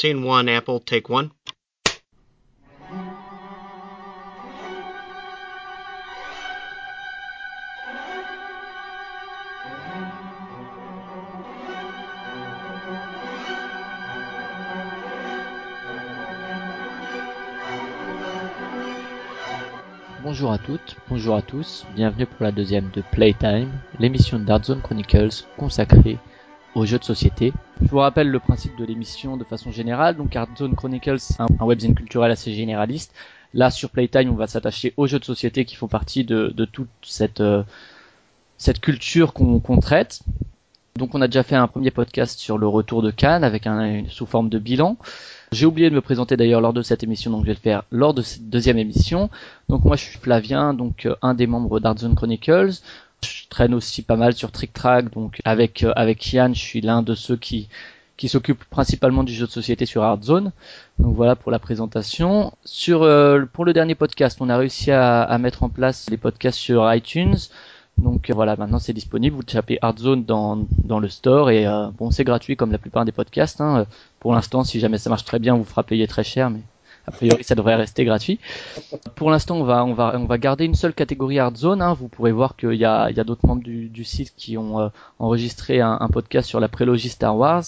Scene one, Apple, take one. Bonjour à toutes, bonjour à tous, bienvenue pour la deuxième de Playtime, l'émission de Zone Chronicles consacrée aux jeux de société. Je vous rappelle le principe de l'émission de façon générale. Donc Zone Chronicles, un, webzine culturel assez généraliste. Là, sur Playtime, on va s'attacher aux jeux de société qui font partie de, toute cette, euh, culture qu'on qu'on traite. Donc on a déjà fait un premier podcast sur le retour de Cannes avec un, sous forme de bilan. J'ai oublié de me présenter d'ailleurs lors de cette émission, donc je vais le faire lors de cette deuxième émission. Donc moi je suis Flavien, donc euh, un des membres d'Artzone Chronicles. Je traîne aussi pas mal sur Trick Track, donc avec euh, avec Yann, je suis l'un de ceux qui qui s'occupe principalement du jeu de société sur Artzone. Donc voilà pour la présentation. Sur euh, pour le dernier podcast, on a réussi à, mettre en place les podcasts sur iTunes. Donc euh, voilà, maintenant c'est disponible. Vous tapez Artzone dans, dans le store et bon, c'est gratuit comme la plupart des podcasts. Hein. Pour l'instant, si jamais ça marche très bien, on vous fera payer très cher, mais a priori ça devrait rester gratuit. Pour l'instant, on va on va on va garder une seule catégorie Artzone. Hein. Vous pourrez voir qu'il y a il y a d'autres membres du, du site qui ont euh, enregistré un, un, podcast sur la prélogie Star Wars.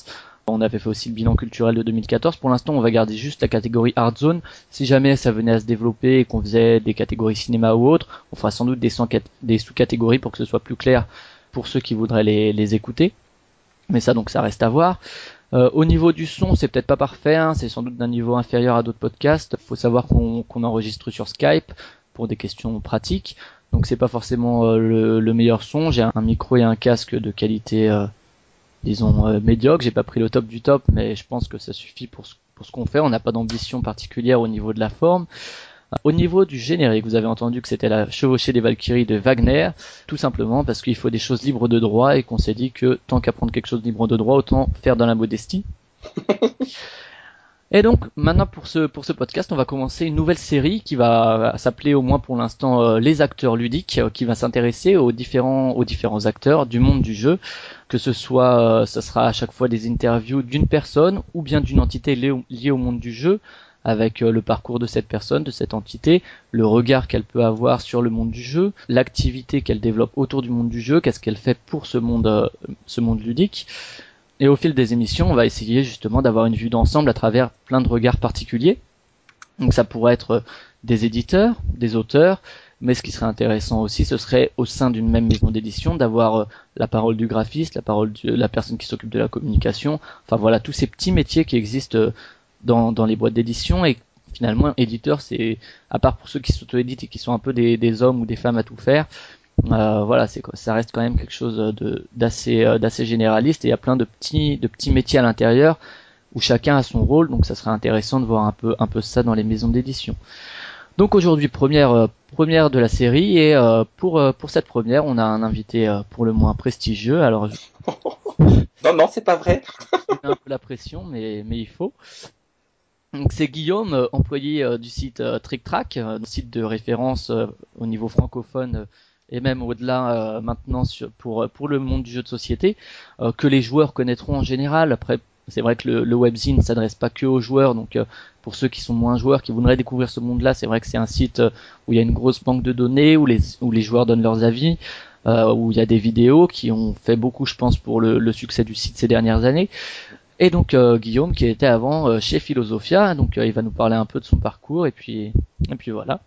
On avait fait aussi le bilan culturel de 2014. Pour l'instant, on va garder juste la catégorie Hard Zone. Si jamais ça venait à se développer et qu'on faisait des catégories cinéma ou autre, on fera sans doute des, des sous-catégories pour que ce soit plus clair pour ceux qui voudraient les, les écouter. Mais ça, donc, ça reste à voir. Euh, au niveau du son, c'est peut-être pas parfait. Hein, c'est sans doute d'un niveau inférieur à d'autres podcasts. Il faut savoir qu'on qu enregistre sur Skype pour des questions pratiques. Donc c'est pas forcément euh, le, le, meilleur son. J'ai un micro et un casque de qualité euh, disons médiocre. J'ai pas pris le top du top, mais je pense que ça suffit pour ce qu'on fait. On n'a pas d'ambition particulière au niveau de la forme. Au niveau du générique, vous avez entendu que c'était la chevauchée des Valkyries de Wagner, tout simplement parce qu'il faut des choses libres de droit et qu'on s'est dit que tant qu'apprendre quelque chose libre de droit, autant faire dans la modestie. Et donc maintenant pour ce pour ce podcast, on va commencer une nouvelle série qui va s'appeler au moins pour l'instant euh, les acteurs ludiques, euh, qui va s'intéresser aux différents aux différents acteurs du monde du jeu, que ce soit euh, ça sera à chaque fois des interviews d'une personne ou bien d'une entité liée au monde du jeu avec le parcours de cette personne, de cette entité, le regard qu'elle peut avoir sur le monde du jeu, l'activité qu'elle développe autour du monde du jeu, qu'est-ce qu'elle fait pour ce monde ce monde ludique. Et au fil des émissions, on va essayer justement d'avoir une vue d'ensemble à travers plein de regards particuliers. Donc ça pourrait être des éditeurs, des auteurs, mais ce qui serait intéressant aussi, ce serait au sein d'une même maison d'édition d'avoir la parole du graphiste, la parole de la personne qui s'occupe de la communication, enfin voilà tous ces petits métiers qui existent dans, dans les boîtes d'édition et finalement éditeur c'est à part pour ceux qui s'auto-éditent et qui sont un peu des, des hommes ou des femmes à tout faire, euh, voilà, c'est ça reste quand même quelque chose de d'assez euh, d'assez généraliste et il y a plein de petits de petits métiers à l'intérieur où chacun a son rôle, donc ça serait intéressant de voir un peu un peu ça dans les maisons d'édition. Donc aujourd'hui première euh, première de la série et euh, pour pour cette première on a un invité pour le moins prestigieux. Alors je... non non c'est pas vrai. un peu la pression mais mais il faut. Donc c'est Guillaume, employé du site TrickTrack, site de référence au niveau francophone et même au-delà euh, maintenant pour le monde du jeu de société euh, que les joueurs connaîtront en général. Après, c'est vrai que le, webzine ne s'adresse pas que aux joueurs, donc euh, pour ceux qui sont moins joueurs, qui voudraient découvrir ce monde-là, c'est vrai que c'est un site où il y a une grosse banque de données, où les joueurs donnent leurs avis. Euh, où il y a des vidéos qui ont fait beaucoup, je pense, pour le succès du site ces dernières années. Et donc euh, Guillaume qui était avant euh, chez Philosophia, donc il va nous parler un peu de son parcours et puis et puis voilà.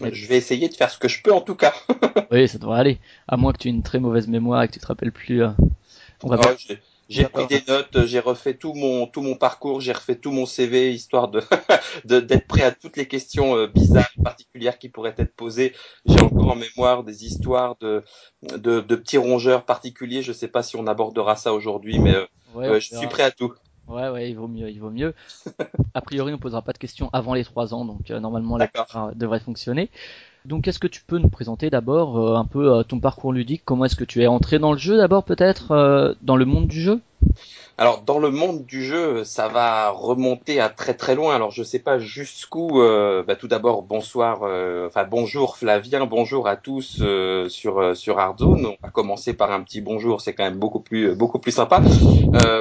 Je vais essayer de faire ce que je peux en tout cas. oui, ça devrait aller. À moins que tu aies une très mauvaise mémoire et que tu te rappelles plus. Euh... On va oh, j'ai pris des notes, j'ai refait tout mon tout mon parcours, j'ai refait tout mon CV histoire de d'être prêt à toutes les questions euh, bizarres, particulières qui pourraient être posées. J'ai encore en mémoire des histoires de, de, de petits rongeurs particuliers. Je sais pas si on abordera ça aujourd'hui, mais euh, ouais, euh, je suis prêt à tout. Ouais, ouais, il vaut mieux, il vaut mieux. A priori, on posera pas de questions avant les trois ans, donc euh, normalement la devrait fonctionner. Donc, est-ce que tu peux nous présenter d'abord euh, un peu euh, ton parcours ludique? Comment est-ce que tu es entré dans le jeu d'abord, peut-être, dans le monde du jeu? Alors dans le monde du jeu, ça va remonter à très très loin. Alors je sais pas jusqu'où. Euh, bah, tout d'abord bonsoir, euh, enfin bonjour Flavien, bonjour à tous euh, sur sur Hardzone. On va commencer par un petit bonjour, c'est quand même beaucoup plus beaucoup plus sympa.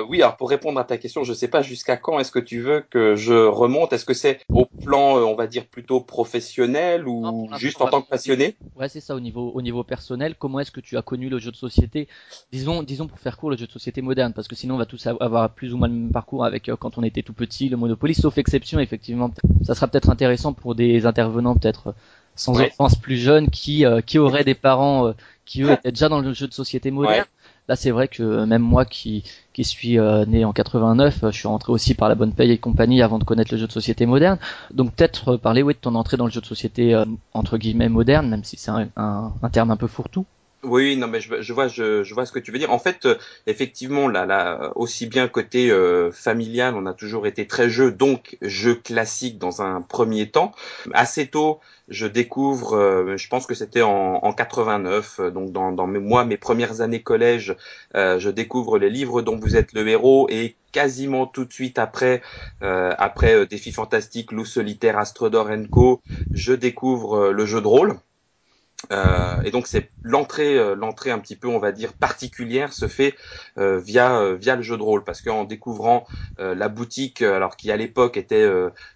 oui, alors pour répondre à ta question, je sais pas jusqu'à quand est-ce que tu veux que je remonte. Est-ce que c'est au plan, on va dire plutôt professionnel ou juste en tant que passionné? Ouais, c'est ça au niveau au niveau personnel. Comment est-ce que tu as connu le jeu de société? Disons disons pour faire court le jeu de société moderne, parce que sinon on va tous avoir plus ou moins le même parcours avec euh, quand on était tout petit, le Monopoly, sauf exception, effectivement. Ça sera peut-être intéressant pour des intervenants peut-être euh, sans enfance plus jeunes qui euh, qui auraient des parents qui eux étaient déjà dans le jeu de société moderne. Là, c'est vrai que même moi qui qui suis né en 89, je suis rentré aussi par la bonne paye et compagnie avant de connaître le jeu de société moderne. Donc peut-être parler oui de ton entrée dans le jeu de société entre guillemets moderne, même si c'est un, un terme un peu fourre-tout. Oui, non, mais je, je vois, je, je, vois ce que tu veux dire. En fait, euh, effectivement, là, là, aussi bien côté euh, familial, on a toujours été très jeu, donc jeu classique dans un premier temps. Assez tôt, je découvre, euh, je pense que c'était en, en 89, donc dans, dans mes, moi, mes premières années collège, je découvre les livres dont vous êtes le héros et quasiment tout de suite après, après Défi Fantastique, Loup Solitaire, Astrodor Co, je découvre le jeu de rôle. Euh, et donc c'est l'entrée, euh, l'entrée un petit peu, on va dire particulière, se fait euh, via via le jeu de rôle, parce qu'en découvrant la boutique, alors qui à l'époque était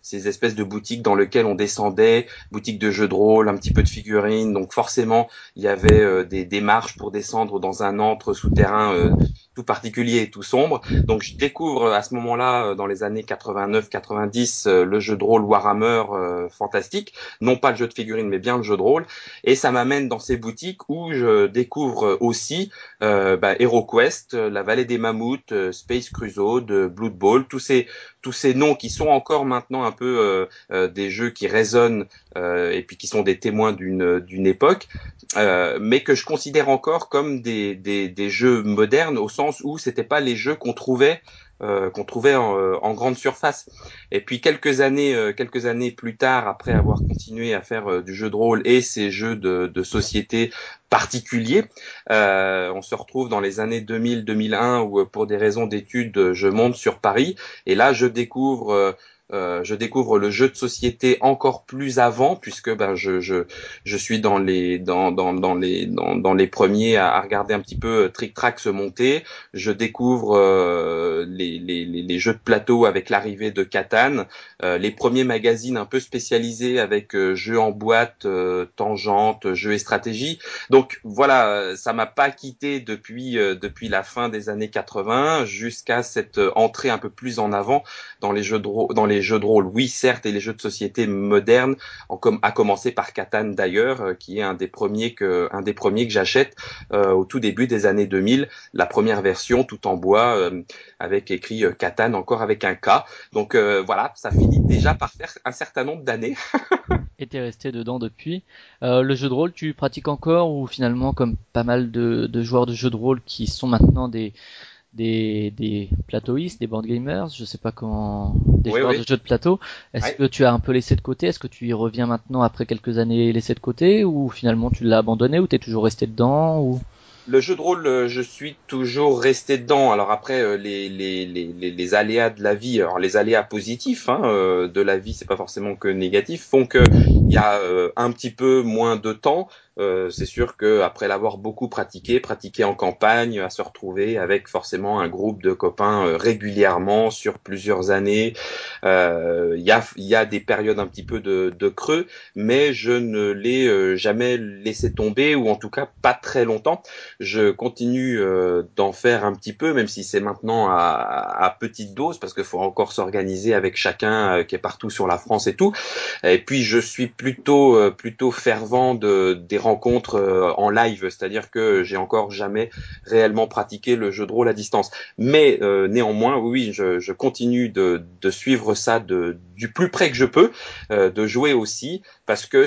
ces espèces de boutiques dans lesquelles on descendait, boutique de jeux de rôle, un petit peu de figurines, donc forcément il y avait des démarches pour descendre dans un antre souterrain tout particulier tout sombre. Donc je découvre à ce moment-là, euh, dans les années 89-90, euh, le jeu de rôle Warhammer euh, fantastique, non pas le jeu de figurines, mais bien le jeu de rôle, et ça m'amène dans ces boutiques où je découvre aussi euh, bah, HeroQuest, la Vallée des Mammouths, Space Crusade, Blood Bowl, tous ces tous ces noms qui sont encore maintenant un peu des jeux qui résonnent et puis qui sont des témoins d'une d'une époque, mais que je considère encore comme des, des, des jeux modernes au sens où c'était pas les jeux qu'on trouvait euh, qu'on trouvait euh, en, grande surface. Et puis quelques années, euh, quelques années plus tard, après avoir continué à faire du jeu de rôle et ces jeux de, de société particuliers, on se retrouve dans les années 2000-2001 où pour des raisons d'études, je monte sur Paris et là je découvre euh, je découvre le jeu de société encore plus avant puisque ben, je, je, je suis dans les dans, dans, dans les dans, dans, les premiers à, regarder un petit peu euh, Trick Track se monter. Je découvre euh, les, les, les, jeux de plateau avec l'arrivée de Catan, les premiers magazines un peu spécialisés avec jeux en boîte, tangente, jeux et stratégie. Donc voilà, ça m'a pas quitté depuis depuis la fin des années 80 jusqu'à cette entrée un peu plus en avant dans les jeux de dans les jeux de rôle, oui certes, et les jeux de société modernes, à commencer par Catan d'ailleurs, euh, qui est un des premiers que j'achète euh, au tout début des années 2000, la première version tout en bois euh, avec écrit Catan encore avec un K. Donc voilà, ça finit déjà par faire un certain nombre d'années. et t'es resté dedans depuis. le jeu de rôle, tu pratiques encore ou finalement, comme pas mal de joueurs de jeux de rôle qui sont maintenant des des, des plateauistes, des board gamers, je sais pas comment, des joueurs de jeux de plateau. Est-ce que tu as un peu laissé de côté? Est-ce que tu y reviens maintenant après quelques années laissé de côté ou finalement tu l'as abandonné ou t'es toujours resté dedans ou? Le jeu de rôle, euh, je suis toujours resté dedans. Alors après, euh, les, les, les, les aléas de la vie, alors les aléas positifs hein, euh, de la vie, c'est pas forcément que négatif, font que il y a un petit peu moins de temps. Euh, c'est sûr que après l'avoir beaucoup pratiqué, pratiqué en campagne, à se retrouver avec forcément un groupe de copains euh, régulièrement sur plusieurs années, euh, il y, a, y, a, des périodes un petit peu de, de creux, mais je ne l'ai jamais laissé tomber ou en tout cas pas très longtemps. Je continue d'en faire un petit peu, même si c'est maintenant à, à, petite dose parce qu'il faut encore s'organiser avec chacun qui est partout sur la France et tout. Et puis je suis plutôt plutôt fervent de des rencontres euh, en live, c'est-à-dire que j'ai encore jamais réellement pratiqué le jeu de rôle à distance. Mais euh, néanmoins, oui, je, continue de, suivre ça du plus près que je peux, euh, de jouer aussi, parce que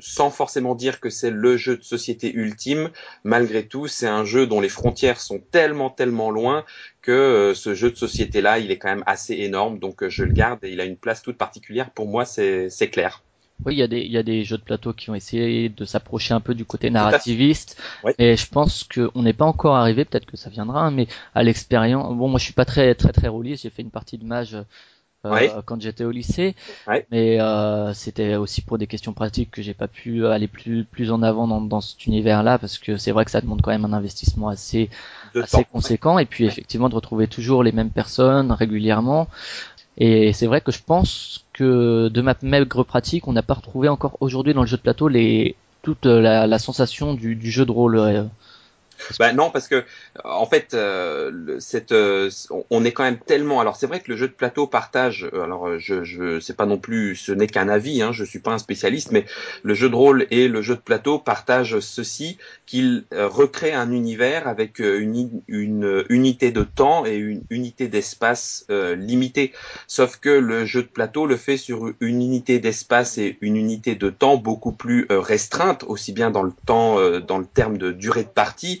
sans forcément dire que c'est le jeu de société ultime, malgré tout, c'est un jeu dont les frontières sont tellement, tellement loin que ce jeu de société-là, il est quand même assez énorme, donc je le garde et il a une place toute particulière pour moi, c'est clair. Oui, il y a des il y a des jeux de plateau qui ont essayé de s'approcher un peu du côté narrativiste, et je pense qu'on n'est pas encore arrivé. Peut-être que ça viendra, hein, mais à l'expérience. Bon, moi je suis pas très très très rôliste. J'ai fait une partie de mage euh, quand j'étais au lycée. Mais euh, c'était aussi pour des questions pratiques que j'ai pas pu aller plus plus en avant dans, dans cet univers-là parce que c'est vrai que ça demande quand même un investissement assez assez conséquent et puis effectivement de retrouver toujours les mêmes personnes régulièrement. Et c'est vrai que je pense que de ma maigre pratique, on n'a pas retrouvé encore aujourd'hui dans le jeu de plateau les toute la, la sensation du, du, jeu de rôle. Euh, bah non, parce que en fait, euh, cette, euh, on est quand même tellement. Alors c'est vrai que le jeu de plateau partage. Euh, alors je, je c'est pas non plus, ce n'est qu'un avis. Hein, je suis pas un spécialiste, mais le jeu de rôle et le jeu de plateau partagent ceci qu'il recrée un univers avec une, une, unité de temps et une unité d'espace euh, limitée. Sauf que le jeu de plateau le fait sur une unité d'espace et une unité de temps beaucoup plus restreinte, aussi bien dans le temps, dans le terme de durée de partie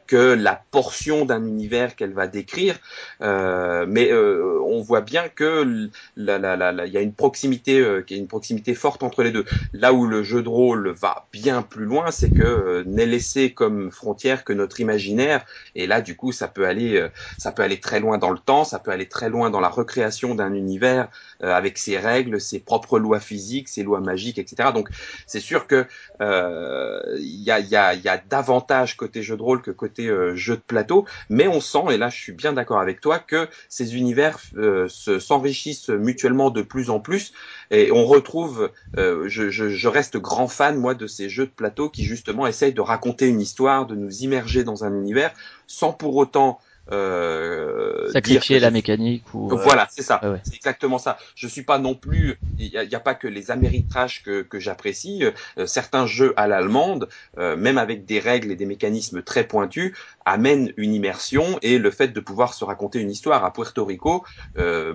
que la portion d'un univers qu'elle va décrire. Euh, mais euh, on voit bien que la, la, la, il y a une proximité, euh, qui est une proximité forte entre les deux. Là où le jeu de rôle va bien plus loin, c'est que euh, n'est laissé comme frontière que notre imaginaire. Et là, du coup, ça peut aller, euh, ça peut aller très loin dans le temps, ça peut aller très loin dans la recréation d'un univers avec ses règles, ses propres lois physiques, ses lois magiques, etc. Donc, c'est sûr que il y a, y, a, y a davantage côté jeu de rôle que côté euh, jeu de plateau, mais on sent, et là je suis bien d'accord avec toi, que ces univers euh, s'enrichissent mutuellement de plus en plus, et on retrouve, euh, je, reste grand fan moi de ces jeux de plateau qui justement essayent de raconter une histoire, de nous immerger dans un univers, sans pour autant euh, sacrifier la mécanique ou euh, voilà c'est ça. c'est exactement ça. Je suis pas non plus il n'y a, pas que les améritrages que, que j'apprécie. Euh, certains jeux à l'allemande euh, même avec des règles et des mécanismes très pointus amènent une immersion et le fait de pouvoir se raconter une histoire. À Puerto Rico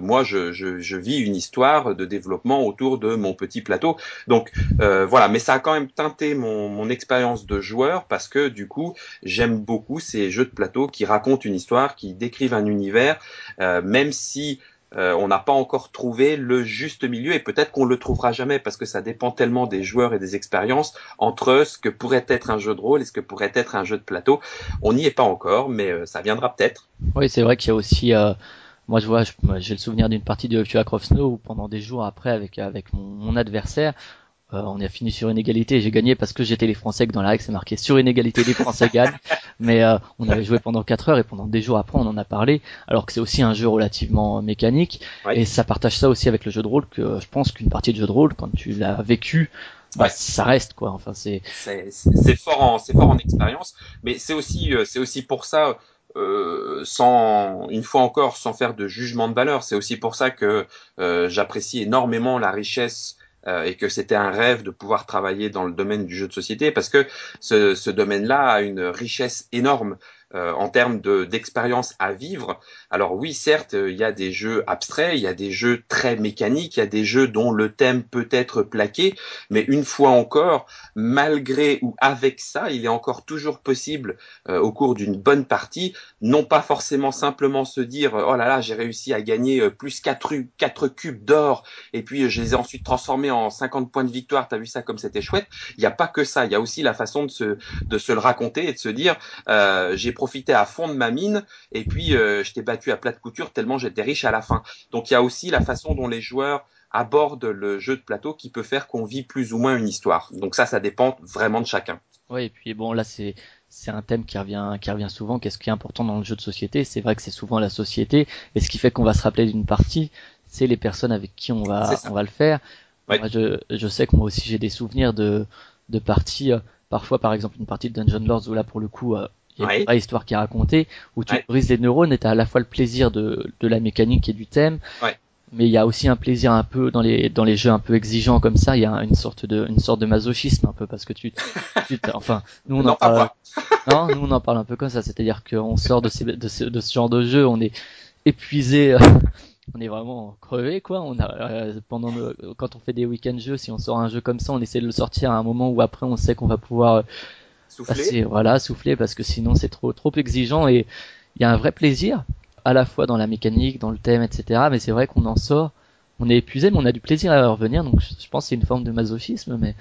moi je, je, je, vis une histoire de développement autour de mon petit plateau. Donc voilà. Mais ça a quand même teinté mon, mon expérience de joueur parce que du coup j'aime beaucoup ces jeux de plateau qui racontent une histoire qui décrivent un univers, euh, même si euh, on n'a pas encore trouvé le juste milieu et peut-être qu'on le trouvera jamais parce que ça dépend tellement des joueurs et des expériences entre ce que pourrait être un jeu de rôle et ce que pourrait être un jeu de plateau. On n'y est pas encore, mais euh, ça viendra peut-être. Oui, c'est vrai qu'il y a aussi moi je vois j'ai le souvenir d'une partie de Future Snow où pendant des jours après avec avec mon adversaire euh, on a fini sur une égalité. J'ai gagné parce que j'étais les Français que dans la règle c'est marqué sur une égalité les Français gagnent. Mais euh, on avait joué pendant 4 heures et pendant des jours après on en a parlé. Alors que c'est aussi un jeu relativement mécanique et ça partage ça aussi avec le jeu de rôle que je pense qu'une partie de jeu de rôle quand tu l'as vécu bah, ça reste quoi. Enfin c'est c'est fort en c'est fort en expérience, mais c'est aussi euh, c'est aussi pour ça. Euh, sans une fois encore sans faire de jugement de valeur, c'est aussi pour ça que j'apprécie énormément la richesse euh, et que c'était un rêve de pouvoir travailler dans le domaine du jeu de société parce que ce, domaine-là a une richesse énorme. Euh, en termes d'expérience à vivre. Alors oui, certes, euh, il y a des jeux abstraits, il y a des jeux très mécaniques, il y a des jeux dont le thème peut être plaqué, mais une fois encore, malgré ou avec ça, il est encore toujours possible euh, au cours d'une bonne partie, non pas forcément simplement se dire oh là là, j'ai réussi à gagner plus 4, 4 cubes d'or et puis je les ai ensuite transformés en 50 points de victoire, t'as vu ça comme c'était chouette. Il n'y a pas que ça, il y a aussi la façon de se, de se le raconter et de se dire j'ai profité à fond de ma mine et puis euh, je t'ai battu à plate couture tellement j'étais riche à la fin. Donc il y a aussi la façon dont les joueurs abordent le jeu de plateau qui peut faire qu'on vit plus ou moins une histoire. Donc ça, ça dépend vraiment de chacun. Oui, et puis bon, là c'est c'est un thème qui revient qui revient souvent. Qu'est-ce qui est important dans le jeu de société? C'est vrai que c'est souvent la société, et ce qui fait qu'on va se rappeler d'une partie, c'est les personnes avec qui on va on va le faire. Moi, je, je sais que moi aussi j'ai des souvenirs de de parties. Euh, parfois, par exemple, une partie de Dungeon Lords où là pour le coup euh, il y a une vraie histoire qui est racontée, où tu brises les neurones et tu as à la fois le plaisir de, de la mécanique et du thème, mais il y a aussi un plaisir un peu dans les dans les jeux un peu exigeants comme ça, il y a une sorte de une sorte de masochisme un peu parce que tu, tu enfin nous on en parle non, nous on en parle un peu comme ça, c'est-à-dire qu'on sort de, ces, de, ce, de ce genre de jeu, on est épuisé on est vraiment crevé quoi. On a euh, pendant quand on fait des week-end jeux si on sort un jeu comme ça on essaie de le sortir à un moment où après on sait qu'on va pouvoir Souffler. voilà, souffler parce que sinon c'est trop trop exigeant et il y a un vrai plaisir à la fois dans la mécanique, dans le thème, etc. Mais c'est vrai qu'on en sort on est épuisé, mais on a du plaisir à revenir. Donc je pense que c'est une forme de masochisme, mais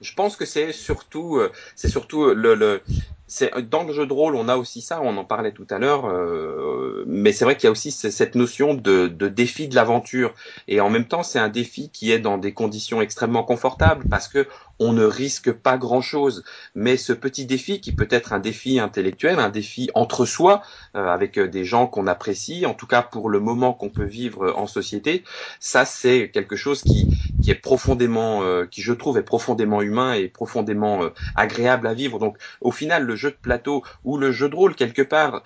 je pense que c'est surtout, euh, c'est surtout le, le c'est dans le jeu de rôle, on a aussi ça, on en parlait tout à l'heure, euh, mais c'est vrai qu'il y a aussi cette notion de, de défi de l'aventure, et en même temps, c'est un défi qui est dans des conditions extrêmement confortables parce que on ne risque pas grand-chose, mais ce petit défi qui peut être un défi intellectuel, un défi entre soi, euh, avec des gens qu'on apprécie, en tout cas pour le moment qu'on peut vivre en société, ça c'est quelque chose qui, qui est profondément, euh, qui je trouve est profondément humain et profondément euh, agréable à vivre. Donc au final, le jeu de plateau ou le jeu de rôle quelque part,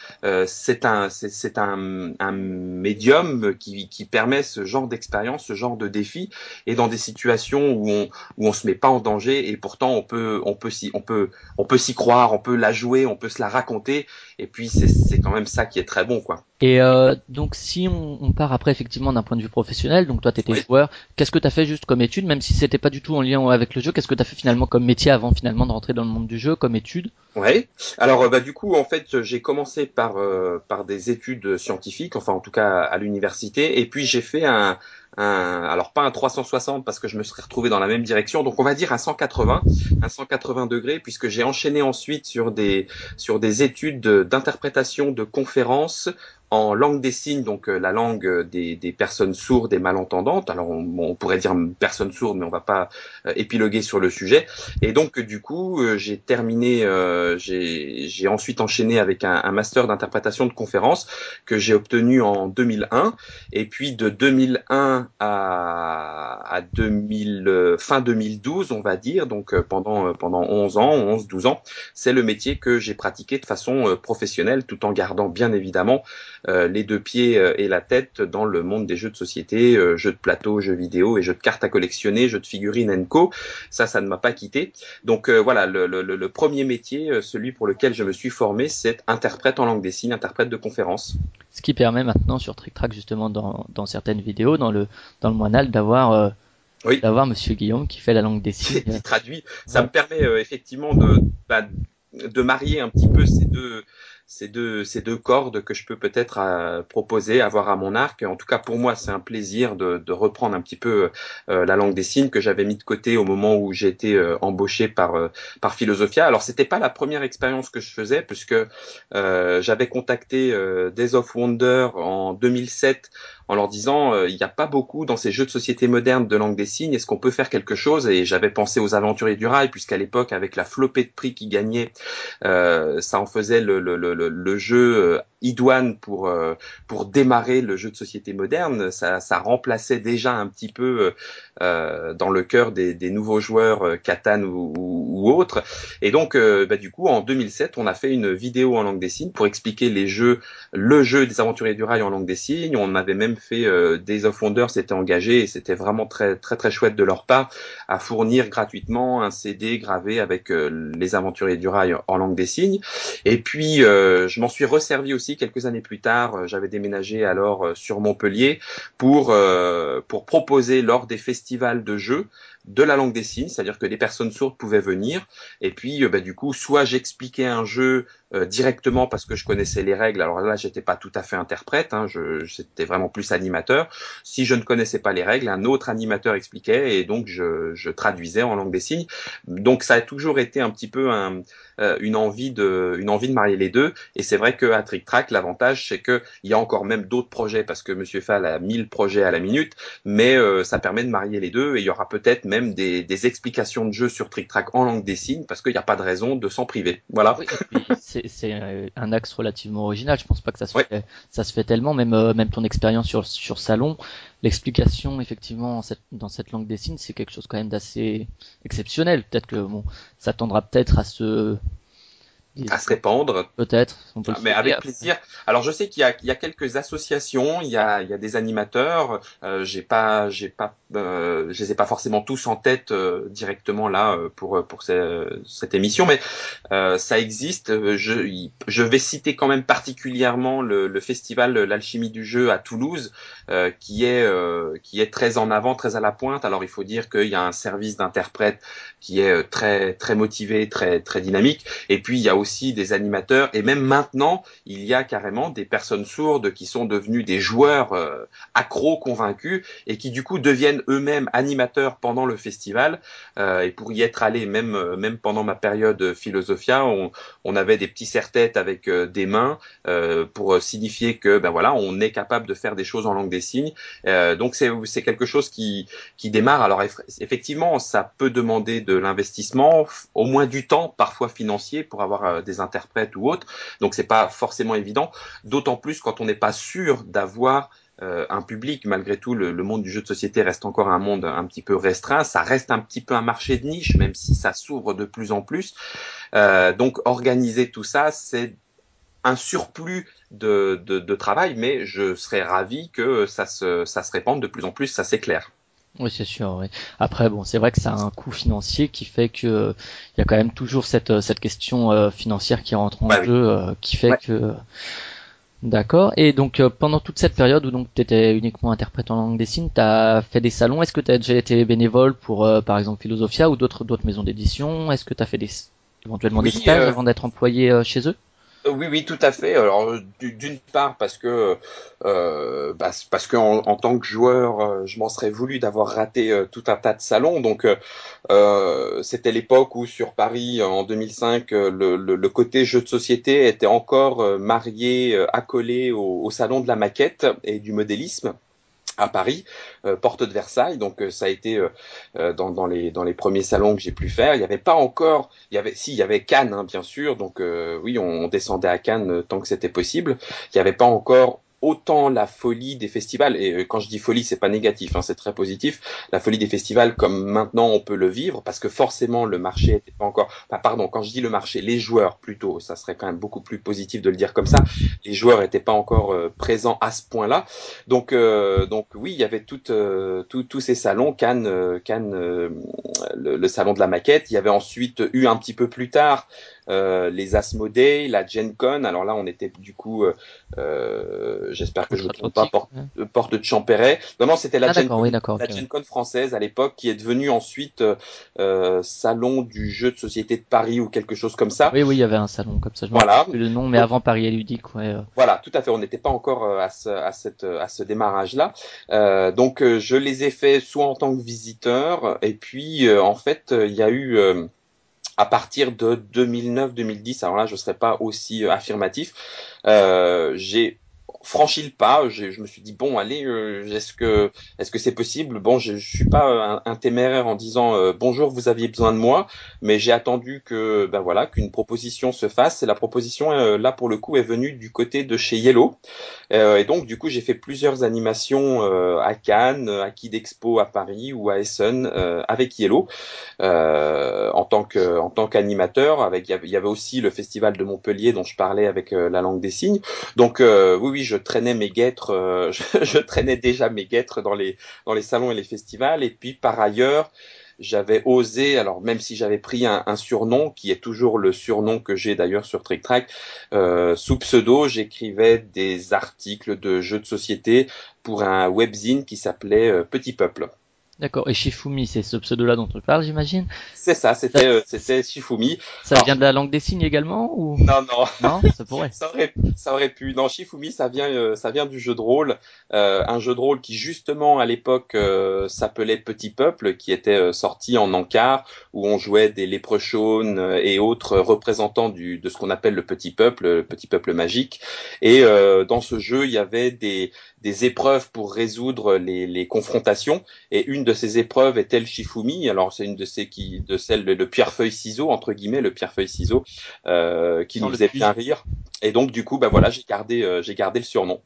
c'est un, c'est un, un médium qui, qui permet ce genre d'expérience, ce genre de défi, et dans des situations où on, où on se met pas en danger et pourtant on peut on peut s'y on peut on peut s'y croire, on peut la jouer, on peut se la raconter et puis c'est quand même ça qui est très bon quoi. Et euh, donc si on, on, part après effectivement d'un point de vue professionnel, donc toi tu étais joueur, qu'est-ce que tu as fait juste comme étude même si c'était pas du tout en lien avec le jeu, qu'est-ce que tu as fait finalement comme métier avant finalement de rentrer dans le monde du jeu comme étude? Ouais. Alors bah du coup en fait j'ai commencé par euh, par des études scientifiques, enfin en tout cas à l'université et puis j'ai fait un un, alors pas un 360 parce que je me serais retrouvé dans la même direction, donc on va dire un 180, un 180 degrés, puisque j'ai enchaîné ensuite sur des sur des études d'interprétation de conférences en langue des signes, donc euh, la langue des, des, personnes sourdes et malentendantes. Alors on, pourrait dire personnes sourdes, mais on va pas euh, épiloguer sur le sujet. Et donc du coup, euh, j'ai terminé, j'ai ensuite enchaîné avec un, un master d'interprétation de conférences que j'ai obtenu en 2001. Et puis de 2001 à, à 2000, fin 2012, on va dire, donc pendant pendant 11 ans, 11, 12 ans, c'est le métier que j'ai pratiqué de façon professionnelle, tout en gardant bien évidemment euh, les deux pieds euh, et la tête dans le monde des jeux de société, euh, jeux de plateau, jeux vidéo et jeux de cartes à collectionner, jeux de figurines co. Ça, ça ne m'a pas quitté. Donc voilà, le, premier métier, celui pour lequel je me suis formé, c'est interprète en langue des signes, interprète de conférence. Ce qui permet maintenant sur Trick Track justement dans, certaines vidéos, dans le dans le moinal, d'avoir d'avoir Monsieur Guillaume qui fait la langue des signes. qui traduit. Ça me permet effectivement de bah, de marier un petit peu ces deux ces deux, ces deux cordes que je peux peut-être euh, proposer, avoir à mon arc. En tout cas, pour moi, c'est un plaisir de, de, reprendre un petit peu euh, la langue des signes que j'avais mis de côté au moment où j'ai été euh, embauché par, par Philosophia. Alors, c'était pas la première expérience que je faisais, puisque j'avais contacté Days of Wonder en 2007 en leur disant euh, il n'y a pas beaucoup dans ces jeux de société modernes de langue des signes, est-ce qu'on peut faire quelque chose? Et j'avais pensé aux aventuriers du rail, puisqu'à l'époque, avec la flopée de prix qui gagnait, euh, ça en faisait le, jeu euh, idoine pour euh, pour démarrer le jeu de société moderne. Ça, ça remplaçait déjà un petit peu euh, dans le cœur des, des nouveaux joueurs euh, Catan ou, ou, autres. Et donc, euh, bah, du coup, en 2007, on a fait une vidéo en langue des signes pour expliquer les jeux, le jeu des aventuriers du rail en langue des signes. On avait même fait Days of Wonder, s'était engagé et c'était vraiment très très très chouette de leur part à fournir gratuitement un CD gravé avec les aventuriers du rail en langue des signes. Et puis, je m'en suis resservi aussi quelques années plus tard, euh, j'avais déménagé alors euh, sur Montpellier pour euh, pour proposer lors des festivals de jeux de la langue des signes, c'est-à-dire que des personnes sourdes pouvaient venir. Et puis, bah, du coup, soit j'expliquais un jeu directement parce que je connaissais les règles. Alors là, j'étais pas tout à fait interprète, hein, je, j'étais vraiment plus animateur. Si je ne connaissais pas les règles, un autre animateur expliquait et donc je, je traduisais en langue des signes. Donc ça a toujours été un petit peu un, euh, une envie de une envie de marier les deux. Et c'est vrai que à Trick Track, l'avantage c'est que il y a encore même d'autres projets parce que Monsieur Fall a 1000 projets à la minute, mais euh, ça permet de marier les deux et il y aura peut-être même des, des, explications de jeu sur Trick Track en langue des signes parce qu'il n'y a pas de raison de s'en priver. Voilà. c'est un axe relativement original. Je pense pas que ça se fait ça se fait tellement. Même euh, même ton expérience sur sur salon, l'explication effectivement dans cette langue des signes, c'est quelque chose quand même d'assez exceptionnel. Peut-être que bon, ça tendra peut-être à se à se répandre. Peut-être. Ah, mais avec plaisir. Alors je sais qu'il y y a quelques associations, il y a, il y a des animateurs. Euh, j'ai pas, j'ai pas, euh, je les ai pas forcément tous en tête euh, directement là euh, pour pour cette émission, mais euh, ça existe. Je, je vais citer quand même particulièrement le, le festival l'alchimie du jeu à Toulouse, qui est qui est très en avant, très à la pointe. Alors il faut dire qu'il y a un service d'interprète qui est très très motivé, très très dynamique. Et puis il y a aussi aussi des animateurs et même maintenant, il y a carrément des personnes sourdes qui sont devenues des joueurs euh, accros convaincus et qui du coup deviennent eux-mêmes animateurs pendant le festival. Euh, et pour y être allé, même euh, même pendant ma période Philosophia, on, avait des petits serre-têtes avec euh, des mains euh, pour signifier que ben voilà, on est capable de faire des choses en langue des signes. donc c'est c'est quelque chose qui qui démarre. Alors effectivement, ça peut demander de l'investissement, au moins du temps, parfois financier, pour avoir des interprètes ou autres. Donc c'est pas forcément évident. D'autant plus quand on n'est pas sûr d'avoir euh, un public. Malgré tout, le, monde du jeu de société reste encore un monde un petit peu restreint. Ça reste un petit peu un marché de niche, même si ça s'ouvre de plus en plus. Euh, donc organiser tout ça, c'est un surplus de, de, travail, mais je serais ravi que ça se, ça se répande de plus en plus, ça c'est clair. Oui, c'est sûr. Oui. Après, bon, c'est vrai que ça a un coût financier qui fait que il y a quand même toujours cette cette question euh, financière qui rentre en bah jeu, qui fait que D'accord. Et donc euh, pendant toute cette période où donc tu étais uniquement interprète en langue des signes, tu as fait des salons. Est-ce que tu as déjà été bénévole pour euh, par exemple Philosophia ou d'autres d'autres maisons d'édition? Est-ce que tu as fait des éventuellement des stages euh, avant d'être employé chez eux? euh, oui, oui, tout à fait. Alors, d'une part parce que euh, bah, parce que en, tant que joueur, euh, je m'en serais voulu d'avoir raté euh, tout un tas de salons. Donc, euh, c'était l'époque où sur Paris, en 2005, le, le, le, côté jeu de société était encore marié, accolé au salon de la maquette et du modélisme à Paris, euh, porte de Versailles. Donc euh, ça a été euh, dans, dans, les dans les premiers salons que j'ai pu faire. Il n'y avait pas encore, il y avait si il y avait Cannes hein, bien sûr. Donc oui, on, on, descendait à Cannes tant que c'était possible. Il n'y avait pas encore autant la folie des festivals et euh, quand je dis folie c'est pas négatif hein, c'est très positif la folie des festivals comme maintenant on peut le vivre parce que forcément le marché était pas encore pardon quand je dis le marché les joueurs plutôt ça serait quand même beaucoup plus positif de le dire comme ça les joueurs étaient pas encore euh, présents à ce point là donc euh, donc oui il y avait toutes tous ces salons Cannes Cannes le, le, salon de la maquette il y avait ensuite eu un petit peu plus tard euh, les Asmodee, la Gen Con. Alors là, on était du coup, euh, euh j'espère que je ne me trompe pas, porte, porte de Champéret. Non, non, c'était la, ah, Gen, Con, oui, la Gen Con française à l'époque, qui est devenue ensuite euh, salon du jeu de société de Paris ou quelque chose comme ça. Oui, oui, il y avait un salon comme ça. Je voilà. Plus le nom, mais avant Paris et ludique, ouais. Voilà, tout à fait. On n'était pas encore à ce, à cette, à ce démarrage-là. donc, je les ai fait soit en tant que visiteur, et puis en fait, il y a eu à partir de 2009-2010, alors là je ne serai pas aussi euh, affirmatif, euh, j'ai franchi le pas. Je, me suis dit bon, allez, euh, est-ce que est-ce que c'est possible? Bon, je, je suis pas un, téméraire en disant euh, bonjour, vous aviez besoin de moi, mais j'ai attendu que ben voilà qu'une proposition se fasse. Et la proposition euh, là pour le coup est venue du côté de chez Yellow. et donc du coup j'ai fait plusieurs animations à Cannes, à Kid Expo à Paris ou à Essen avec Yellow en tant que en tant qu'animateur. Avec il y avait aussi le festival de Montpellier dont je parlais avec la langue des signes. Donc oui oui je traînais mes guêtres, euh, je, traînais déjà mes guêtres dans les dans les salons et les festivals. Et puis par ailleurs, j'avais osé, alors même si j'avais pris un, surnom qui est toujours le surnom que j'ai d'ailleurs sur Trick Track, euh, sous pseudo, j'écrivais des articles de jeux de société pour un webzine qui s'appelait euh, Petit Peuple. D'accord. Et Shifumi, c'est ce pseudo-là dont tu parles, j'imagine? C'est ça, c'était euh, c'était Shifumi. Ça vient de la langue des signes également ou? Non, non. Non, ça pourrait. ça aurait, ça aurait pu. Non, Shifumi, ça vient, euh, ça vient du jeu de rôle, euh, un jeu de rôle qui justement à l'époque s'appelait Petit Peuple, qui était sorti en encart, où on jouait des léprechaunes et autres représentants du de ce qu'on appelle le Petit Peuple, le Petit Peuple magique. Et dans ce jeu, il y avait des des épreuves pour résoudre les, les, confrontations. Et une de ces épreuves était le Shifumi. Alors c'est une de ces qui, de celles le, pierre-feuille ciseau entre guillemets, le pierre-feuille ciseau, euh, qui nous faisait bien rire. Et donc du coup, bah voilà, j'ai gardé, euh, j'ai gardé le surnom.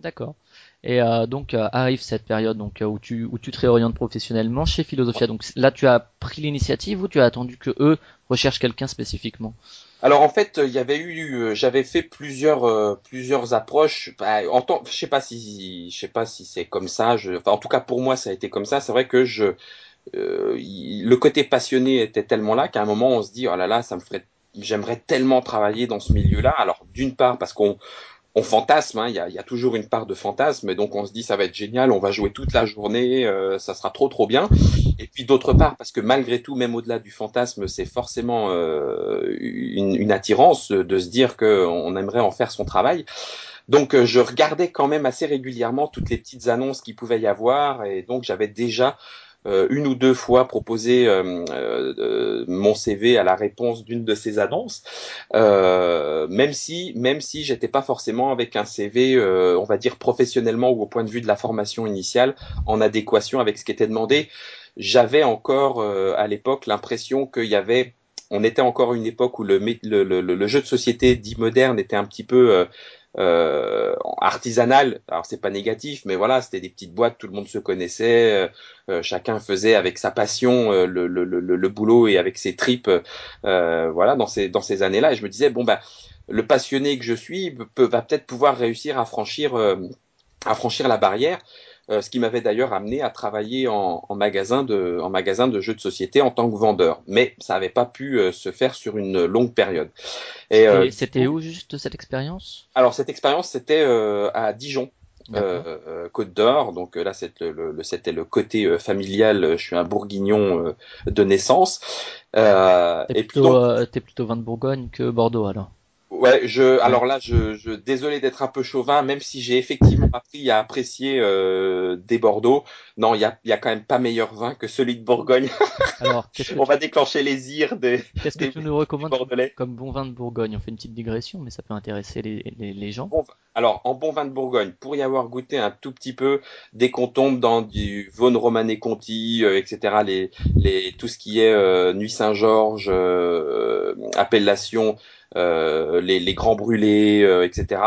D'accord. Et euh, donc euh, arrive cette période donc euh, où tu où tu te réorientes professionnellement chez Philosophia. Donc là, tu as pris l'initiative ou tu as attendu que eux recherchent quelqu'un spécifiquement? Alors en fait, il y avait eu, euh, j'avais fait plusieurs euh, plusieurs approches. Bah, en je sais pas si je sais pas si c'est comme ça. Je, enfin, en tout cas pour moi, ça a été comme ça. C'est vrai que je euh, le côté passionné était tellement là qu'à un moment on se dit oh là là, ça me ferait, j'aimerais tellement travailler dans ce milieu-là. Alors d'une part parce qu'on on fantasme, hein, il y, a, y, a, toujours une part de fantasme, et donc on se dit ça va être génial, on va jouer toute la journée, euh, ça sera trop trop bien. Et puis d'autre part, parce que malgré tout, même au-delà du fantasme, c'est forcément euh, une, une, attirance de se dire qu'on aimerait en faire son travail. Donc euh, je regardais quand même assez régulièrement toutes les petites annonces qu'il pouvait y avoir, et donc j'avais déjà une ou deux fois proposé euh, euh, mon CV à la réponse d'une de ces annonces, même si même si j'étais pas forcément avec un CV, on va dire professionnellement ou au point de vue de la formation initiale, en adéquation avec ce qui était demandé. J'avais encore à l'époque l'impression qu'il y avait on était encore une époque où le, le, le, le, jeu de société dit moderne était un petit peu euh, artisanal. Alors c'est pas négatif, mais voilà, c'était des petites boîtes, tout le monde se connaissait, euh, euh chacun faisait avec sa passion euh, le, le, le, le, boulot et avec ses tripes, euh, voilà, dans ces dans ces années-là. Et je me disais bon bah le passionné que je suis peut, va peut-être pouvoir réussir à franchir à franchir la barrière. Euh, ce qui m'avait d'ailleurs amené à travailler en, en, magasin de, en magasin de jeux de société en tant que vendeur. Mais ça n'avait pas pu euh, se faire sur une longue période. Et euh, c'était où juste cette expérience? Alors cette expérience c'était à Dijon. Euh, Côte d'Or, donc là c'était le, le, le côté familial. Je suis un Bourguignon de naissance. Euh, t'es plutôt, t'es plutôt vin de Bourgogne que Bordeaux alors? Ouais, je, alors là, je, je désolé d'être un peu chauvin, même si j'ai effectivement appris à apprécier euh, des Bordeaux. Non, il y a, y a quand même pas meilleur vin que celui de Bourgogne. Alors, on va déclencher les ires des. Qu'est-ce que tu nous recommandes comme bon vin de Bourgogne? On fait une petite digression, mais ça peut intéresser les, les, les gens. Bon, alors, en bon vin de Bourgogne, pour y avoir goûté un tout petit peu, dès qu'on tombe dans du Vaune Romanée Conti, euh, etc., les, les, tout ce qui est euh, Nuit Saint-Georges, euh, appellation euh, les, les, grands brûlés, euh, etc.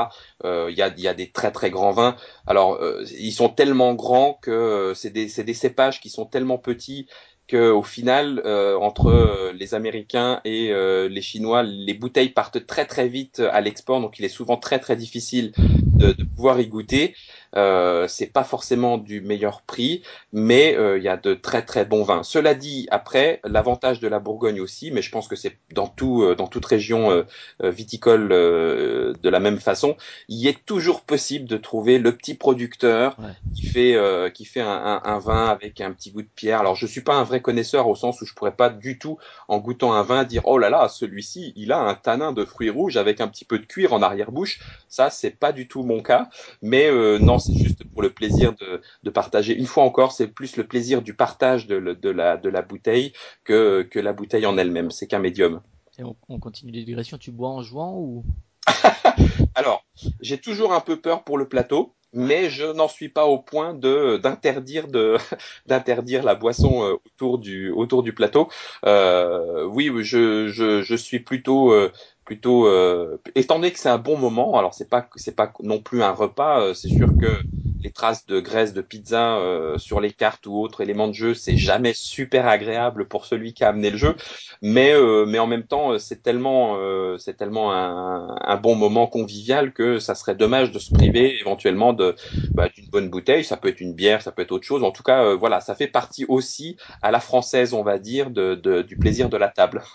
Euh, il y, a, y, a, des très très grands vins. Alors ils sont tellement grands que c'est des, des cépages qui sont tellement petits qu'au final, euh, entre les Américains et euh, les Chinois, les bouteilles partent très très vite à l'export, donc il est souvent très très difficile de pouvoir y goûter. Euh, c'est pas forcément du meilleur prix, mais euh, il y a de très très bons vins. Cela dit, après, l'avantage de la Bourgogne aussi, mais je pense que c'est dans tout euh, dans toute région euh, viticole de la même façon, il est toujours possible de trouver le petit producteur ouais. qui fait qui fait un, un, un, vin avec un petit goût de pierre. Alors je suis pas un vrai connaisseur au sens où je pourrais pas du tout en goûtant un vin dire oh là là celui-ci il a un tanin de fruits rouges avec un petit peu de cuir en arrière-bouche. Ça c'est pas du tout mon cas, mais non c'est juste pour le plaisir de, de partager. Une fois encore, c'est plus le plaisir du partage de, de, la, de la bouteille que, que la bouteille en elle-même. C'est qu'un médium. Et on, on continue les digressions. Tu bois en jouant ou? Alors, j'ai toujours un peu peur pour le plateau mais je n'en suis pas au point de d'interdire de d'interdire la boisson euh, autour du autour du plateau. Euh, oui, je, je, je suis plutôt euh, plutôt euh, étant donné que c'est un bon moment alors c'est pas c'est pas non plus un repas euh, c'est sûr que les traces de graisse de pizza euh, sur les cartes ou autres éléments de jeu c'est jamais super agréable pour celui qui a amené le jeu. Mais euh, mais en même temps c'est tellement euh, c'est tellement un, un, bon moment convivial que ça serait dommage de se priver éventuellement de bah, d'une bonne bouteille. Ça peut être une bière ça peut être autre chose. En tout cas euh, voilà ça fait partie aussi à la française on va dire de, de du plaisir de la table.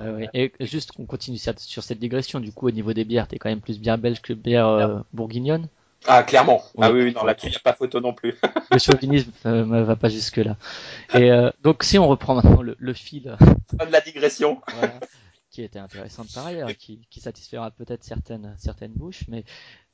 Oui. et juste qu'on continue sur cette digression, du coup, au niveau des bières, t'es quand même plus bière belge que bière euh, bourguignonne? Ah, clairement. Ah oui, oui non, là-dessus, il n'y a pas photo non plus. le chauvinisme euh, ne va pas jusque-là. Et euh, donc, si on reprend maintenant le, le fil... de la digression. voilà, qui était intéressante par ailleurs, qui, qui satisfera peut-être certaines, certaines bouches, mais...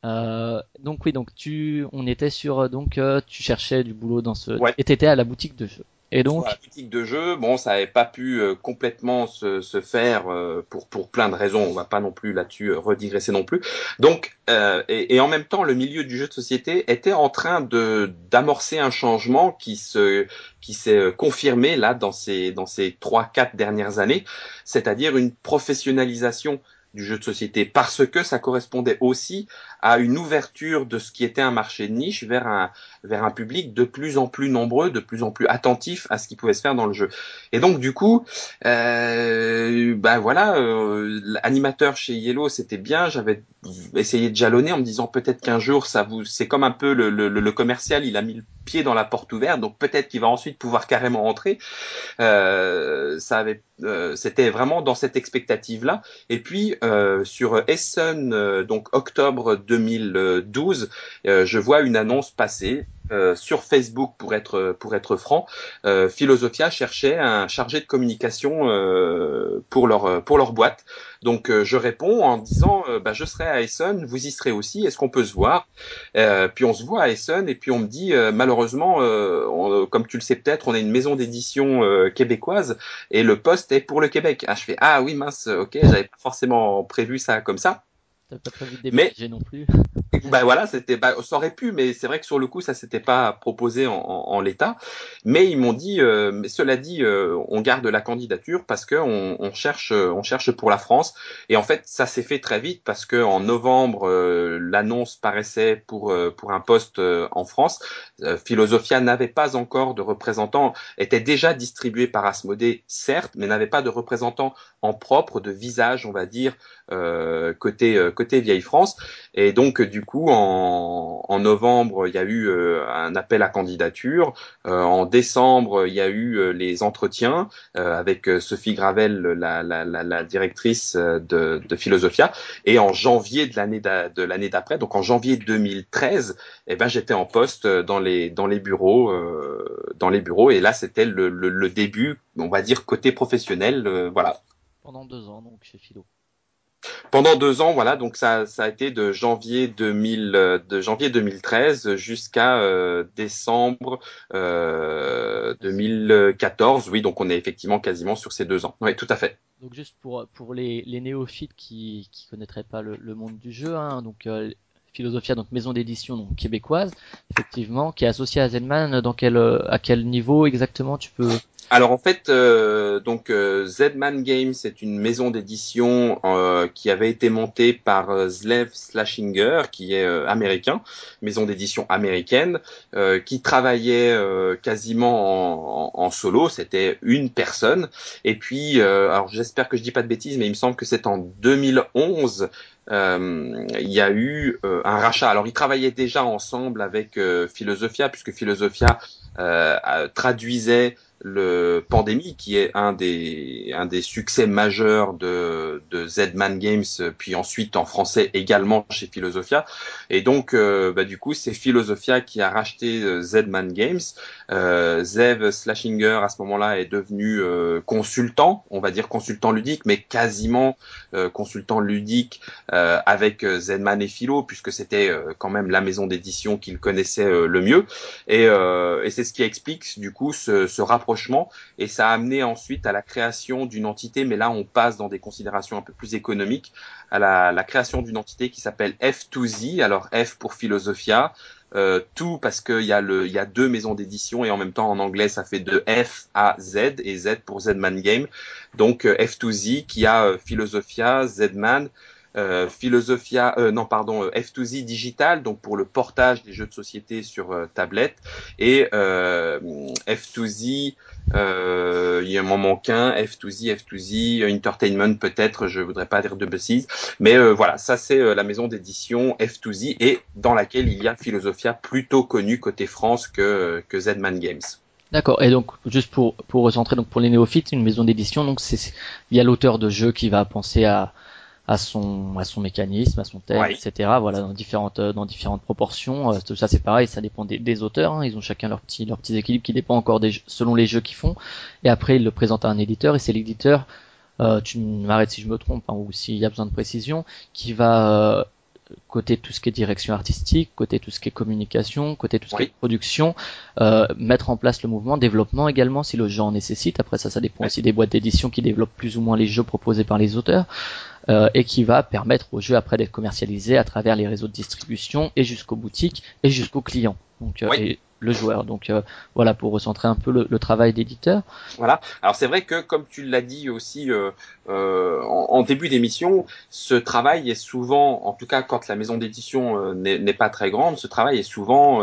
Euh, donc oui, donc tu, on était sur, donc euh, tu cherchais du boulot dans ce, ouais. et t'étais à la boutique de jeu. Et donc, la boutique de jeu, bon, ça n'avait pas pu euh, complètement se, se faire euh, pour pour plein de raisons. On va pas non plus là-dessus euh, redigresser non plus. Donc, et, et, en même temps, le milieu du jeu de société était en train de d'amorcer un changement qui se qui s'est confirmé là dans ces dans ces trois quatre dernières années, c'est-à-dire une professionnalisation du jeu de société parce que ça correspondait aussi à une ouverture de ce qui était un marché de niche vers un vers un public de plus en plus nombreux, de plus en plus attentif à ce qui pouvait se faire dans le jeu. Et donc du coup, euh, ben voilà, euh, l'animateur chez Yellow c'était bien. J'avais essayé de jalonner en me disant peut-être qu'un jour ça vous, c'est comme un peu le, le, le, commercial, il a mis le pied dans la porte ouverte, donc peut-être qu'il va ensuite pouvoir carrément rentrer. Euh, ça avait, euh, c'était vraiment dans cette expectative là. Et puis sur Essen, donc octobre 2012, je vois une annonce passer euh, sur Facebook pour être pour être franc, euh, Philosophia cherchait un chargé de communication euh, pour leur pour leur boîte. Donc je réponds en disant bah, je serai à Essen, vous y serez aussi, est-ce qu'on peut se voir? Puis on se voit à Essen et puis on me dit malheureusement, comme tu le sais peut-être, on est une maison d'édition québécoise et le poste est pour le Québec. Ah je fais ah oui mince, ok, j'avais pas forcément prévu ça comme ça. T'as pas prévu de mais non plus. bah voilà, c'était, bah, ça aurait pu, mais c'est vrai que sur le coup, ça s'était pas proposé en, en, l'état. Mais ils m'ont dit, euh, mais cela dit, euh, on garde la candidature parce que on, on, cherche, on cherche pour la France. Et en fait, ça s'est fait très vite parce que en novembre, euh, l'annonce paraissait pour pour un poste en France. Philosophia n'avait pas encore de représentant, était déjà distribué par Asmodée, certes, mais n'avait pas de représentant en propre, de visage, on va dire, côté côté vieille France. Et donc du coup en, novembre, il y a eu euh, un appel à candidature. Euh, en décembre, il y a eu euh, les entretiens avec Sophie Gravel, la, directrice de, Philosophia. Et en janvier de l'année d'après, donc en janvier 2013, eh ben j'étais en poste dans les dans les bureaux dans les bureaux. Et là, c'était le, le, début, on va dire côté professionnel, voilà. Pendant deux ans donc chez Philo. Pendant deux ans, voilà, donc ça, a été de janvier 2000, euh, 2013 jusqu'à euh, décembre euh, 2014. Oui, donc on est effectivement quasiment sur ces deux ans. Oui, tout à fait. Donc juste pour les, néophytes qui qui connaîtraient pas le, monde du jeu, hein, donc euh, Philosophia, donc maison d'édition québécoise, effectivement, qui est associée à Zedman. Dans à quel niveau exactement tu peux alors en fait, euh, donc euh, Zedman Games c'est une maison d'édition euh, qui avait été montée par euh, Zlev Slashinger, qui est américain, maison d'édition américaine, qui travaillait quasiment en, en, solo. C'était une personne. Et puis, alors j'espère que je dis pas de bêtises, mais il me semble que c'est en 2011 euh, il y a eu un rachat. Alors, ils travaillaient déjà ensemble avec Philosophia, puisque Philosophia traduisait le Pandémie, qui est un des, un des succès majeurs de, de Z-Man Games, puis ensuite en français également chez Philosophia. Et donc, euh, bah, du coup, c'est Philosophia qui a racheté euh, Z-Man Games. Euh, Zev Slashinger, à ce moment-là, est devenu euh, consultant, on va dire consultant ludique, mais quasiment consultant ludique avec Z-Man et Philo, puisque c'était quand même la maison d'édition qu'il connaissait le mieux. Et, et c'est ce qui explique, du coup, ce, ce rapprochement et ça a amené ensuite à la création d'une entité, mais là on passe dans des considérations un peu plus économiques, à la, création d'une entité qui s'appelle F2Z, alors F pour Philosophia, euh, tout parce qu'il y a le, y a deux maisons d'édition et en même temps en anglais ça fait de F à Z et Z pour Zman Game. Donc euh, F2Z qui a euh, Philosophia, Zman, Philosophia, euh, non pardon, euh, F2Z Digital, donc pour le portage des jeux de société sur tablette, et F2Z, il y a un moment qu'un, F2Z, F2Z Entertainment peut-être, je voudrais pas dire de bêtises, mais voilà, ça c'est la maison d'édition F2Z et dans laquelle il y a Philosophia plutôt connu côté France que que Zman Games. D'accord. Et donc, juste pour pour recentrer, donc pour les néophytes, une maison d'édition, donc c'est il y a l'auteur de jeu qui va penser à à son à son mécanisme, à son thème, etc. Voilà, dans différentes euh, dans différentes proportions. Euh, tout ça c'est pareil, ça dépend des, des auteurs. Hein. Ils ont chacun leur petit leur petits équilibres qui dépend encore des selon les jeux qu'ils font. Et après ils le présentent à un éditeur et c'est l'éditeur. Euh, tu m'arrêtes si je me trompe hein, ou s'il y a besoin de précision, qui va euh, côté tout ce qui est direction artistique, côté tout ce qui est communication, côté tout ce qui est production, euh, mettre en place le mouvement, développement également si le jeu en nécessite. Après ça, ça dépend aussi des boîtes d'édition qui développent plus ou moins les jeux proposés par les auteurs. Euh, et qui va permettre au jeu après d'être commercialisé à travers les réseaux de distribution et jusqu'aux boutiques et jusqu'aux clients. Donc euh, et le joueur. Donc euh, voilà pour recentrer un peu le, travail d'éditeur. Voilà. Alors c'est vrai que comme tu l'as dit aussi euh, en, en, début d'émission, ce travail est souvent, en tout cas quand la maison d'édition n'est pas très grande, ce travail est souvent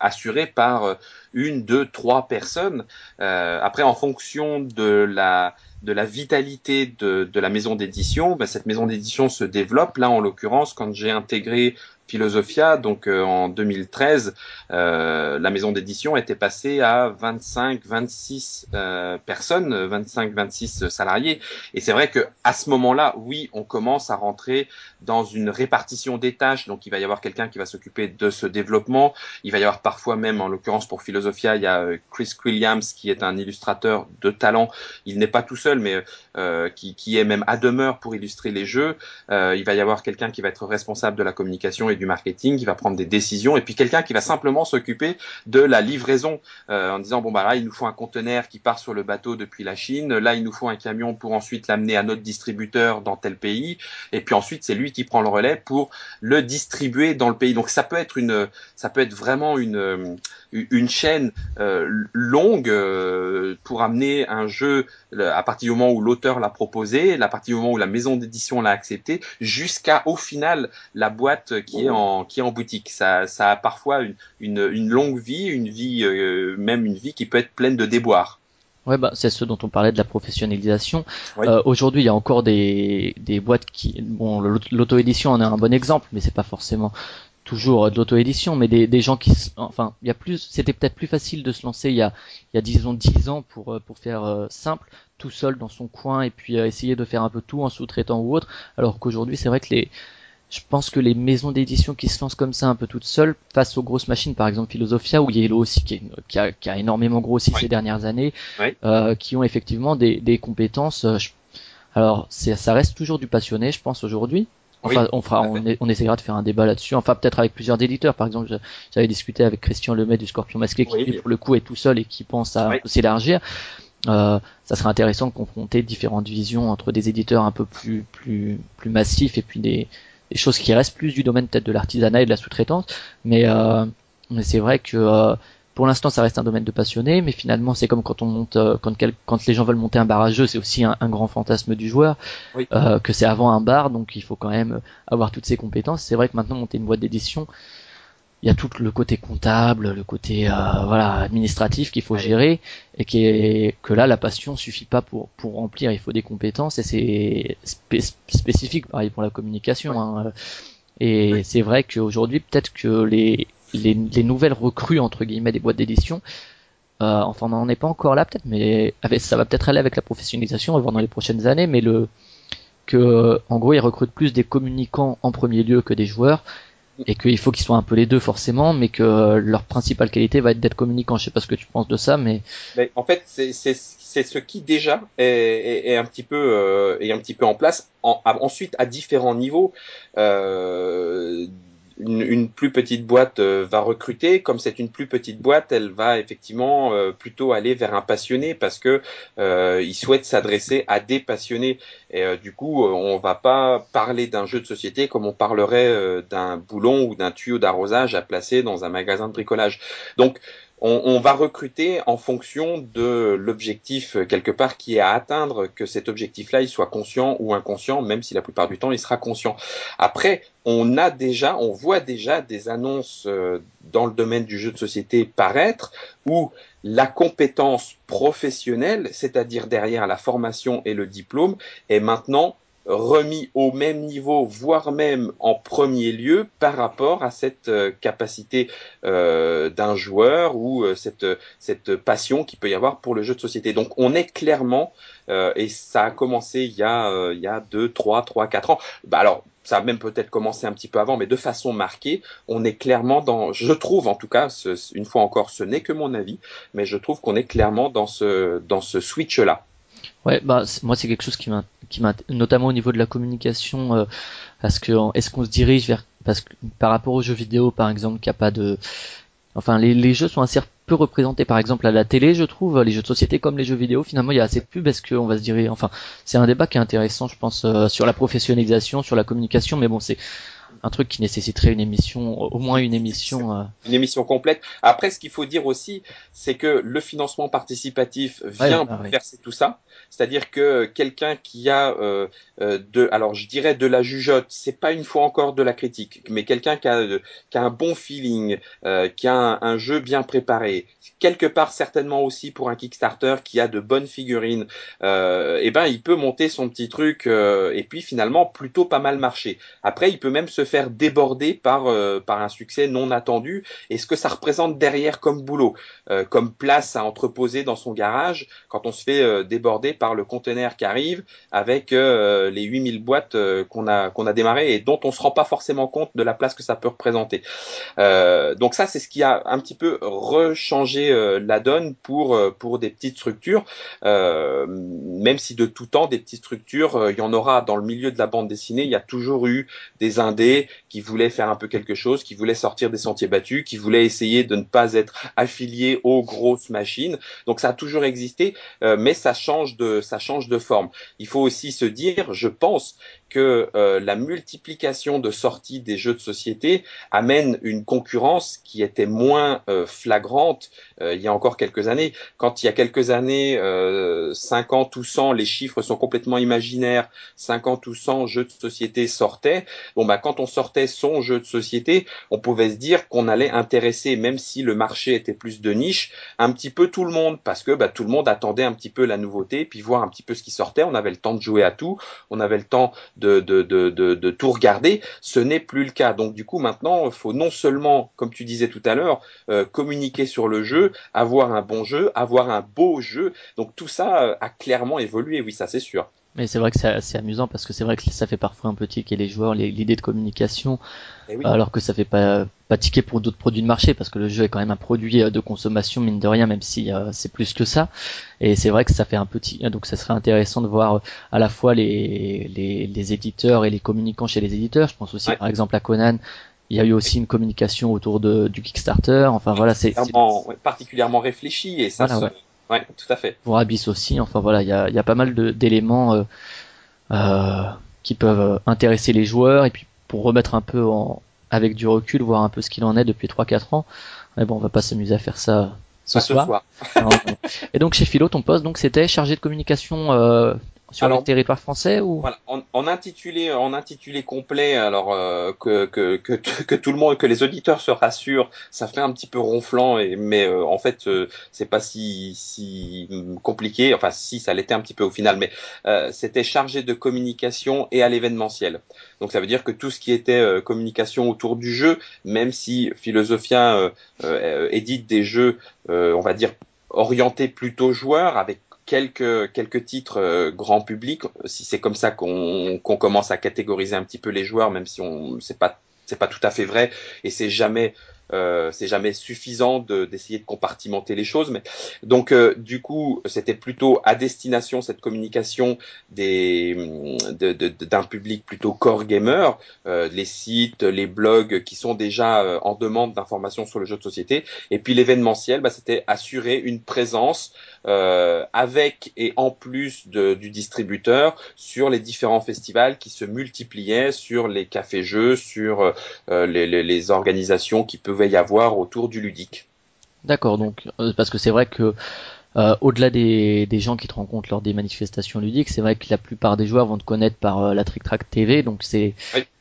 assuré par une, deux, trois personnes. après, en fonction de la de la vitalité de, de la maison d'édition, ben, cette maison d'édition se développe. Là, en l'occurrence, quand j'ai intégré Philosophia, donc euh, en 2013, euh, la maison d'édition était passée à 25, 26 euh, personnes, 25, 26 salariés. Et c'est vrai que à ce moment-là, oui, on commence à rentrer dans une répartition des tâches. Donc il va y avoir quelqu'un qui va s'occuper de ce développement. Il va y avoir parfois même, en l'occurrence pour Philosophia, il y a Chris Williams qui est un illustrateur de talent. Il n'est pas tout seul, mais qui, qui, est même à demeure pour illustrer les jeux. il va y avoir quelqu'un qui va être responsable de la communication du marketing, qui va prendre des décisions, et puis quelqu'un qui va simplement s'occuper de la livraison euh, en disant bon bah là il nous faut un conteneur qui part sur le bateau depuis la Chine, là il nous faut un camion pour ensuite l'amener à notre distributeur dans tel pays, et puis ensuite c'est lui qui prend le relais pour le distribuer dans le pays. Donc ça peut être une, ça peut être vraiment une une chaîne euh, longue euh, pour amener un jeu à partir du moment où l'auteur l'a proposé, à partir du moment où la maison d'édition l'a accepté, jusqu'à au final la boîte qui est en qui est en boutique. Ça, ça a parfois une, une, longue vie, une vie euh, même une vie qui peut être pleine de déboires. Ouais, bah, c'est ce dont on parlait de la professionnalisation. Euh, Aujourd'hui, il y a encore des, des boîtes qui, bon, l'auto-édition en est un bon exemple, mais c'est pas forcément toujours de l'auto-édition, mais des, des gens qui, enfin, il y a plus, c'était peut-être plus facile de se lancer il y a, il y a disons dix ans pour euh, pour faire euh, simple, tout seul dans son coin et puis essayer de faire un peu tout en sous-traitant ou autre, alors qu'aujourd'hui, c'est vrai que les je pense que les maisons d'édition qui se lancent comme ça un peu toutes seules face aux grosses machines, par exemple Philosophia ou Yellow aussi qui, qui, a, qui a, énormément grossi ces dernières années, euh, qui ont effectivement des, des compétences. Euh, alors ça reste toujours du passionné, je pense aujourd'hui. Enfin, on fera, on, on, essaiera de faire un débat là-dessus. Enfin, peut-être avec plusieurs éditeurs. Par exemple, j'avais discuté avec Christian Lemay du Scorpion Masqué, qui pour le coup est tout seul et qui pense à s'élargir. Euh, ça serait intéressant de confronter différentes visions entre des éditeurs un peu plus plus plus massifs et puis des des choses qui restent plus du domaine peut-être de l'artisanat et de la sous-traitance, mais, euh, mais c'est vrai que euh, pour l'instant ça reste un domaine de passionné, mais finalement c'est comme quand on monte, euh, quand, quand les gens veulent monter un bar à jeu, c'est aussi un, grand fantasme du joueur, euh, que c'est avant un bar, donc il faut quand même avoir toutes ces compétences. C'est vrai que maintenant monter une boîte d'édition, il y a tout le côté comptable, le côté euh, voilà administratif qu'il faut gérer et qui est, que là la passion suffit pas pour pour remplir, il faut des compétences et c'est spécifique pareil pour la communication. Hein. Et c'est vrai qu'aujourd'hui peut-être que les, les, les nouvelles recrues entre guillemets des boîtes d'édition euh, enfin on n'en est pas encore là peut-être mais avec, ça va peut-être aller avec la professionnalisation on va voir dans les prochaines années mais le que en gros ils recrutent plus des communicants en premier lieu que des joueurs et qu'il faut qu'ils soient un peu les deux forcément, mais que leur principale qualité va être d'être communicant. Je sais pas ce que tu penses de ça, mais, mais en fait c'est ce qui déjà est, est, est, un petit peu euh, est un petit peu en place. En, ensuite à différents niveaux. Euh, une, plus petite boîte euh, va recruter, comme c'est une plus petite boîte, elle va effectivement euh, plutôt aller vers un passionné parce que euh, il souhaite s'adresser à des passionnés. Et du coup, on va pas parler d'un jeu de société comme on parlerait d'un boulon ou d'un tuyau d'arrosage à placer dans un magasin de bricolage. Donc on, on, va recruter en fonction de l'objectif quelque part qui est à atteindre, que cet objectif-là il soit conscient ou inconscient, même si la plupart du temps il sera conscient. Après, on a déjà, on voit déjà des annonces euh, dans le domaine du jeu de société paraître où la compétence professionnelle, c'est-à-dire derrière la formation et le diplôme, est maintenant remis au même niveau, voire même en premier lieu par rapport à cette euh, capacité euh, d'un joueur ou euh, cette, cette passion qu'il peut y avoir pour le jeu de société. Donc on est clairement, et ça a commencé il y a, il y a 2, 3, 3, 4 ans, bah alors ça a même peut-être commencé un petit peu avant, mais de façon marquée, on est clairement dans, je trouve en tout cas, une fois encore, ce n'est que mon avis, mais je trouve qu'on est clairement dans ce, dans ce switch-là. Ouais, bah moi c'est quelque chose qui m'a, qui m'a, notamment au niveau de la communication, euh, parce que est-ce qu'on se dirige vers, parce que par rapport aux jeux vidéo par exemple, qu'il n'y a pas de, enfin les, les jeux sont assez peu représentés. Par exemple à la télé, je trouve, les jeux de société comme les jeux vidéo, finalement il y a assez de pubs, est-ce qu'on va se dire, enfin c'est un débat qui est intéressant, je pense, euh, sur la professionnalisation, sur la communication, mais bon c'est un truc qui nécessiterait une émission, au moins une émission. Euh. Une émission complète. Après, ce qu'il faut dire aussi, c'est que le financement participatif vient bah verser tout ça. C'est-à-dire que quelqu'un qui a euh, euh, de, alors je dirais de la jugeote, c'est pas une fois encore de la critique, mais quelqu'un qui a, qui a un bon feeling, qui a un, un, jeu bien préparé, quelque part certainement aussi pour un Kickstarter qui a de bonnes figurines, eh ben il peut monter son petit truc et puis finalement plutôt pas mal marcher. Après, il peut même se faire déborder par, euh, par un succès non attendu. Et ce que ça représente derrière comme boulot, euh, comme place à entreposer dans son garage quand on se fait euh, déborder par le conteneur qui arrive avec les 8000 boîtes qu'on a, qu'on a démarré et dont on se rend pas forcément compte de la place que ça peut représenter. donc ça, c'est ce qui a un petit peu rechangé la donne pour, pour des petites structures, même si de tout temps, des petites structures, il y en aura dans le milieu de la bande dessinée, il y a toujours eu des indés qui voulaient faire un peu quelque chose, qui voulaient sortir des sentiers battus, qui voulaient essayer de ne pas être affiliés aux grosses machines. Donc ça a toujours existé, euh, mais ça change de ça change de forme. Il faut aussi se dire, je pense, que euh, la multiplication de sorties des jeux de société amène une concurrence qui était moins euh, flagrante euh, il y a encore quelques années. Quand il y a quelques années, 50 ou 100, les chiffres sont complètement imaginaires, 50 ou 100 jeux de société sortaient, bon bah quand on sortait son jeu de société, on pouvait se dire qu'on allait intéresser, même si le marché était plus de niche, un petit peu tout le monde, parce que bah, tout le monde attendait un petit peu la nouveauté, puis voir un petit peu ce qui sortait, on avait le temps de jouer à tout, on avait le temps de, de, de, de, tout regarder. Ce n'est plus le cas. Donc du coup maintenant, il faut non seulement, comme tu disais tout à l'heure, euh, communiquer sur le jeu, avoir un bon jeu, avoir un beau jeu. Donc tout ça euh, a clairement évolué, oui, ça c'est sûr. Mais c'est vrai que c'est assez amusant parce que c'est vrai que ça fait parfois un peu tiquer les joueurs l'idée de communication, eh alors que ça fait pas pas tiquer pour d'autres produits de marché parce que le jeu est quand même un produit euh, de consommation mine de rien même si euh, c'est plus que ça. Et c'est vrai que ça fait un petit donc ça serait intéressant de voir euh, à la fois les les, les éditeurs et les communicants chez les éditeurs. Je pense aussi par exemple à Conan il y a eu aussi une communication autour de, du Kickstarter. Enfin voilà, c'est particulièrement réfléchi et ça Ouais, tout à fait. Pour Abyss aussi, enfin voilà, il y a, y a, pas mal d'éléments euh, euh, qui peuvent euh, intéresser les joueurs et puis pour remettre un peu en, avec du recul, voir un peu ce qu'il en est depuis 3-4 ans. Mais bon, on va pas s'amuser à faire ça ce soir. et donc chez Philo, ton poste donc c'était chargé de communication euh, sur le territoire français ou? voilà, en, intitulé en intitulé complet alors euh, que, que, que, que, tout le monde que les auditeurs se rassurent ça fait un petit peu ronflant et mais euh, en fait euh, c'est pas si si compliqué enfin si ça l'était un petit peu au final mais c'était chargé de communication et à l'événementiel. Donc ça veut dire que tout ce qui était communication autour du jeu même si Philosophia édite des jeux on va dire orientés plutôt joueurs avec quelques quelques titres euh, grand public si c'est comme ça qu'on qu'on commence à catégoriser un petit peu les joueurs même si on c'est pas c'est pas tout à fait vrai et c'est jamais euh, c'est jamais suffisant d'essayer de, compartimenter les choses. Mais donc euh, du coup, c'était plutôt à destination cette communication des d'un de, public plutôt core gamer, euh, les sites, les blogs qui sont déjà euh, en demande d'informations sur le jeu de société. Et puis l'événementiel, bah, c'était assurer une présence avec et en plus de, du distributeur sur les différents festivals qui se multipliaient, sur les cafés-jeux, sur les, les, les organisations qui peuvent y avoir autour du ludique. D'accord, donc euh, parce que c'est vrai que euh, au-delà des, gens qui te rencontrent lors des manifestations ludiques, c'est vrai que la plupart des joueurs vont te connaître par euh, la Trick Track TV, donc c'est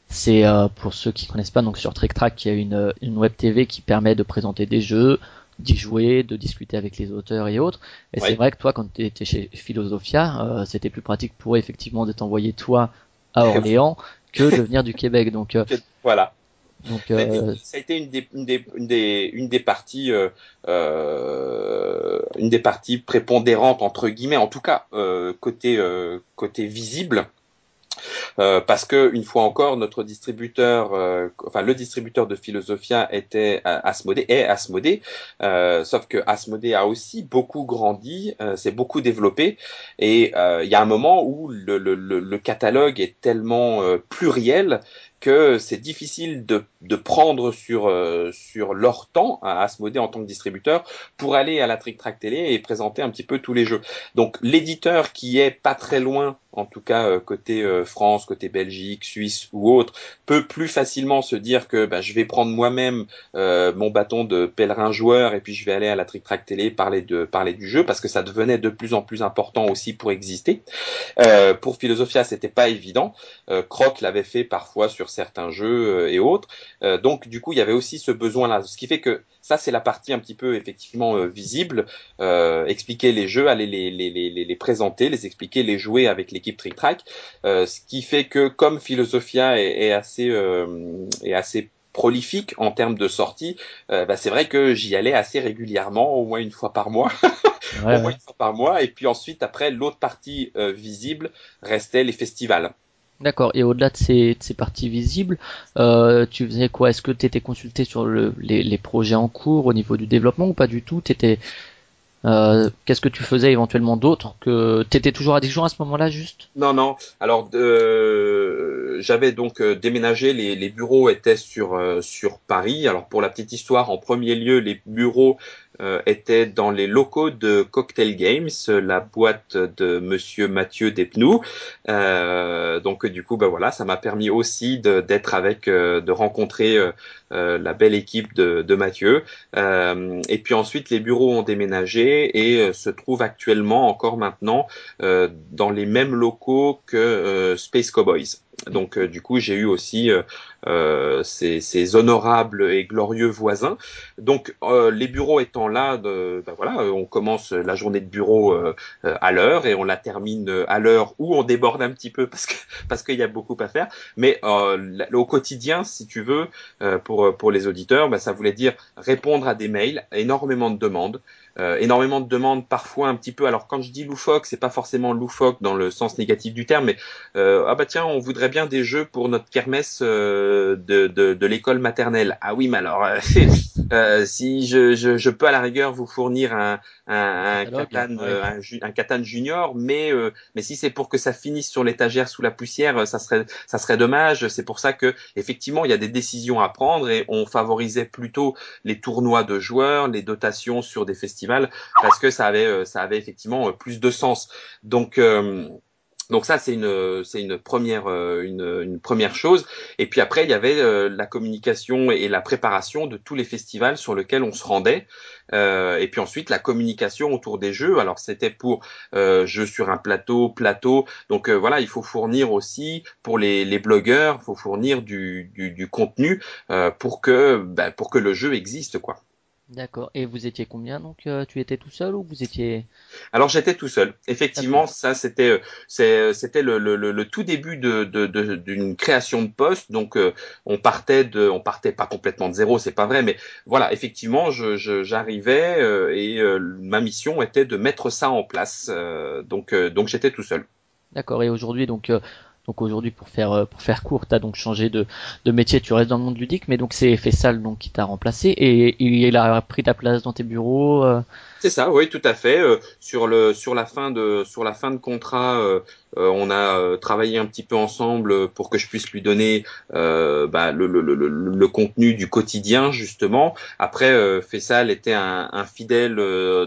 c'est pour ceux qui connaissent pas, donc sur Trick Track, il y a une, une web TV qui permet de présenter des jeux, d'y jouer, de discuter avec les auteurs et autres. Et c'est vrai que toi, quand tu étais chez Philosophia, c'était plus pratique pour eux effectivement de t'envoyer toi à Orléans que de venir du Québec. Donc voilà. Donc, euh... Ça a été une des, une des, une des, une des parties, euh, euh, une des parties prépondérantes entre guillemets, en tout cas euh, côté euh, côté visible. Euh, parce que une fois encore, notre distributeur, enfin le distributeur de Philosophia était Asmodée, est Asmodée, sauf que Asmodée a aussi beaucoup grandi, s'est beaucoup développé, et il y a un moment où le, le, le catalogue est tellement pluriel que c'est difficile de, de, prendre sur, euh, sur leur temps à Asmodée en tant que distributeur pour aller à la Trick Track Télé et présenter un petit peu tous les jeux. Donc l'éditeur qui est pas très loin en tout cas euh, côté euh, France, côté Belgique, Suisse ou autre, peut plus facilement se dire que bah, je vais prendre moi-même euh, mon bâton de pèlerin joueur et puis je vais aller à la Trick Track Télé parler de parler du jeu parce que ça devenait de plus en plus important aussi pour exister. Euh, pour Philosophia, c'était pas évident. Euh, Croc l'avait fait parfois sur certains jeux et autres. donc du coup, il y avait aussi ce besoin-là, ce qui fait que ça, c'est la partie un petit peu effectivement visible. expliquer les jeux, aller les, les, les, les présenter, les expliquer, les jouer avec les Trick Track, euh, ce qui fait que comme Philosophia est, assez euh, est assez prolifique en termes de sorties, euh, bah, c'est vrai que j'y allais assez régulièrement, au moins une fois par mois. au moins une fois par mois. Et puis ensuite, après, l'autre partie visible restait les festivals. D'accord. Et au-delà de ces, ces, parties visibles, euh, tu faisais quoi? Est-ce que tu étais consulté sur le, les, les, projets en cours au niveau du développement ou pas du tout? T'étais euh, qu'est-ce que tu faisais éventuellement d'autre que t'étais toujours à Dijon à ce moment-là juste? Non non. Alors euh, j'avais donc euh, déménagé. Les, les, bureaux étaient sur sur Paris. Alors pour la petite histoire, en premier lieu, les bureaux euh, était dans les locaux de Cocktail Games, la boîte de Monsieur Mathieu Despnous. Euh, donc du coup, ben voilà, ça m'a permis aussi d'être avec, euh, de rencontrer euh, la belle équipe de, de Mathieu. et puis ensuite, les bureaux ont déménagé et se trouvent actuellement, encore maintenant, dans les mêmes locaux que Space Cowboys. Donc du coup, j'ai eu aussi euh, ces, honorables et glorieux voisins. Donc euh, les bureaux étant là, ben voilà, on commence la journée de bureau euh, à l'heure et on la termine à l'heure où on déborde un petit peu parce que parce qu'il y a beaucoup à faire. Mais au quotidien, si tu veux, pour pour les auditeurs, ben, ça voulait dire répondre à des mails, énormément de demandes. Euh, énormément de demandes, parfois un petit peu. Alors quand je dis loufoque, c'est pas forcément loufoque dans le sens négatif du terme, mais euh, ah bah tiens, on voudrait bien des jeux pour notre kermesse euh, de, de, de l'école maternelle. Ah oui, mais alors si je, je, je, peux à la rigueur vous fournir un, un, un, un katane junior, mais mais si c'est pour que ça finisse sur l'étagère sous la poussière, ça serait ça serait dommage. C'est pour ça que effectivement il y a des décisions à prendre et on favorisait plutôt les tournois de joueurs, les dotations sur des festivals parce que ça avait euh, ça avait effectivement euh, plus de sens. Donc euh, donc ça c'est une c'est une première une, première chose. Et puis après il y avait la communication et la préparation de tous les festivals sur lesquels on se rendait. Et puis ensuite la communication autour des jeux. Alors c'était pour euh, jeux sur un plateau plateau. Donc voilà il faut fournir aussi pour les, les blogueurs faut fournir du, contenu pour que ben, pour que le jeu existe quoi D'accord. Et vous étiez combien donc euh, Tu étais tout seul ou vous étiez Alors j'étais tout seul. Effectivement, ça c'était euh, euh, c'était le, le, le, tout début de d'une de, création de poste. Donc on partait de on partait pas complètement de zéro, c'est pas vrai, mais voilà, effectivement, je j'arrivais et ma mission était de mettre ça en place. donc donc j'étais tout seul. D'accord. Et aujourd'hui donc donc aujourd'hui, pour faire euh, pour faire court, t'as donc changé de, de métier, tu restes dans le monde ludique, mais donc c'est Fessal donc qui t'a remplacé et il a pris ta place dans tes bureaux. Euh, c'est ça, oui, tout à fait. Euh, sur le sur la fin de sur la fin de contrat, euh, euh, on a travaillé un petit peu ensemble pour que je puisse lui donner bah, le, le, le, le, contenu du quotidien justement. Après, Fessal était un, un fidèle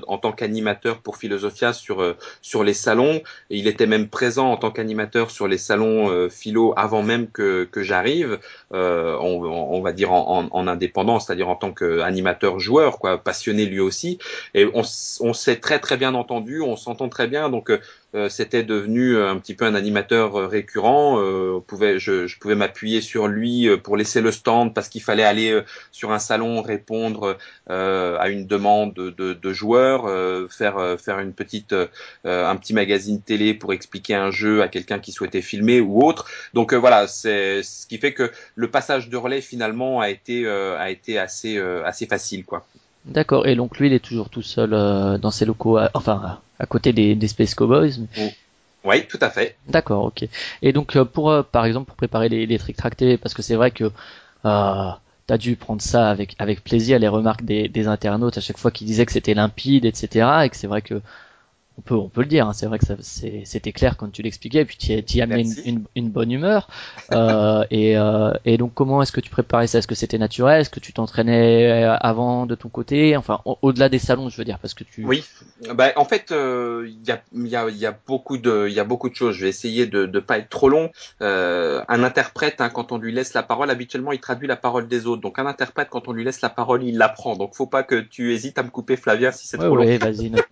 en tant qu'animateur pour Philosophia sur sur les salons. Il était même présent en tant qu'animateur sur les salons philo avant même que que j'arrive. On, on, va dire en, en, en indépendant, c'est-à-dire en tant qu'animateur joueur, quoi, passionné lui aussi. On s'est très très bien entendu, on s'entend très bien, donc euh, euh, c'était devenu un petit peu un animateur euh, récurrent. pouvait, je, pouvais m'appuyer sur lui pour laisser le stand parce qu'il fallait aller sur un salon répondre à une demande de, joueurs, faire faire une petite un petit magazine télé pour expliquer un jeu à quelqu'un qui souhaitait filmer ou autre. Donc voilà, c'est ce qui fait que le passage de relais finalement a été a été assez assez facile quoi. D'accord. Et donc lui, il est toujours tout seul euh, dans ses locaux, enfin à côté des, des Space Cowboys. Oui, tout à fait. D'accord, ok. Et donc euh, pour, euh, par exemple, pour préparer les, les Trick Track TV, parce que c'est vrai que euh, t'as dû prendre ça avec avec plaisir, les remarques des, des internautes à chaque fois qu'ils disaient que c'était limpide, etc. Et que c'est vrai que on peut, on peut le dire. Hein. C'est vrai que c'était clair quand tu l'expliquais, et puis tu y, amenais une, une, bonne humeur. Euh, et, euh, et, donc, comment est-ce que tu préparais ça? Est-ce que c'était naturel? Est-ce que tu t'entraînais avant de ton côté? Enfin, au-delà des salons, je veux dire, parce que tu. Oui. Bah, en fait, euh, il y, a, y, a, y, a, beaucoup de, il y a beaucoup de choses. Je vais essayer de ne pas être trop long. Euh, un interprète, hein, quand on lui laisse la parole, habituellement, il traduit la parole des autres. Donc, un interprète, quand on lui laisse la parole, il l'apprend. Donc, faut pas que tu hésites à me couper, Flavien, si c'est trop long. Oui, vas-y.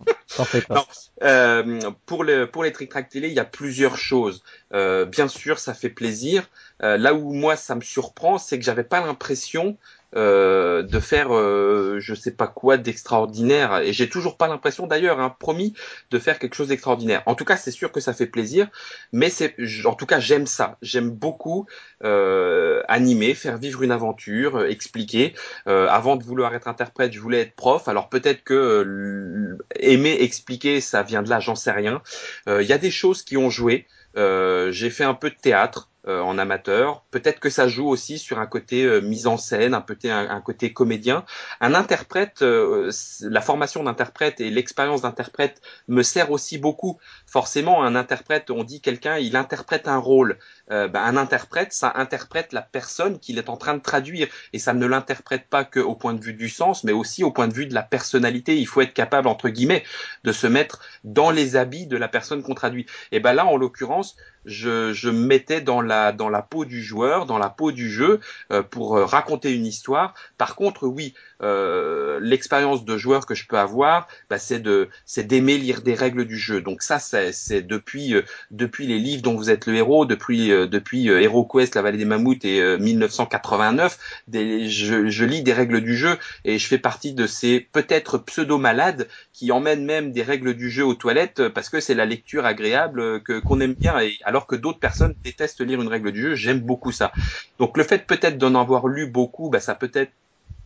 Non, euh, pour, le, pour les trick track télé, il y a plusieurs choses. Euh, bien sûr, ça fait plaisir. Euh, là où moi ça me surprend, c'est que j'avais pas l'impression euh, de faire euh, je sais pas quoi d'extraordinaire. Et j'ai toujours pas l'impression d'ailleurs hein, promis de faire quelque chose d'extraordinaire. En tout cas c'est sûr que ça fait plaisir. Mais c'est en tout cas j'aime ça. J'aime beaucoup euh, animer faire vivre une aventure euh, expliquer. Avant de vouloir être interprète je voulais être prof. Alors peut-être que aimer expliquer ça vient de là j'en sais rien. Il y a des choses qui ont joué. J'ai fait un peu de théâtre. euh, en amateur. Peut-être que ça joue aussi sur un côté euh, mise en scène, un, côté, un, côté comédien. Un interprète, euh, la formation d'interprète et l'expérience d'interprète me sert aussi beaucoup. Forcément, un interprète, on dit quelqu'un, il interprète un rôle. Ben, un interprète, ça interprète la personne qu'il est en train de traduire et ça ne l'interprète pas que au point de vue du sens, mais aussi au point de vue de la personnalité. Il faut être capable entre guillemets de se mettre dans les habits de la personne qu'on traduit. Et ben là, en l'occurrence, je, je me mettais dans la, dans la peau du joueur, dans la peau du jeu, euh, pour euh, raconter une histoire. Par contre, oui, euh, l'expérience de joueur que je peux avoir, bah, c'est de, c'est d'aimer lire des règles du jeu. Donc ça, c'est depuis, depuis les livres dont vous êtes le héros, depuis, depuis Hero Quest, la vallée des mammouths et 1989, des, je, lis des règles du jeu et je fais partie de ces peut-être pseudo malades qui emmènent même des règles du jeu aux toilettes parce que c'est la lecture agréable que qu'on aime bien. Et alors que d'autres personnes détestent lire une règle du jeu. J'aime beaucoup ça. Donc le fait peut-être d'en avoir lu beaucoup, bah, ça peut-être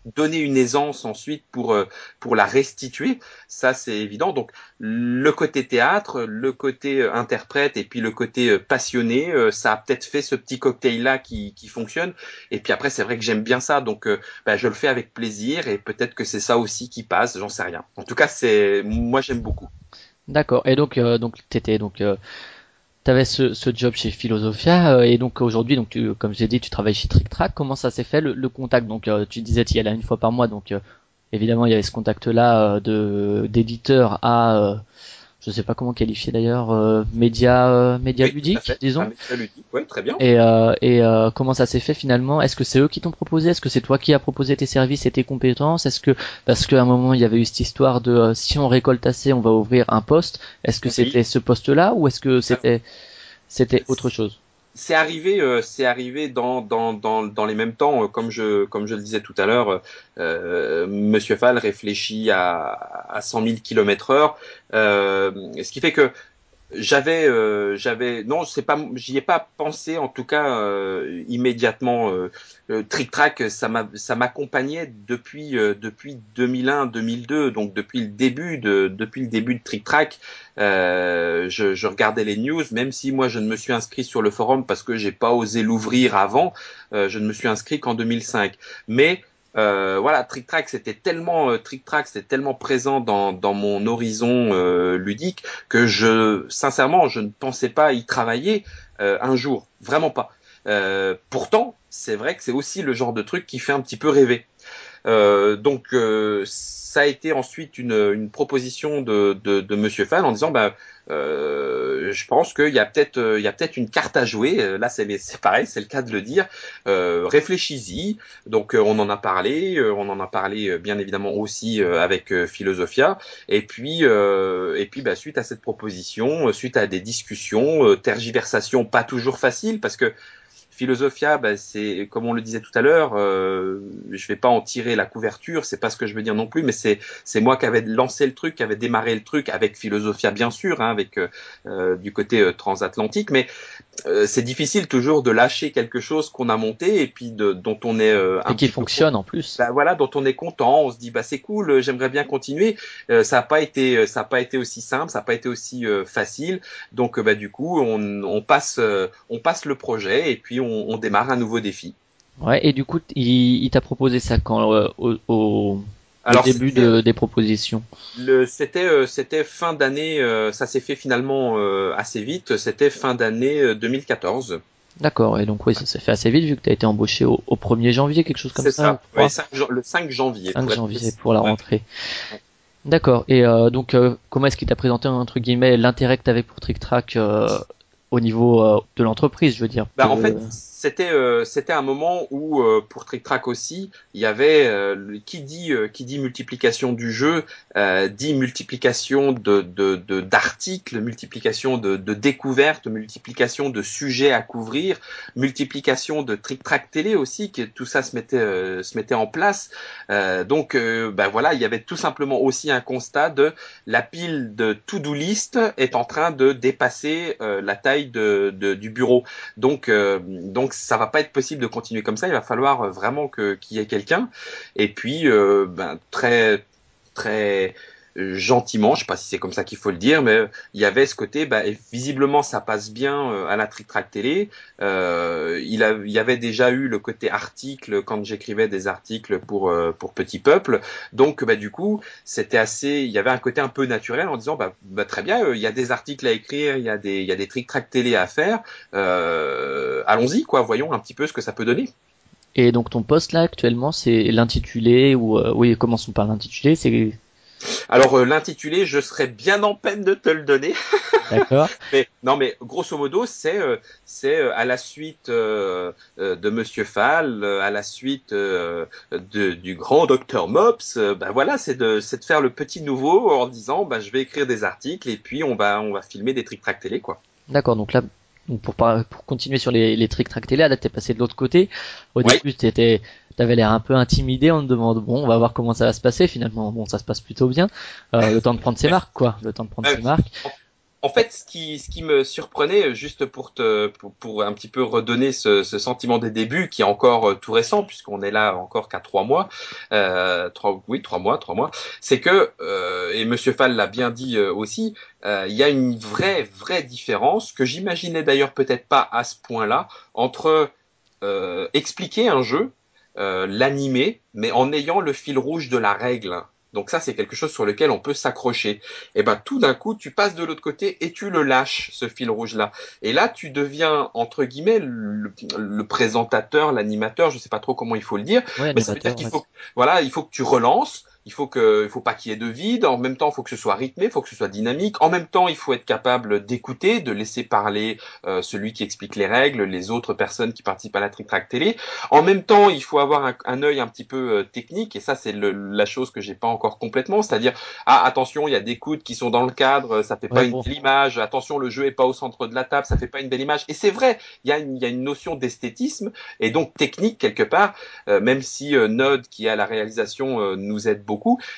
donner une aisance ensuite pour euh, pour la restituer. Ça c'est évident. Donc le côté théâtre le côté euh, interprète et puis le côté euh, passionné ça a peut-être fait ce petit cocktail là qui, qui fonctionne. Et puis après c'est vrai que j'aime bien ça. Donc bah, je le fais avec plaisir et peut-être que c'est ça aussi qui passe. J'en sais rien. En tout cas c'est moi j'aime beaucoup. D'accord. Et donc donc t'étais donc tu avais ce, job chez Philosophia euh, et donc aujourd'hui donc tu, comme j'ai dit tu travailles chez Trick Track comment ça s'est fait le, contact? Donc euh, tu disais tu y allais une fois par mois donc euh, évidemment il y avait ce contact là de d'éditeur à je sais pas comment qualifier d'ailleurs, euh, média, euh, média ludique, disons. média ludique, ouais, très bien. Et, euh, et euh, comment ça s'est fait finalement? Est-ce que c'est eux qui t'ont proposé? Est-ce que c'est toi qui as proposé tes services et tes compétences? Est-ce que parce qu'à un moment il y avait eu cette histoire de si on récolte assez, on va ouvrir un poste. Est-ce que c'était ce poste-là ou est-ce que c'était c'était autre chose? C'est arrivé, euh, c'est arrivé dans, dans, dans, dans, les mêmes temps, euh, comme je, comme je le disais tout à l'heure, euh, Monsieur Fall réfléchit à, à 100 000 km heure, ce qui fait que j'avais, euh, j'avais, non, c'est pas, j'y ai pas pensé en tout cas euh, immédiatement. Euh, Trick Track, ça m'a, ça m'accompagnait depuis depuis 2001-2002, donc depuis le début de depuis le début de Trick Track. Je, je, regardais les news, même si moi je ne me suis inscrit sur le forum parce que j'ai pas osé l'ouvrir avant. je ne me suis inscrit qu'en 2005, mais euh, voilà, Trick Track, c'était tellement euh, Trick Track, c'était tellement présent dans, dans mon horizon euh, ludique que je, sincèrement, je ne pensais pas y travailler euh, un jour, vraiment pas. pourtant, c'est vrai que c'est aussi le genre de truc qui fait un petit peu rêver. Donc, ça a été ensuite une, une proposition de, de, de Monsieur Fan en disant, bah, euh, je pense qu'il y a peut-être euh, il y a peut-être une carte à jouer. Euh, là, c'est pareil, c'est le cas de le dire. Euh, Réfléchis-y. Donc, on en a parlé. on en a parlé bien évidemment aussi avec Philosophia. Et puis, et puis, bah, suite à cette proposition, suite à des discussions, tergiversations pas toujours faciles parce que Philosophia, bah, c'est comme on le disait tout à l'heure, euh, je vais pas en tirer la couverture, c'est pas ce que je veux dire non plus, mais c'est c'est moi qui avais lancé le truc, qui avait démarré le truc avec Philosophia bien sûr, hein, avec euh, euh, du côté euh, transatlantique, mais c'est difficile toujours de lâcher quelque chose qu'on a monté et puis de, dont on est et qui fonctionne en plus. Bah, voilà, dont on est content, on se dit bah c'est cool, j'aimerais bien continuer. ça n'a pas été ça a pas été aussi simple, ça n'a pas été aussi facile, donc bah du coup on, on passe on passe le projet et puis on on, démarre un nouveau défi. Ouais, et du coup, il, t'a proposé ça quand euh, au, Alors, le début de, des propositions. C'était c'était fin d'année, ça s'est fait finalement assez vite. C'était fin d'année 2014. D'accord, et donc oui, ça s'est fait assez vite vu que tu as été embauché au, 1er janvier, quelque chose comme ça. ça. Ouais, le 5 janvier. 5 janvier pour la rentrée. D'accord, et euh, donc euh, comment est-ce qu'il t'a présenté entre guillemets l'intérêt que tu avais pour Trick Track euh, au niveau de l'entreprise, je veux dire bah, En fait, c'était euh, c'était un moment où euh, pour Trick Track aussi, il y avait euh, qui dit qui dit multiplication du jeu dit multiplication de d'articles, multiplication de, de découvertes, multiplication de sujets à couvrir, multiplication de Trick Track télé aussi, que tout ça se mettait se mettait en place. donc ben voilà, il y avait tout simplement aussi un constat de la pile de to-do list est en train de dépasser la taille de, de, du bureau. Donc donc donc ça va pas être possible de continuer comme ça. Il va falloir euh, vraiment que qu'il y ait quelqu'un. Et puis, euh, ben, très très gentiment, je sais pas si c'est comme ça qu'il faut le dire, mais il y avait ce côté, bah, visiblement ça passe bien à la Trick Track télé. Euh, il, y avait déjà eu le côté article quand j'écrivais des articles pour pour Petit Peuple, donc bah, du coup c'était assez, il y avait un côté un peu naturel en disant bah, bah très bien, il y a des articles à écrire, il y a des il y a des télé à faire, allons-y quoi, voyons un petit peu ce que ça peut donner. Et donc ton poste là actuellement c'est l'intitulé ou oui commençons par l'intitulé c'est alors euh, l'intitulé, je serais bien en peine de te le donner. D'accord. mais non, mais grosso modo, c'est euh, c'est euh, à la suite de Monsieur Fall, à la suite de, du grand docteur Mops. ben voilà, c'est de c'est de faire le petit nouveau en disant, bah je vais écrire des articles et puis on va on va filmer des trick track télé quoi. D'accord, donc là pour, pour continuer sur les, les trick track télé, là t'es passé de l'autre côté. Au début, t'étais t'avais l'air un peu intimidé, on te demande bon, on va voir comment ça va se passer. Finalement, bon, ça se passe plutôt bien. Euh, le temps de prendre ses marques, quoi. Le temps de prendre ses marques. En fait, ce qui, ce qui me surprenait, juste pour te, pour, un petit peu redonner ce, ce, sentiment des débuts, qui est encore euh, tout récent, puisqu'on est là encore qu'à trois mois, euh, trois, oui, trois mois, trois mois, c'est que, euh, et Monsieur Fall l'a bien dit aussi, euh, il y a une vraie, vraie différence que j'imaginais d'ailleurs peut-être pas à ce point-là entre expliquer un jeu euh, l'animer, mais en ayant le fil rouge de la règle. Donc ça, c'est quelque chose sur lequel on peut s'accrocher. Et ben tout d'un coup, tu passes de l'autre côté et tu le lâches, ce fil rouge-là. Et là, tu deviens entre guillemets le, présentateur, l'animateur, je sais pas trop comment il faut le dire, mais ça veut dire qu'il faut, voilà, il faut que tu relances il faut que, il faut pas qu'il y ait de vide. En même temps, il faut que ce soit rythmé, il faut que ce soit dynamique. En même temps, il faut être capable d'écouter, de laisser parler euh, celui qui explique les règles, les autres personnes qui participent à la Trick Track télé. En même temps, il faut avoir un, un œil un petit peu euh, technique, et ça, c'est la chose que j'ai pas encore complètement. C'est-à-dire, ah attention, il y a des coudes qui sont dans le cadre, ça fait pas une belle image. Attention, le jeu est pas au centre de la table, ça fait pas une belle image. Et c'est vrai, il y a une, il y a une notion d'esthétisme et donc technique quelque part, euh, même si Node qui a la réalisation nous aide beaucoup.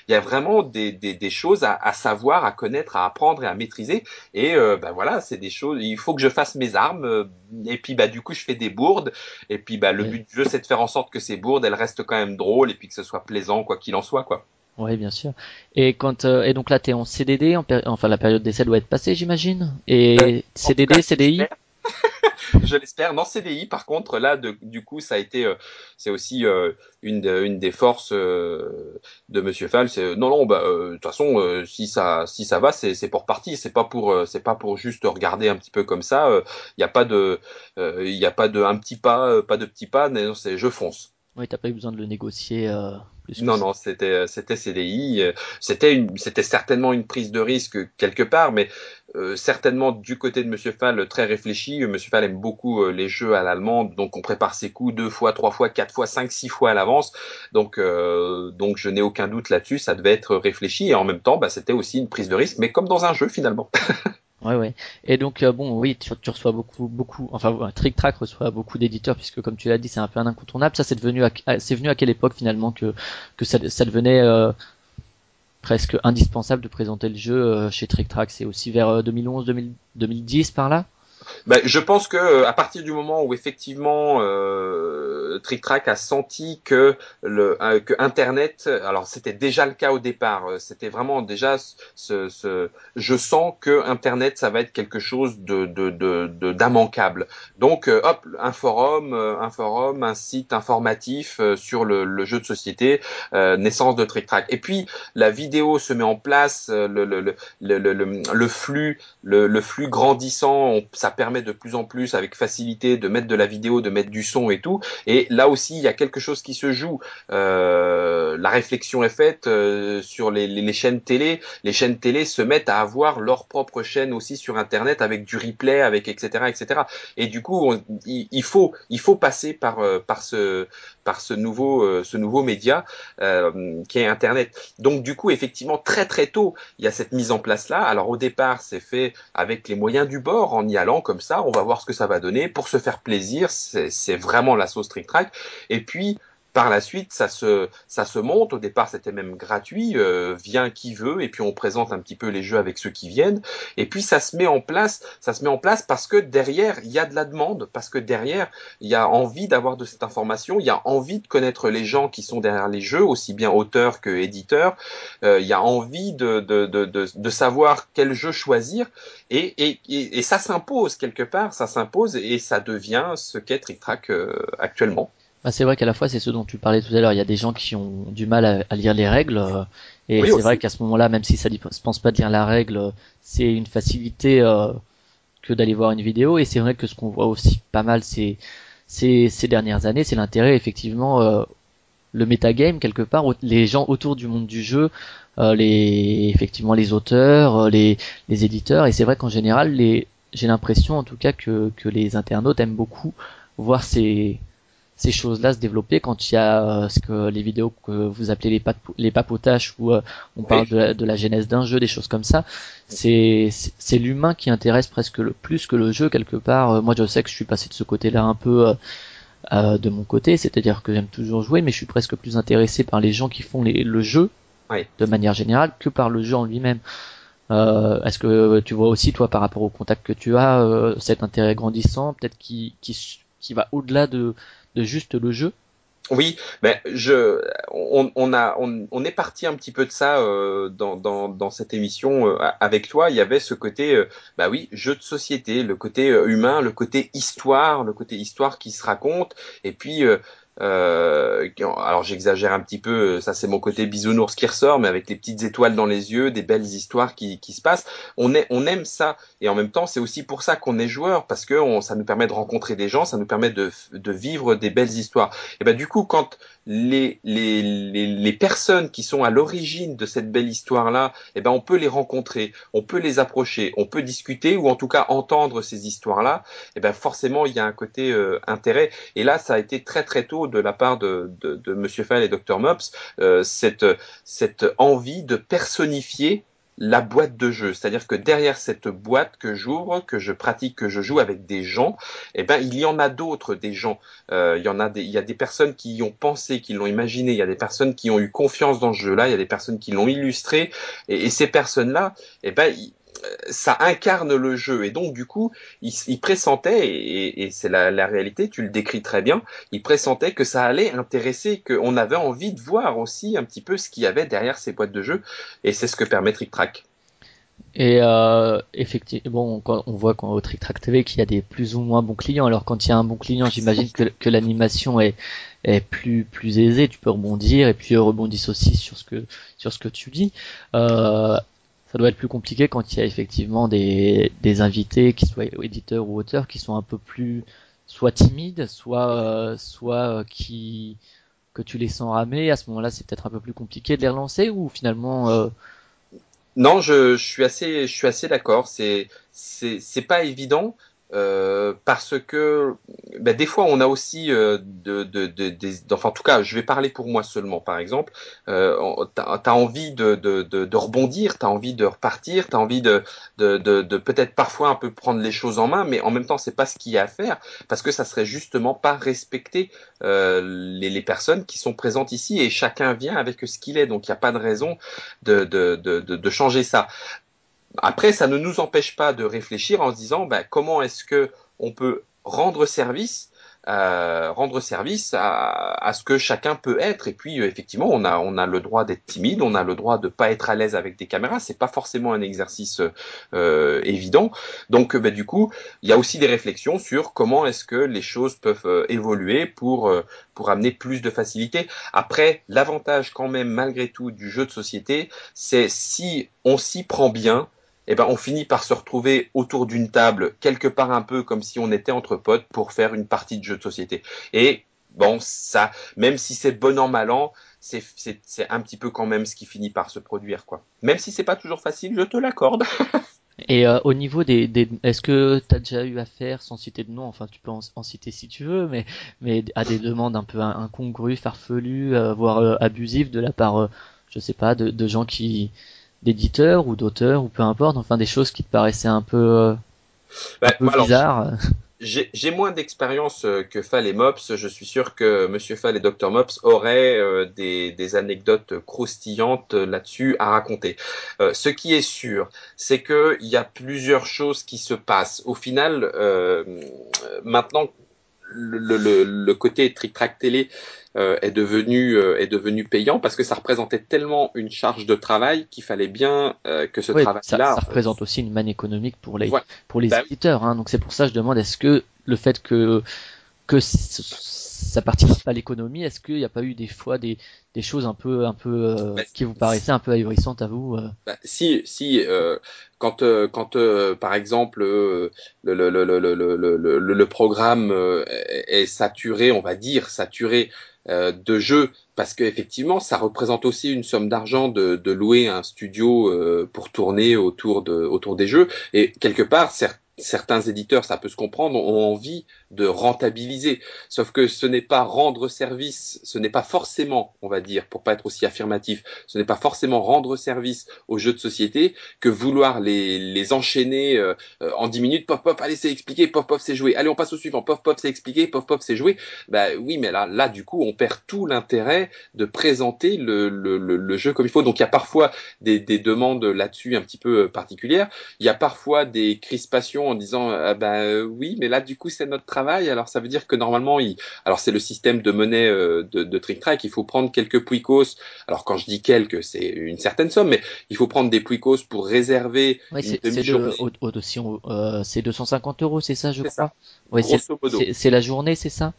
Il y a vraiment des, des, choses à, à, savoir, à connaître, à apprendre et à maîtriser. Et euh, bah voilà, c'est des choses. Il faut que je fasse mes armes. Euh, et puis bah du coup, je fais des bourdes. Et puis bah le but du jeu, c'est de faire en sorte que ces bourdes, elles restent quand même drôles et puis que ce soit plaisant, quoi qu'il en soit, quoi. Oui, bien sûr. Et quand euh, et donc là, t'es en CDD, en enfin la période d'essai doit être passée, j'imagine. Et CDD, CDI. je l'espère. Non, CDI, par contre, là, du coup, ça a été, euh, c'est aussi euh, une, une des forces euh, de Monsieur Fall. C'est non, non, bah, de toute façon, si ça, si ça va, c'est, c'est pour partie. C'est pas pour, c'est pas pour juste regarder un petit peu comme ça. Il n'y a pas de, il a pas de un petit pas, pas de petit pas. Non, c'est je fonce. Oui, t'as pas eu besoin de le négocier. Plus non, non, c'était c'était CDI. C'était une, c'était certainement une prise de risque quelque part, mais euh, certainement du côté de Monsieur Fall très réfléchi. Monsieur Fall aime beaucoup euh, les jeux à l'allemande, donc on prépare ses coups deux fois, trois fois, quatre fois, cinq, six fois à l'avance. Donc, euh, donc je n'ai aucun doute là-dessus. Ça devait être réfléchi et en même temps, bah, c'était aussi une prise de risque, mais comme dans un jeu finalement. Ouais, ouais. Et donc, bon, oui, tu, tu, reçois beaucoup, beaucoup, enfin, Trick Track reçoit beaucoup d'éditeurs puisque, comme tu l'as dit, c'est un peu un incontournable. Ça, c'est devenu, c'est venu à quelle époque finalement que ça, devenait presque indispensable de présenter le jeu euh, chez Trick Track? C'est aussi vers 2011, euh, 2010 par là? Ben, je pense que euh, à partir du moment où effectivement euh, Trick a senti que le que Internet, alors c'était déjà le cas au départ, c'était vraiment déjà ce, ce, je sens que Internet ça va être quelque chose de d'immanquable. De, Donc hop, un forum, un forum, un site informatif sur le, le jeu de société, naissance de Trick Track. Et puis la vidéo se met en place, le, le, le, le, le flux, le, flux grandissant, ça permet de plus en plus avec facilité de mettre de la vidéo, de mettre du son et tout. Et là aussi, il y a quelque chose qui se joue. Euh, la réflexion est faite euh, sur les, chaînes télé. Les chaînes télé se mettent à avoir leur propre chaîne aussi sur Internet avec du replay, avec etc. etc. Et du coup, il, faut il faut passer par euh, par ce par ce nouveau ce nouveau média qui est Internet. Donc du coup, effectivement, très très tôt, il y a cette mise en place là. Alors au départ, c'est fait avec les moyens du bord, en y allant comme ça, on va voir ce que ça va donner pour se faire plaisir. C'est vraiment la sauce Trick Track. Et puis par la suite, ça se, ça se monte. Au départ, c'était même gratuit. Euh, vient qui veut, et puis on présente un petit peu les jeux avec ceux qui viennent. Et puis ça se met en place. Ça se met en place parce que derrière, il y a de la demande, parce que derrière, il y a envie d'avoir de cette information. Il y a envie de connaître les gens qui sont derrière les jeux, aussi bien auteurs que éditeurs. Euh, il y a envie de, de, de, de, savoir quel jeu choisir. Et, et, et, ça s'impose quelque part. Ça s'impose et ça devient ce qu'est Trick Track euh, actuellement. Bah, c'est vrai qu'à la fois c'est ce dont tu parlais tout à l'heure, il y a des gens qui ont du mal à, lire les règles euh, et c'est vrai qu'à ce moment-là, même si ça ne pense pas de lire la règle, c'est une facilité euh, que d'aller voir une vidéo. Et c'est vrai que ce qu'on voit aussi pas mal ces, ces, ces dernières années, c'est l'intérêt effectivement euh, le metagame quelque part, les gens autour du monde du jeu, les effectivement les auteurs, les, les éditeurs. Et c'est vrai qu'en général les j'ai l'impression en tout cas que, que les internautes aiment beaucoup voir ces ces choses-là se développer quand il y a euh, ce que les vidéos que vous appelez les, les papotages où euh, on parle de la, de la, genèse d'un jeu, des choses comme ça. C'est c'est l'humain qui intéresse presque le plus que le jeu quelque part. Euh, moi, je sais que je suis passé de ce côté-là un peu de mon côté, c'est-à-dire que j'aime toujours jouer, mais je suis presque plus intéressé par les gens qui font les, le jeu de manière générale que par le jeu en lui-même. Euh, Est-ce que tu vois aussi, toi, par rapport au contact que tu as, cet intérêt grandissant, peut-être qui, qui, qui va au-delà de, de juste le jeu? Oui, mais je, on, on a, on, on, est parti un petit peu de ça euh, dans, dans, dans, cette émission euh, avec toi. Il y avait ce côté, euh, bah oui, jeu de société, le côté humain, le côté histoire, le côté histoire qui se raconte, et puis euh, alors j'exagère un petit peu, ça c'est mon côté bisounours qui ressort, mais avec les petites étoiles dans les yeux, des belles histoires qui, qui se passent. On, est, on aime ça, et en même temps c'est aussi pour ça qu'on est joueur, parce que on, ça nous permet de rencontrer des gens, ça nous permet de, de vivre des belles histoires. Et ben du coup quand les, les, les, les, personnes qui sont à l'origine de cette belle histoire-là, eh ben on peut les rencontrer, on peut les approcher, on peut discuter ou en tout cas entendre ces histoires-là. Eh ben forcément il y a un côté euh, intérêt. Et là ça a été très très tôt de la part de, de, de Monsieur Fall et Dr Mops euh, cette cette envie de personnifier la boîte de jeu. C'est-à-dire que derrière cette boîte que j'ouvre, que je pratique, que je joue avec des gens, eh ben il y en a d'autres, des gens. Euh, il y en a des, il y a des personnes qui y ont pensé, qui l'ont imaginé. Il y a des personnes qui ont eu confiance dans ce jeu-là. Il y a des personnes qui l'ont illustré. Et, ces personnes-là, eh ben ça incarne le jeu et donc du coup il, pressentait et, c'est la, réalité tu le décris très bien il pressentait que ça allait intéresser qu'on avait envie de voir aussi un petit peu ce qu'il y avait derrière ces boîtes de jeu et c'est ce que permet Trick Track et euh, effectivement, on voit au Trick Track TV qu'il y a des plus ou moins bons clients. Alors quand il y a un bon client, j'imagine que, l'animation est, est plus plus aisée, tu peux rebondir et puis rebondissent aussi sur ce que sur ce que tu dis. Euh, ça doit être plus compliqué quand il y a effectivement des, des invités, qui soient éditeurs ou auteurs, qui sont un peu plus soit timides, soit euh, soit euh, qui que tu les sens ramer. À ce moment-là, c'est peut-être un peu plus compliqué de les relancer ou finalement. Euh... Non, je, je suis assez je suis assez d'accord. C'est c'est pas évident. Euh, parce que ben, des fois on a aussi euh, de, de, de, des, enfin en tout cas je vais parler pour moi seulement par exemple. Euh, t'as as envie de, de, de, de rebondir t'as envie de repartir t'as envie de, de, de, peut-être parfois un peu prendre les choses en main mais en même temps c'est pas ce qu'il y a à faire parce que ça serait justement pas respecter euh, les, les personnes qui sont présentes ici et chacun vient avec ce qu'il est. Donc il n'y a pas de raison de, de, de, de changer ça après, ça ne nous empêche pas de réfléchir en se disant bah, comment est-ce que on peut rendre service rendre service à, à, ce que chacun peut être. Et puis effectivement, on a on a le droit d'être timide, on a le droit de pas être à l'aise avec des caméras. C'est pas forcément un exercice évident. Donc bah, du coup, il y a aussi des réflexions sur comment est-ce que les choses peuvent évoluer pour pour amener plus de facilité. Après, l'avantage quand même malgré tout du jeu de société, c'est si on s'y prend bien, eh ben on finit par se retrouver autour d'une table quelque part un peu comme si on était entre potes pour faire une partie de jeu de société. Et bon, ça, même si c'est bon an mal an, c'est un petit peu quand même ce qui finit par se produire quoi. Même si c'est pas toujours facile, je te l'accorde. Et euh, au niveau des, est-ce que tu as déjà eu affaire, sans citer de nom, enfin tu peux en, citer si tu veux, mais, à des demandes un peu incongrues, farfelues, euh, voire euh, abusives de la part, je sais pas, de gens qui, d'éditeurs ou d'auteurs ou peu importe, enfin des choses qui te paraissaient un peu, bah, un peu bizarres. J'ai moins d'expérience euh, que Fall et Mops. Je suis sûr que Monsieur Fall et Dr Mops auraient euh, des, des, anecdotes croustillantes là-dessus à raconter. Euh, ce qui est sûr, c'est qu'il y a plusieurs choses qui se passent. Au final, euh, maintenant, le, le, le, côté trick-track télé euh, est devenu euh, est devenu payant parce que ça représentait tellement une charge de travail qu'il fallait bien euh, que ce travail-là. Ça, ça, représente aussi une manne économique pour les pour les bah éditeurs. Hein, donc c'est pour ça que je demande est-ce que le fait que que ça participe à l'économie, est-ce qu'il n'y a pas eu des fois des, des choses un peu un peu bah, qui vous paraissaient un peu ahurissantes à vous bah, Si si quand quand par exemple le le, le, le, le, le programme est saturé, on va dire saturé euh, de jeux parce qu'effectivement, ça représente aussi une somme d'argent de, de, louer un studio euh, pour tourner autour, de, autour des jeux. Et quelque part, certes, certains éditeurs, ça peut se comprendre, ont envie de rentabiliser. Sauf que ce n'est pas rendre service, ce n'est pas forcément, on va dire, pour pas être aussi affirmatif, ce n'est pas forcément rendre service aux jeux de société que vouloir les, les enchaîner euh, en 10 minutes. Pop, pop, allez, c'est expliqué, pop, pop, c'est joué. Allez, on passe au suivant. Pop, pop, c'est expliqué, pop, pop, c'est joué. Bah oui, mais là, là, du coup, on perd tout l'intérêt de présenter le, le, le, jeu comme il faut. Donc, il y a parfois des, des demandes là-dessus un petit peu particulières. Il y a parfois des crispations en disant ah ben oui, mais là du coup c'est notre travail. Alors ça veut dire que normalement, il... alors c'est le système de monnaie euh, de, de Trick Track. Il faut prendre quelques puicos. Alors quand je dis quelques, c'est une certaine somme, mais il faut prendre des puicos pour réserver une demi-journée. C'est 250 euros, c'est ça, je crois? Ouais, c'est la journée, c'est ça?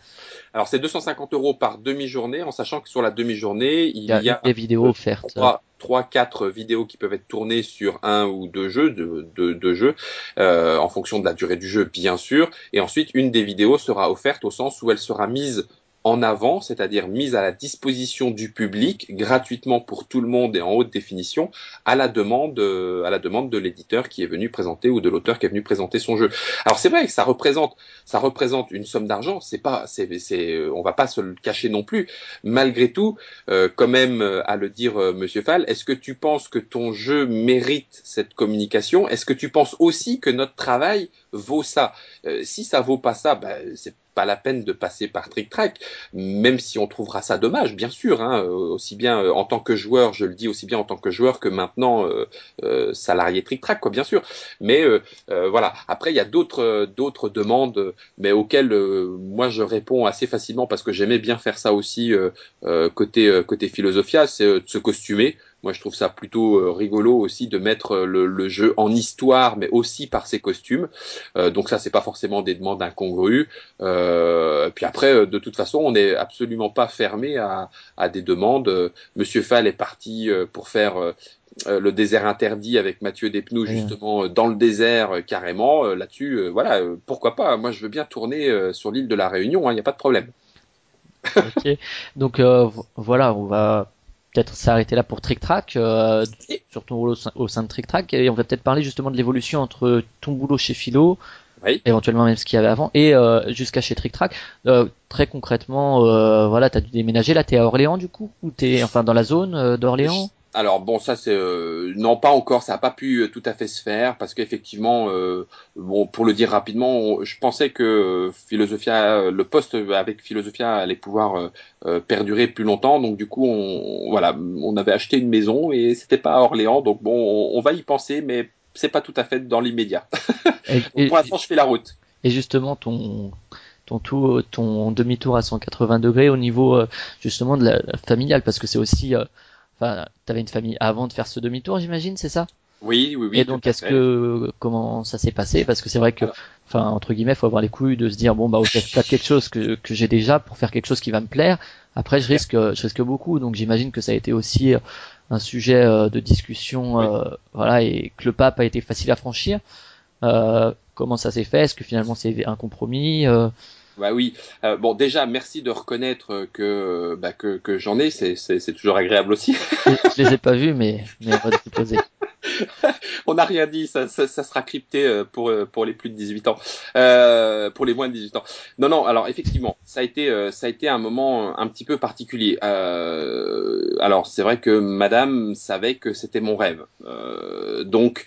Alors c'est 250 euros par demi-journée, en sachant que sur la demi-journée, il, y a, des vidéos offertes. Trois, quatre vidéos qui peuvent être tournées sur un ou deux jeux, de, de, jeux, euh, en fonction de la durée du jeu, bien sûr. Et ensuite, une des vidéos sera offerte au sens où elle sera mise en avant, c'est-à-dire mise à la disposition du public gratuitement pour tout le monde et en haute définition à la demande à la demande de l'éditeur qui est venu présenter ou de l'auteur qui est venu présenter son jeu. Alors c'est vrai que ça représente ça représente une somme d'argent, c'est pas c'est c'est on va pas se le cacher non plus. Malgré tout, euh, quand même euh, à le dire euh, monsieur Fall, est-ce que tu penses que ton jeu mérite cette communication? Est-ce que tu penses aussi que notre travail vaut ça? Euh, Si ça vaut pas ça, ben, c'est pas la peine de passer par Trick Track, même si on trouvera ça dommage, bien sûr, hein, aussi bien euh, en tant que joueur, je le dis aussi bien en tant que joueur que maintenant euh, euh salarié Trick Track, quoi, bien sûr. Mais euh, voilà. Après, il y a d'autres d'autres demandes, mais auxquelles moi je réponds assez facilement parce que j'aimais bien faire ça aussi côté côté philosophia, c'est de se costumer. Moi, je trouve ça plutôt euh, rigolo aussi de mettre euh, le, jeu en histoire, mais aussi par ses costumes. Euh, donc ça, c'est pas forcément des demandes incongrues. puis après, de toute façon, on n'est absolument pas fermé à, des demandes. Monsieur Fall est parti pour faire le désert interdit avec Mathieu Despnous justement dans le désert carrément là-dessus voilà pourquoi pas moi je veux bien tourner sur l'île de la Réunion il hein, n'y a pas de problème ok donc voilà on va peut-être s'arrêter là pour Trick Track, euh, sur ton rôle au sein, de Trick Track, et on va peut-être parler justement de l'évolution entre ton boulot chez Philo, éventuellement même ce qu'il y avait avant, et euh, jusqu'à chez Trick Track. Euh, très concrètement, euh, voilà, t'as dû déménager, là t'es à Orléans du coup, ou t'es enfin dans la zone d'Orléans? Alors bon, ça c'est euh, non pas encore, ça n'a pas pu euh, tout à fait se faire parce qu'effectivement, euh, bon pour le dire rapidement, je pensais que Philosophia, le poste avec Philosophia allait pouvoir perdurer plus longtemps, donc du coup on voilà, on avait acheté une maison et c'était pas à Orléans, donc bon, on, va y penser, mais c'est pas tout à fait dans l'immédiat. pour l'instant, je fais la route. Et justement, ton ton tout, ton demi-tour à 180 degrés au niveau justement de la, familiale, parce que c'est aussi, enfin, t'avais une famille avant de faire ce demi-tour, j'imagine, c'est ça? Oui, oui, oui. Et donc, est-ce que comment ça s'est passé? Parce que c'est vrai que, enfin, entre guillemets, faut avoir les couilles de se dire bon bah, ok, je quelque chose que que j'ai déjà pour faire quelque chose qui va me plaire. Après, je risque, je risque beaucoup, donc j'imagine que ça a été aussi un sujet euh, de discussion, euh, voilà, et que le pape a été facile à franchir. Euh, comment ça s'est fait? Est-ce que finalement c'est un compromis? Bah oui. bon, déjà, merci de reconnaître que bah, que, que j'en ai. C'est, toujours agréable aussi. je, les ai pas vus, mais mais on va poser. on n'a rien dit, ça, ça, ça, sera crypté pour pour les plus de 18 ans, euh, pour les moins de 18 ans. Non, non. Alors effectivement, ça a été ça a été un moment un petit peu particulier. Euh, alors c'est vrai que Madame savait que c'était mon rêve, euh, donc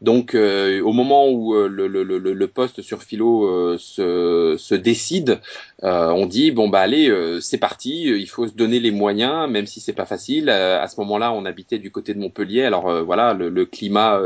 donc, euh, au moment où euh, le, le, le, le, poste sur Philo euh, se, se, décide, on dit bon bah allez, c'est parti, il faut se donner les moyens, même si c'est pas facile. à ce moment-là, on habitait du côté de Montpellier, alors voilà, le, climat,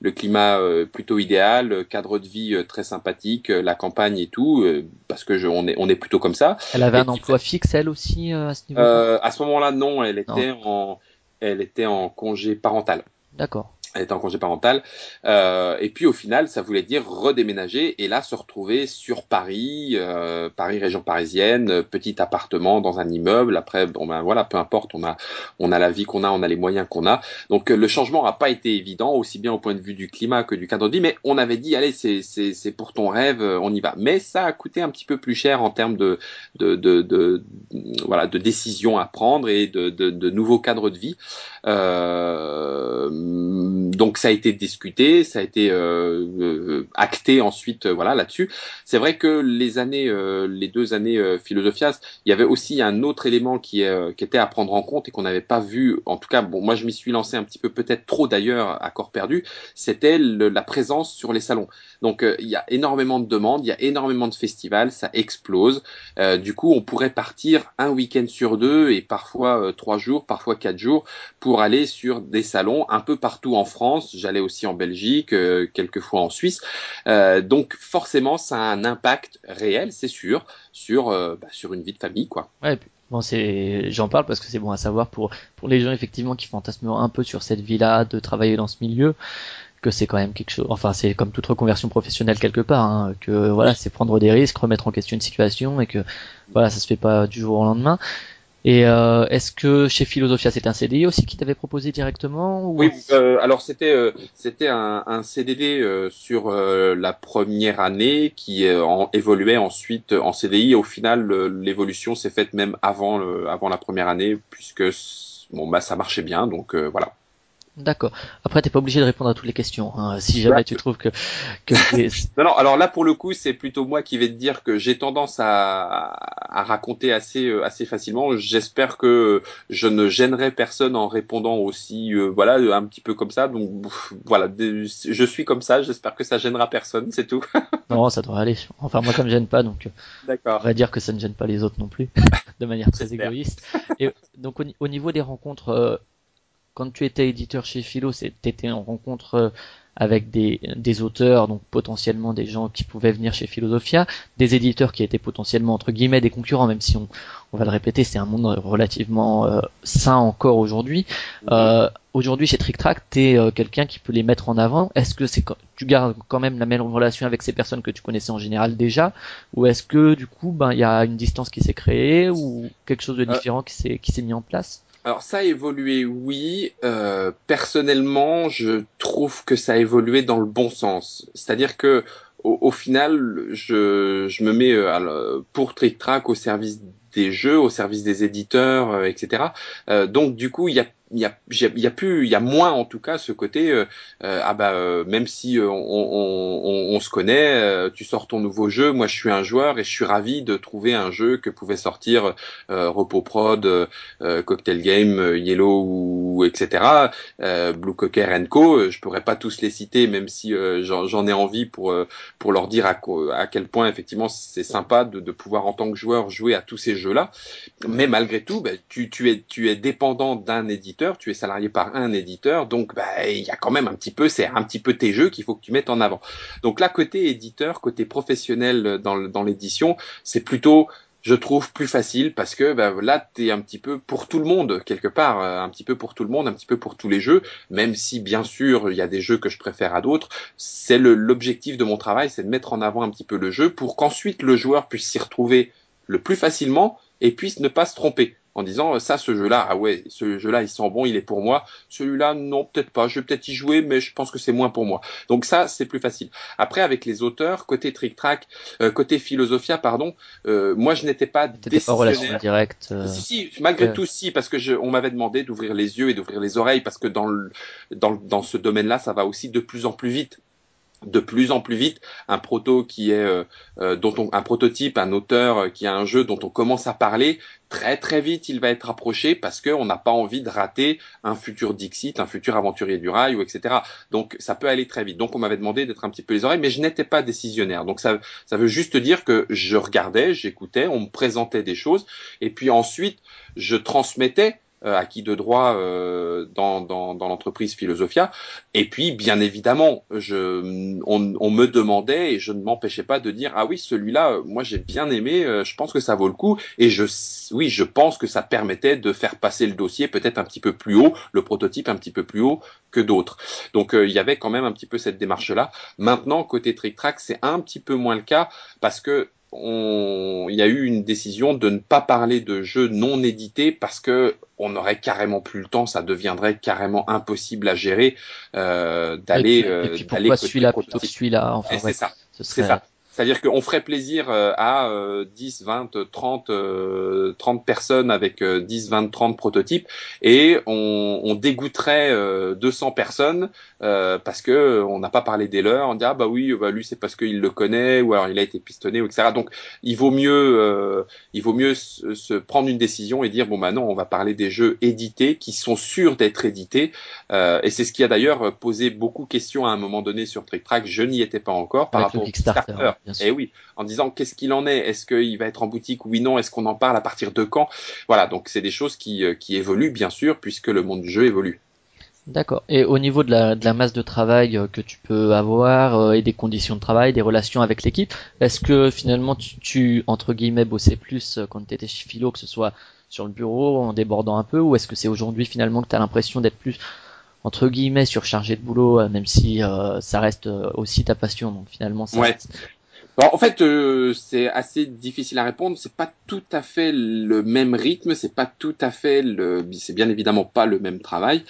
le climat plutôt idéal, cadre de vie très sympathique, la campagne et tout, parce que je, on est on est plutôt comme ça. Elle avait un emploi fixe elle aussi à ce niveau. à ce moment-là, non, elle était en elle était en congé parental. D'accord elle était en congé parental. Euh, et puis au final, ça voulait dire redéménager et là se retrouver sur Paris, euh, Paris région parisienne, petit appartement dans un immeuble. Après, bon ben voilà, peu importe, on a on a la vie qu'on a, on a les moyens qu'on a. Donc le changement n'a pas été évident, aussi bien au point de vue du climat que du cadre de vie. Mais on avait dit, allez, c'est c'est c'est pour ton rêve, on y va. Mais ça a coûté un petit peu plus cher en termes de de de, de, voilà de décisions à prendre et de de, de nouveaux cadres de vie. Euh, donc ça a été discuté, ça a été euh, euh acté ensuite, euh, voilà là-dessus. C'est vrai que les années, euh, les deux années philosophias, il y avait aussi un autre élément qui, qui était à prendre en compte et qu'on n'avait pas vu. En tout cas, bon, moi je m'y suis lancé un petit peu, peut-être trop d'ailleurs, à corps perdu. C'était la présence sur les salons. Donc il y a énormément de demandes, il y a énormément de festivals, ça explose. du coup, on pourrait partir un week-end sur deux et parfois trois jours, parfois quatre jours pour aller sur des salons un peu partout en France, j'allais aussi en Belgique, euh, quelquefois en Suisse. Euh, donc forcément, ça a un impact réel, c'est sûr, sur euh, bah, sur une vie de famille, quoi. Ouais, Bon, c'est, j'en parle parce que c'est bon à savoir pour pour les gens effectivement qui fantasment un peu sur cette vie-là, de travailler dans ce milieu, que c'est quand même quelque chose. Enfin, c'est comme toute reconversion professionnelle quelque part, hein, que voilà, c'est prendre des risques, remettre en question une situation et que voilà, ça se fait pas du jour au lendemain. Et euh, est-ce que chez Philosophia c'était un CDI aussi qui t'avait proposé directement ou... Oui, euh, alors c'était euh, c'était un, un, CDD euh, sur euh, la première année qui en, évoluait ensuite en CDI. Au final, l'évolution s'est faite même avant avant la première année puisque bon bah ça marchait bien, donc voilà. D'accord. Après, t'es pas obligé de répondre à toutes les questions. Hein, si jamais tu trouves que. que non, non. Alors là, pour le coup, c'est plutôt moi qui vais te dire que j'ai tendance à, à raconter assez, euh, assez facilement. J'espère que je ne gênerai personne en répondant aussi, euh, voilà, un petit peu comme ça. Donc voilà, je suis comme ça. J'espère que ça gênera personne. C'est tout. non, ça devrait aller. Enfin, moi, ça me gêne pas, donc. Euh, D'accord. On va dire que ça ne gêne pas les autres non plus, de manière très égoïste. Et donc, au, niveau des rencontres quand tu étais éditeur chez Philo, étais en rencontre euh, avec des, des, auteurs, donc potentiellement des gens qui pouvaient venir chez Philosophia, des éditeurs qui étaient potentiellement entre guillemets des concurrents, même si on, on va le répéter, c'est un monde relativement euh, sain encore aujourd'hui. Euh, aujourd'hui chez Trick Track, t'es euh, quelqu'un qui peut les mettre en avant. Est-ce que c'est tu gardes quand même la même relation avec ces personnes que tu connaissais en général déjà, ou est-ce que du coup, ben il y a une distance qui s'est créée ou quelque chose de différent qui s'est qui s'est mis en place? Alors ça a évolué, oui. Euh, personnellement, je trouve que ça a évolué dans le bon sens. C'est-à-dire que au, final, je, je me mets euh, pour Trick Track au service des jeux, au service des éditeurs, euh, etc. Euh, donc du coup, il y a il y a, plus, il y a moins en tout cas ce côté euh, euh ah bah euh, même si on, on, on, on, se connaît, euh, tu sors ton nouveau jeu, moi je suis un joueur et je suis ravi de trouver un jeu que pouvait sortir Repo Prod, Cocktail Game, Yellow ou etc. Blue Cocker Co. Je pourrais pas tous les citer même si j'en ai envie pour pour leur dire à, à quel point effectivement c'est sympa de, de, pouvoir en tant que joueur jouer à tous ces jeux là. Mais malgré tout, bah, tu, tu es tu es dépendant d'un éditeur tu es salarié par un éditeur, donc bah, il y a quand même un petit peu, c'est un petit peu tes jeux qu'il faut que tu mettes en avant. Donc là, côté éditeur, côté professionnel dans, dans l'édition, c'est plutôt je trouve plus facile parce que bah, là tu es un petit peu pour tout le monde quelque part euh, un petit peu pour tout le monde un petit peu pour tous les jeux même si bien sûr il y a des jeux que je préfère à d'autres c'est l'objectif de mon travail c'est de mettre en avant un petit peu le jeu pour qu'ensuite le joueur puisse s'y retrouver le plus facilement et puisse ne pas se tromper en disant ça ce jeu là ah ouais ce jeu là il sent bon il est pour moi. Celui-là non peut-être pas je vais peut-être y jouer mais je pense que c'est moins pour moi. Donc ça c'est plus facile. Après avec les auteurs côté trick track euh, côté philosophia pardon euh, moi je n'étais pas décisionnaire pas relation directe euh... si, si malgré euh... tout si parce que je, on m'avait demandé d'ouvrir les yeux et d'ouvrir les oreilles parce que dans le, dans, dans ce domaine là ça va aussi de plus en plus vite de plus en plus vite. Un proto qui est euh, euh, dont on, un prototype un auteur euh, qui a un jeu dont on commence à parler très très vite il va être approché parce qu'on n'a pas envie de rater un futur Dixit un futur aventurier du rail ou etc donc ça peut aller très vite. Donc on m'avait demandé d'être un petit peu les oreilles mais je n'étais pas décisionnaire. Donc ça ça veut juste dire que je regardais j'écoutais on me présentait des choses et puis ensuite je transmettais acquis de droit euh, dans, dans, dans l'entreprise Philosophia. Et puis, bien évidemment, je, on, on me demandait et je ne m'empêchais pas de dire ah oui celui-là, moi j'ai bien aimé, euh, je pense que ça vaut le coup. Et je, oui, je pense que ça permettait de faire passer le dossier peut-être un petit peu plus haut, le prototype un petit peu plus haut que d'autres. Donc il y avait quand même un petit peu cette démarche-là. Maintenant, côté Trick Track, c'est un petit peu moins le cas parce que on, il y a eu une décision de ne pas parler de jeux non édités parce que on n'aurait carrément plus le temps, ça deviendrait carrément impossible à gérer euh, d'aller. Euh, et puis pourquoi celui-là plutôt que celui-là enfin, C'est ça. C'est ça. C'est-à-dire qu'on ferait plaisir euh, à 10, 20, 30, 30 personnes avec 10, 20, 30 prototypes et on, on dégoûterait 200 euh, personnes euh, parce que on n'a pas parlé des leurs. On dit ah bah oui, bah lui c'est parce qu'il le connaît ou alors il a été pistonné, etc. Donc il vaut mieux, il vaut mieux se, se, prendre une décision et dire bon bah non, on va parler des jeux édités qui sont sûrs d'être édités. et c'est ce qui a d'ailleurs posé beaucoup de questions à un moment donné sur Trick Track. Je n'y étais pas encore par rapport au Kickstarter. Et eh oui, en disant qu'est-ce qu'il en est? Est-ce qu'il va être en boutique? Oui, non. Est-ce qu'on en parle à partir de quand? Voilà, donc c'est des choses qui, euh, qui évoluent bien sûr puisque le monde du jeu évolue. D'accord. Et au niveau de la, de la, masse de travail euh, que tu peux avoir euh, et des conditions de travail, des relations avec l'équipe, est-ce que finalement tu, tu, entre guillemets bossais plus quand tu étais chez Philo, que ce soit sur le bureau en débordant un peu, ou est-ce que c'est aujourd'hui finalement que tu as l'impression d'être plus entre guillemets surchargé de boulot, même si ça reste aussi ta passion, donc finalement ça, ouais en fait, euh, c'est assez difficile à répondre. C'est pas tout à fait le même rythme. C'est pas tout à fait le. C'est bien évidemment pas le même travail.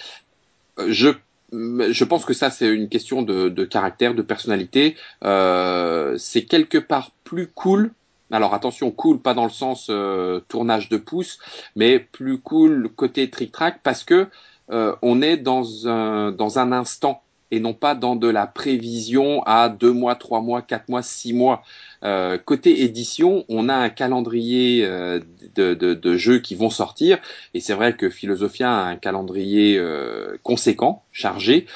Je je pense que ça c'est une question de, de, caractère, de personnalité. Euh, c'est quelque part plus cool. Alors attention, cool pas dans le sens euh, tournage de pouce, mais plus cool côté trick track parce que euh, on est dans un dans un instant et non pas dans de la prévision à deux mois, trois mois, quatre mois, six mois. Euh, côté édition, on a un calendrier euh, de, de, jeux qui vont sortir, et c'est vrai que Philosophia a un calendrier euh, conséquent, chargé.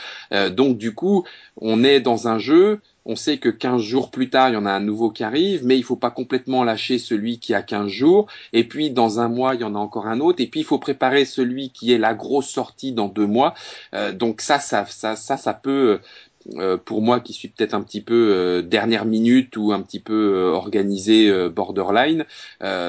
Donc du coup, on est dans un jeu on sait que 15 jours plus tard, il y en a un nouveau qui arrive, mais il faut pas complètement lâcher celui qui a 15 jours. Et puis, dans un mois, il y en a encore un autre. Et puis, il faut préparer celui qui est la grosse sortie dans deux mois. Euh, donc ça, ça, ça, ça, ça peut euh, pour moi qui suis peut-être un petit peu euh, dernière minute ou un petit peu euh, organisé euh, borderline,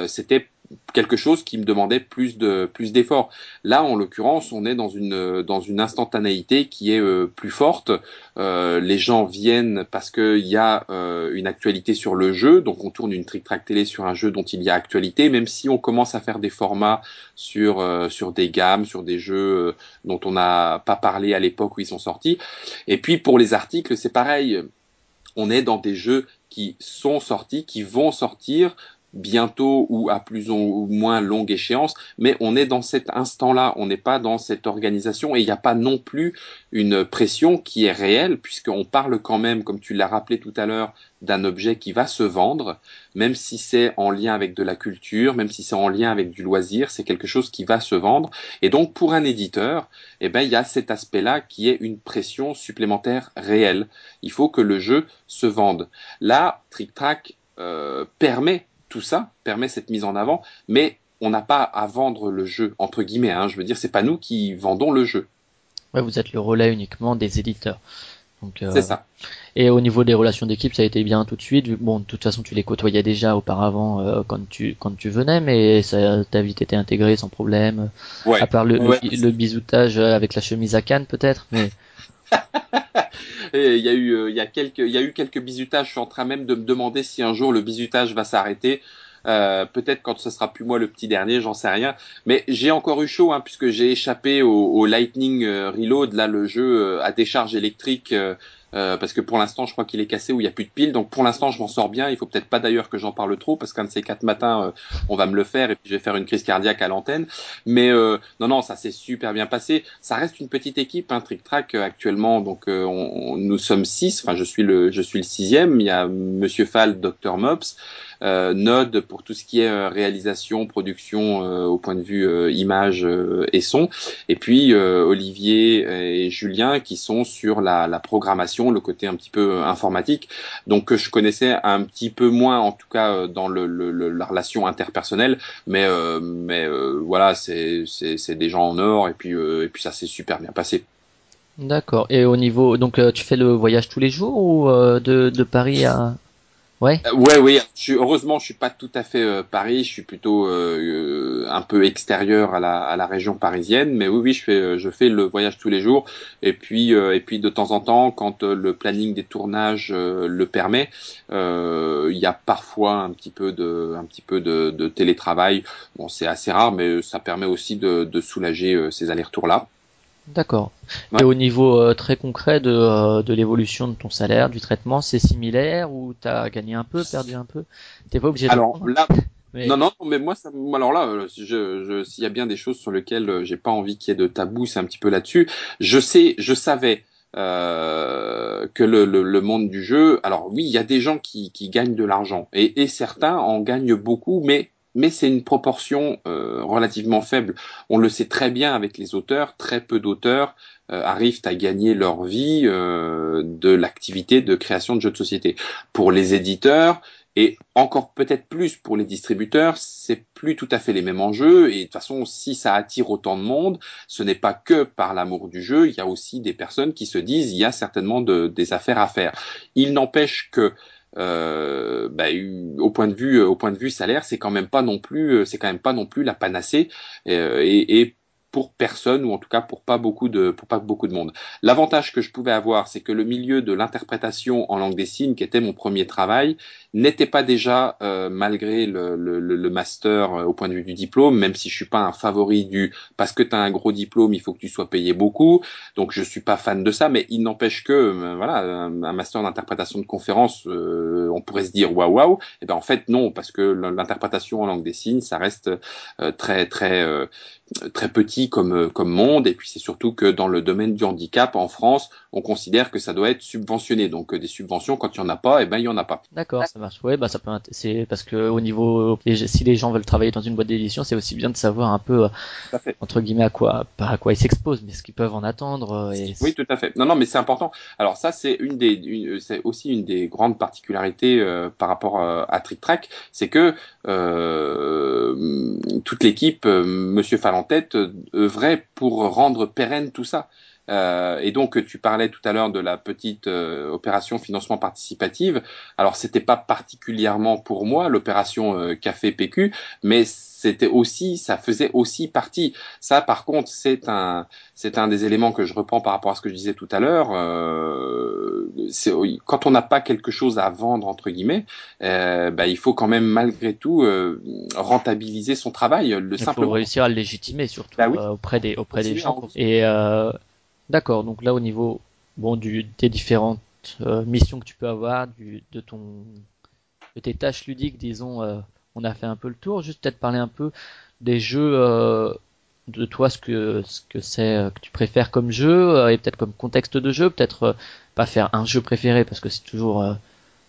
c'était quelque chose qui me demandait plus de plus d'efforts. Là, en l'occurrence, on est dans une dans une instantanéité qui est euh, plus forte. Euh, les gens viennent parce qu'il y a euh, une actualité sur le jeu, donc on tourne une trick track télé sur un jeu dont il y a actualité, même si on commence à faire des formats sur euh, sur des gammes, sur des jeux euh, dont on n'a pas parlé à l'époque où ils sont sortis. Et puis pour les articles, c'est pareil. On est dans des jeux qui sont sortis, qui vont sortir, bientôt ou à plus ou moins longue échéance, mais on est dans cet instant-là, on n'est pas dans cette organisation et il n'y a pas non plus une pression qui est réelle puisqu'on parle quand même, comme tu l'as rappelé tout à l'heure, d'un objet qui va se vendre, même si c'est en lien avec de la culture, même si c'est en lien avec du loisir, c'est quelque chose qui va se vendre. Et donc pour un éditeur, eh ben il y a cet aspect-là qui est une pression supplémentaire réelle. Il faut que le jeu se vende. Là, Trick Track euh, permet tout ça permet cette mise en avant, mais on n'a pas à vendre le jeu entre guillemets. Hein, je veux dire, c'est pas nous qui vendons le jeu. Ouais, vous êtes le relais uniquement des éditeurs. Euh, c'est ça. Et au niveau des relations d'équipe, ça a été bien tout de suite. Bon, de toute façon, tu les côtoyais déjà auparavant euh, quand tu quand tu venais, mais ça t'a vite été intégré sans problème. Ouais. À part le, le, bisoutage avec la chemise à canne, peut-être, mais. il y a eu euh, il y quelques il y a eu quelques bisutages. Je suis en train même de me demander si un jour le bisutage va s'arrêter. Euh, peut-être quand ce sera plus moi le petit dernier, j'en sais rien. Mais j'ai encore eu chaud hein, puisque j'ai échappé au, au Lightning Reload, là le jeu à décharge électrique euh, parce que pour l'instant, je crois qu'il est cassé ou il n'y a plus de piles. Donc pour l'instant, je m'en sors bien. Il faut peut-être pas d'ailleurs que j'en parle trop, parce qu'un de ces quatre matins, euh, on va me le faire et puis je vais faire une crise cardiaque à l'antenne. Mais euh, non, non, ça s'est super bien passé. Ça reste une petite équipe, hein, Trick Track actuellement. Donc on, nous sommes six. Enfin, je suis le, je suis le sixième. Il y a Monsieur Fall, Dr Mops euh, Node pour tout ce qui est euh, réalisation, production euh, au point de vue euh, image et son, et puis Olivier et Julien qui sont sur la, la, programmation, le côté un petit peu informatique, donc que je connaissais un petit peu moins en tout cas dans le, le, la relation interpersonnelle, mais mais voilà, c'est c'est des gens en or et puis et puis ça s'est super bien passé. D'accord. Et au niveau, donc tu fais le voyage tous les jours ou de, de Paris à, Ouais. Euh, ouais, oui. Heureusement, je suis pas tout à fait euh, Paris. Je suis plutôt euh, un peu extérieur à la, région parisienne. Mais oui, oui, je fais, je fais le voyage tous les jours. Et puis, et puis de temps en temps, quand le planning des tournages le permet, il y a parfois un petit peu de télétravail. Bon, c'est assez rare, mais ça permet aussi de, de soulager ces allers-retours là. D'accord. Et au niveau euh, très concret de, euh, de l'évolution de ton salaire, du traitement, c'est similaire ou t'as gagné un peu, perdu un peu? T'es pas obligé. Alors là, non, non, mais moi, ça, alors là, euh, je, je, s'il y a bien des choses sur lesquelles j'ai pas envie qu'il y ait de tabou, c'est un petit peu là-dessus. Je sais, je savais. Euh, que le, le, le, monde du jeu. Alors oui, il y a des gens qui, qui gagnent de l'argent et, et certains en gagnent beaucoup, mais mais c'est une proportion euh, relativement faible. On le sait très bien avec les auteurs, très peu d'auteurs euh, arrivent à gagner leur vie euh, de l'activité de création de jeux de société. Pour les éditeurs, et encore peut-être plus pour les distributeurs, c'est plus tout à fait les mêmes enjeux. Et de toute façon, si ça attire autant de monde, ce n'est pas que par l'amour du jeu. Il y a aussi des personnes qui se disent, il y a certainement de, des affaires à faire. Il n'empêche que euh, bah, au point de vue au point de vue salaire, c'est quand même pas non plus c'est quand même pas non plus la panacée. Euh, et, et pour personne ou en tout cas pour pas beaucoup de pour pas beaucoup de monde. L'avantage que je pouvais avoir, c'est que le milieu de l'interprétation en langue des signes, qui était mon premier travail, n'était pas déjà euh, malgré le, le, le, master euh, au point de vue du diplôme, même si je suis pas un favori du parce que tu as un gros diplôme, il faut que tu sois payé beaucoup. Donc je suis pas fan de ça, mais il n'empêche que euh, voilà un, master d'interprétation de conférence, on pourrait se dire waouh waouh. Et ben en fait non, parce que l'interprétation en langue des signes, ça reste très très très petit comme, euh, comme monde, et puis c'est surtout que dans le domaine du handicap en France, on considère que ça doit être subventionné. Donc euh, des subventions, quand il y en a pas, et eh ben il y en a pas. D'accord, ça marche. Ouais, bah ça peut c'est parce que au niveau si les gens veulent travailler dans une boîte d'édition, c'est aussi bien de savoir un peu entre guillemets à quoi pas à quoi ils s'exposent, mais ce qu'ils peuvent en attendre. Euh, oui, tout à fait. Non, non, mais c'est important. Alors ça, c'est une des, c'est aussi une des grandes particularités par rapport à Trick Track, c'est que toute l'équipe, Monsieur Falland en tête œuvrait pour rendre pérenne tout ça. Euh, et donc tu parlais tout à l'heure de la petite euh, opération financement participative. Alors c'était pas particulièrement pour moi l'opération euh, Café PQ, mais c'était aussi, ça faisait aussi partie. Ça, par contre, c'est un, c'est un des éléments que je reprends par rapport à ce que je disais tout à l'heure. Euh, quand on n'a pas quelque chose à vendre entre guillemets, euh, bah, il faut quand même malgré tout euh, rentabiliser son travail. Le il faut réussir à le légitimer surtout bah euh, auprès des auprès des gens. Et d'accord. Donc là, au niveau bon du des différentes missions que tu peux avoir, du, de ton de tes tâches ludiques, disons on a fait un peu le tour. Juste peut-être parler un peu des jeux euh, de toi, ce que ce que c'est euh, que tu préfères comme jeu euh, et peut-être comme contexte de jeu. Peut-être pas faire un jeu préféré parce que c'est toujours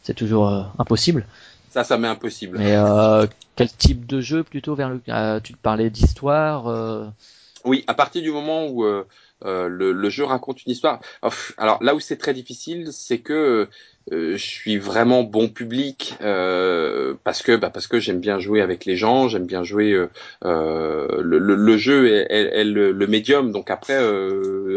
c'est toujours impossible. Ça, ça m'est impossible. Mais quel type de jeu plutôt vers le tu te parlais d'histoire Oui, à partir du moment où le, le, jeu raconte une histoire. Alors là où c'est très difficile, c'est que je suis vraiment bon public euh, parce que bah, parce que j'aime bien jouer avec les gens, j'aime bien jouer euh, euh le, le, le, jeu est, est, est le, le, médium. Donc après,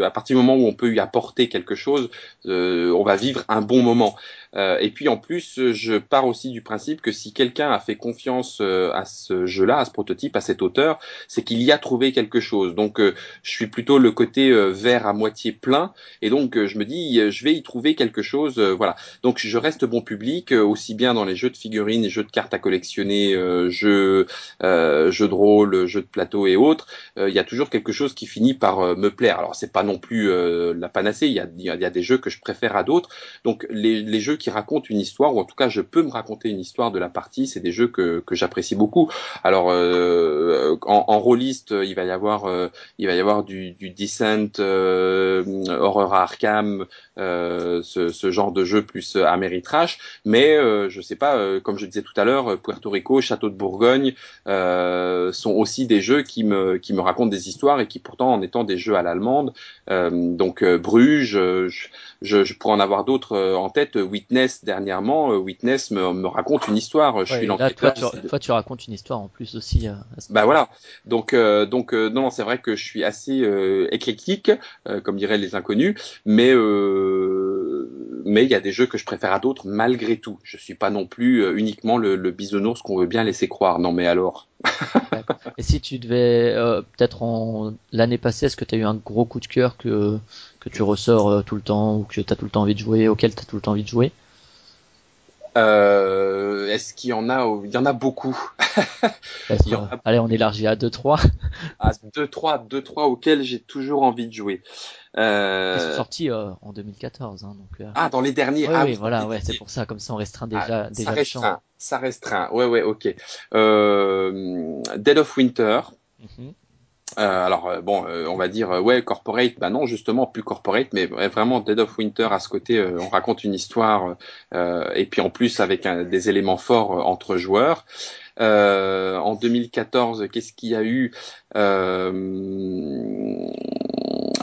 à partir du moment où on peut y apporter quelque chose, on va vivre un bon moment. Euh, et puis en plus, je pars aussi du principe que si quelqu'un a fait confiance euh, à ce jeu-là, à ce prototype, à cet auteur, c'est qu'il y a trouvé quelque chose. Donc euh, je suis plutôt le côté vert à moitié plein, et donc je me dis, je vais y trouver quelque chose. voilà. Donc je reste bon public, aussi bien dans les jeux de figurines, jeux de cartes à collectionner, jeux, jeux de rôle, jeux de plateau et autres. Il y a toujours quelque chose qui finit par me plaire. Alors c'est pas non plus la panacée. Il y a, y a des jeux que je préfère à d'autres. Donc les, les jeux qui racontent une histoire, ou en tout cas je peux me raconter une histoire de la partie, c'est des jeux que, que j'apprécie beaucoup. Alors euh, en, en rôliste, il va y avoir euh, il va y avoir du, du Descent, euh, Horror à Arkham, euh, ce, ce, genre de jeu plus Ameritrash, mais euh, je sais pas, euh, comme je disais tout à l'heure, Puerto Rico, Château de Bourgogne sont aussi des jeux qui me qui me racontent des histoires et qui pourtant en étant des jeux à l'allemande, donc Bruges, je, je, je, pourrais en avoir d'autres en tête. Witness dernièrement, Witness me, me raconte une histoire. Je suis l'enquêteur. Toi, toi, tu racontes une histoire en plus aussi. bah voilà. Donc donc non, c'est vrai que je suis assez éclectique, comme diraient les inconnus, mais euh, mais il y a des jeux que je préfère à d'autres malgré tout. Je suis pas non plus euh, uniquement le, le bisounours qu'on veut bien laisser croire. Non mais alors. Et si tu devais euh, peut-être en l'année passée, est-ce que tu as eu un gros coup de cœur que que tu ressors euh, tout le temps ou que tu tout le temps envie de jouer, auquel tu as tout le temps envie de jouer? Euh, Est-ce qu'il y en a Il y en a beaucoup? Allez, on élargit à 2-3. à 2-3, 2-3 auxquels j'ai toujours envie de jouer. Euh... Ils sont sortis euh, en 2014. Hein, donc, euh... Ah, dans les derniers. Oui, ah, oui, voilà, ouais, c'est pour ça. Comme ça, on restreint déjà. Ah, déjà ça restreint. Ça restreint. Ouais, ouais, ok. Euh, Dead of Winter. Mm -hmm. Euh, alors euh, bon, euh, on va dire ouais corporate, bah non justement plus corporate, mais vraiment Dead of Winter à ce côté, on raconte une histoire et puis en plus avec des éléments forts entre joueurs. en 2014, qu'est-ce qu'il y a eu?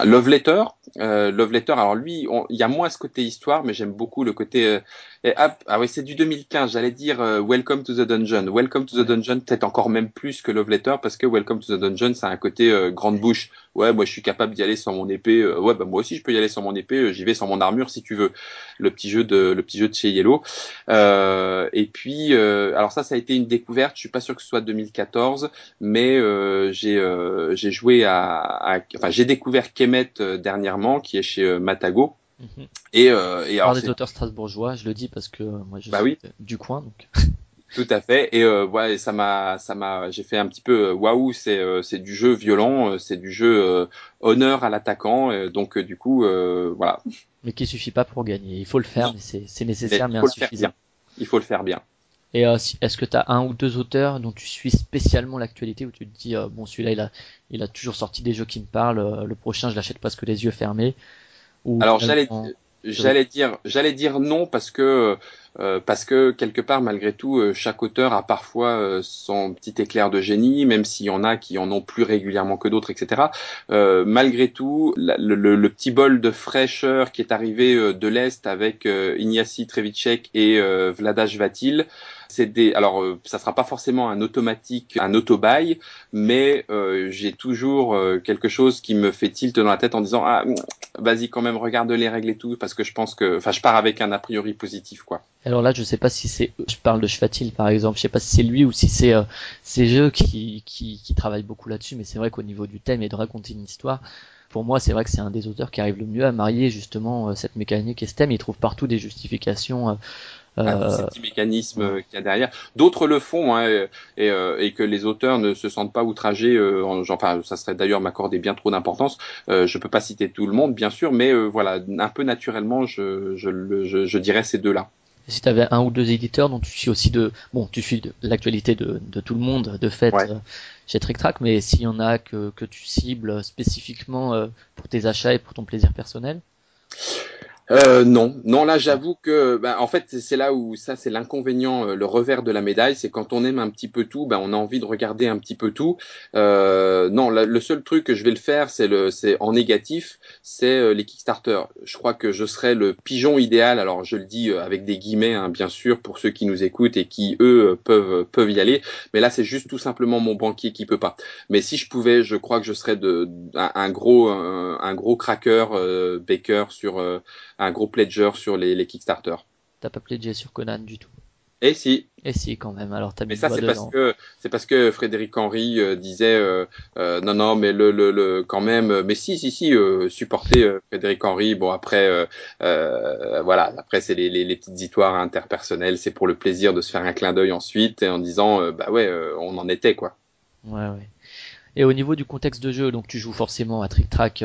Love Letter, Love Letter. Alors lui, il y a moins ce côté histoire, mais j'aime beaucoup le côté et hop, ah oui, c'est du 2015. J'allais dire euh, Welcome to the Dungeon. Welcome to the Dungeon, peut-être encore même plus que Love Letter, parce que Welcome to the Dungeon, ça a un côté euh, grande bouche. Ouais, moi je suis capable d'y aller sans mon épée. Euh, ouais, bah moi aussi je peux y aller sans mon épée. J'y vais sans mon armure si tu veux. Le petit jeu de le petit jeu de chez Yellow. et puis, alors ça, ça a été une découverte. Je suis pas sûr que ce soit 2014, mais j'ai j'ai joué à, à enfin j'ai découvert Kemet dernièrement, qui est chez Matago Mhm. Et, euh, et alors, des auteurs strasbourgeois, je le dis parce que moi je bah suis oui. du coin donc. Tout à fait. Et euh, ouais, ça m'a, ça m'a, j'ai fait un petit peu euh, waouh, c'est euh, c'est du jeu violent, c'est du jeu honneur à l'attaquant. donc du coup, voilà. Mais qui suffit pas pour gagner. Il faut le faire, mais c'est c'est nécessaire, mais, mais insuffisant. Il faut le faire bien. Et euh, est-ce que tu as un ou deux auteurs dont tu suis spécialement l'actualité où tu te dis bon celui-là il a il a toujours sorti des jeux qui me parlent, le prochain je l'achète presque les yeux fermés alors j'allais j'allais dire j'allais dire non parce que euh, parce que quelque part malgré tout euh, chaque auteur a parfois euh, son petit éclair de génie même s'il y en a qui en ont plus régulièrement que d'autres etc euh, malgré tout la, le, le, petit bol de fraîcheur qui est arrivé euh, de l'est avec Ignacy Trevicek et Vladash Vatil c'est des, alors euh, ça sera pas forcément un automatique, un auto-buy, mais euh, j'ai toujours euh, quelque chose qui me fait tilt dans la tête en disant ah vas-y quand même regarde les règles et tout parce que je pense que, enfin je pars avec un a priori positif quoi. Alors là je sais pas si c'est, je parle de Schwatil par exemple, je sais pas si c'est lui ou si c'est euh, ces jeux qui, qui, qui travaillent beaucoup là-dessus, mais c'est vrai qu'au niveau du thème et de raconter une histoire pour moi, c'est vrai que c'est un des auteurs qui arrive le mieux à marier justement cette mécanique et ce thème. Il trouve partout des justifications. Ces petits mécanismes qu'il y a derrière. D'autres le font hein, et, euh, et, que les auteurs ne se sentent pas outragés. Euh, enfin, ça serait d'ailleurs m'accorder bien trop d'importance. Euh, je peux pas citer tout le monde, bien sûr, mais euh, voilà, un peu naturellement, je, je, je, je dirais ces deux-là. Si tu avais un ou deux éditeurs dont tu suis aussi de, bon, tu suis de l'actualité de, de, tout le monde, de fait, ouais. Euh, chez Trick Track, mais s'il y en a que, que tu cibles spécifiquement pour tes achats et pour ton plaisir personnel? Euh, non, non là j'avoue que bah, en fait c'est là où ça c'est l'inconvénient, euh, le revers de la médaille, c'est quand on aime un petit peu tout, bah, on a envie de regarder un petit peu tout. Euh, non, le seul truc que je vais le faire, c'est le, c'est en négatif, c'est euh, les Kickstarter. Je crois que je serais le pigeon idéal. Alors je le dis euh, avec des guillemets, hein, bien sûr, pour ceux qui nous écoutent et qui eux peuvent peuvent y aller. Mais là c'est juste tout simplement mon banquier qui peut pas. Mais si je pouvais, je crois que je serais de un, gros un, gros cracker baker sur un gros pledger sur les, les Kickstarter. T'as pas pledgé sur Conan du tout. Et si. Et si quand même. Alors t'as mis. Mais ça c'est parce que c'est parce que Frédéric Henry euh, disait euh, euh, non non mais le, le, le quand même mais si si si supporter Frédéric Henry bon après voilà après c'est les, les, les, petites histoires interpersonnelles c'est pour le plaisir de se faire un clin d'œil ensuite et en disant bah ouais on en était quoi. Ouais ouais. Et au niveau du contexte de jeu donc tu joues forcément à Trick Track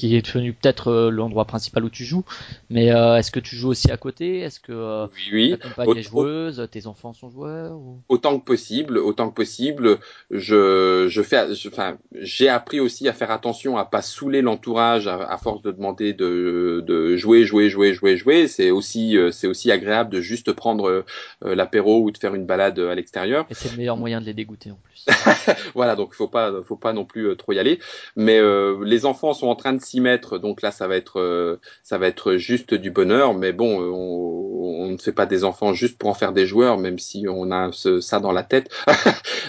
qui est devenu peut-être euh, l'endroit principal où tu joues. Mais euh, est-ce que tu joues aussi à côté? Est-ce que euh, oui, ta compagne est joueuse Tes enfants sont joueurs Autant que possible, autant que possible. Je, je fais, enfin, j'ai appris aussi à faire attention à pas saouler l'entourage à, force de demander de, de jouer, jouer, jouer, jouer, jouer. C'est aussi, c'est aussi agréable de juste prendre l'apéro ou de faire une balade à l'extérieur. Et c'est le meilleur moyen de les dégoûter en plus. voilà, donc faut pas, faut pas non plus trop y aller. Mais les enfants sont en train de s'y mettre, donc là ça va être euh, ça va être juste du bonheur. Mais bon, euh, on, on, ne fait pas des enfants juste pour en faire des joueurs, même si on a ce, ça dans la tête. et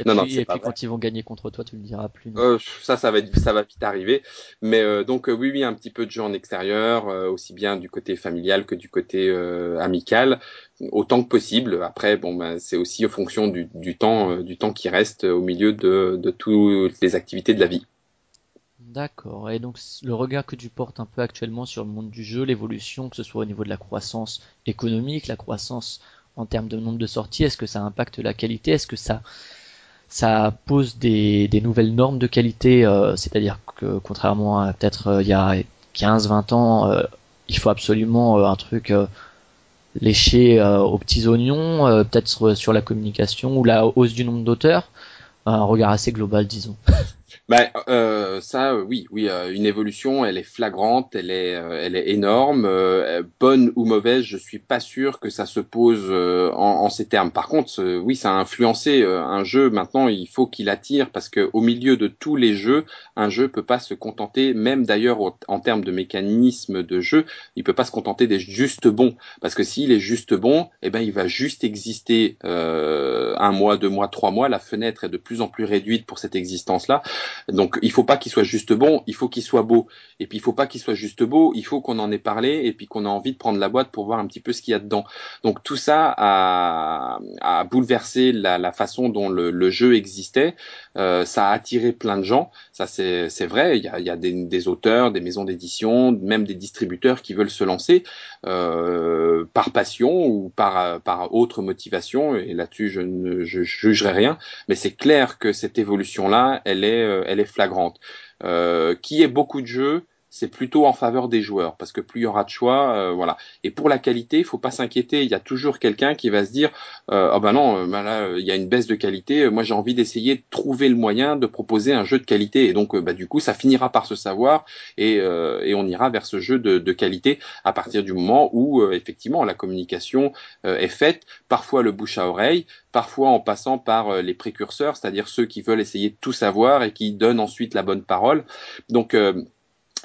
non, puis, non, et puis quand ils vont gagner contre toi, tu le diras plus. Euh, ça, ça va ça va vite arriver. Mais euh, donc oui, oui, un petit peu de jeu en extérieur, aussi bien du côté familial que du côté amical autant que possible. Après, bon, ben, c'est aussi en fonction du, du temps, du temps qui reste au milieu de, de toutes les activités de la vie. D'accord. Et donc le regard que tu portes un peu actuellement sur le monde du jeu, l'évolution, que ce soit au niveau de la croissance économique, la croissance en termes de nombre de sorties, est-ce que ça impacte la qualité? Est-ce que ça ça pose des, des nouvelles normes de qualité euh, C'est-à-dire que contrairement à peut-être euh, il y a 15-20 ans, euh, il faut absolument un truc léché aux petits oignons, peut-être sur la communication ou la hausse du nombre d'auteurs? Un regard assez global, disons. Ben euh, ça, oui, oui, euh, une évolution, elle est flagrante, elle est, euh, elle est énorme, euh, bonne ou mauvaise, je suis pas sûr que ça se pose en, en, ces termes. Par contre, oui, ça a influencé un jeu. Maintenant, il faut qu'il attire parce que au milieu de tous les jeux, un jeu peut pas se contenter, même d'ailleurs en termes de mécanisme de jeu, il peut pas se contenter des juste bons. Parce que s'il est juste bon, eh ben il va juste exister un mois, deux mois, trois mois. La fenêtre est de plus en plus réduite pour cette existence-là. Donc il faut pas qu'il soit juste bon, il faut qu'il soit beau. Et puis il faut pas qu'il soit juste beau, il faut qu'on en ait parlé et puis qu'on a envie de prendre la boîte pour voir un petit peu ce qu'il y a dedans. Donc tout ça a, bouleversé la, façon dont le, le jeu existait. Euh, ça a attiré plein de gens, ça c'est vrai. Il y a, y a des, des, auteurs, des maisons d'édition, même des distributeurs qui veulent se lancer euh, par passion ou par, par autre motivation. Et là-dessus, je ne je jugerai rien. Mais c'est clair que cette évolution-là, elle est, euh, elle est flagrante. Euh, qui est beaucoup de jeux, c'est plutôt en faveur des joueurs parce que plus il y aura de choix, euh, voilà. Et pour la qualité, il faut pas s'inquiéter. Il y a toujours quelqu'un qui va se dire, euh, oh ben non, euh, ben là il y a une baisse de qualité. Moi j'ai envie d'essayer de trouver le moyen de proposer un jeu de qualité. Et donc bah, du coup ça finira par se savoir et, et on ira vers ce jeu de, de, qualité à partir du moment où effectivement la communication est faite. Parfois le bouche à oreille, parfois en passant par les précurseurs, c'est-à-dire ceux qui veulent essayer de tout savoir et qui donnent ensuite la bonne parole. Donc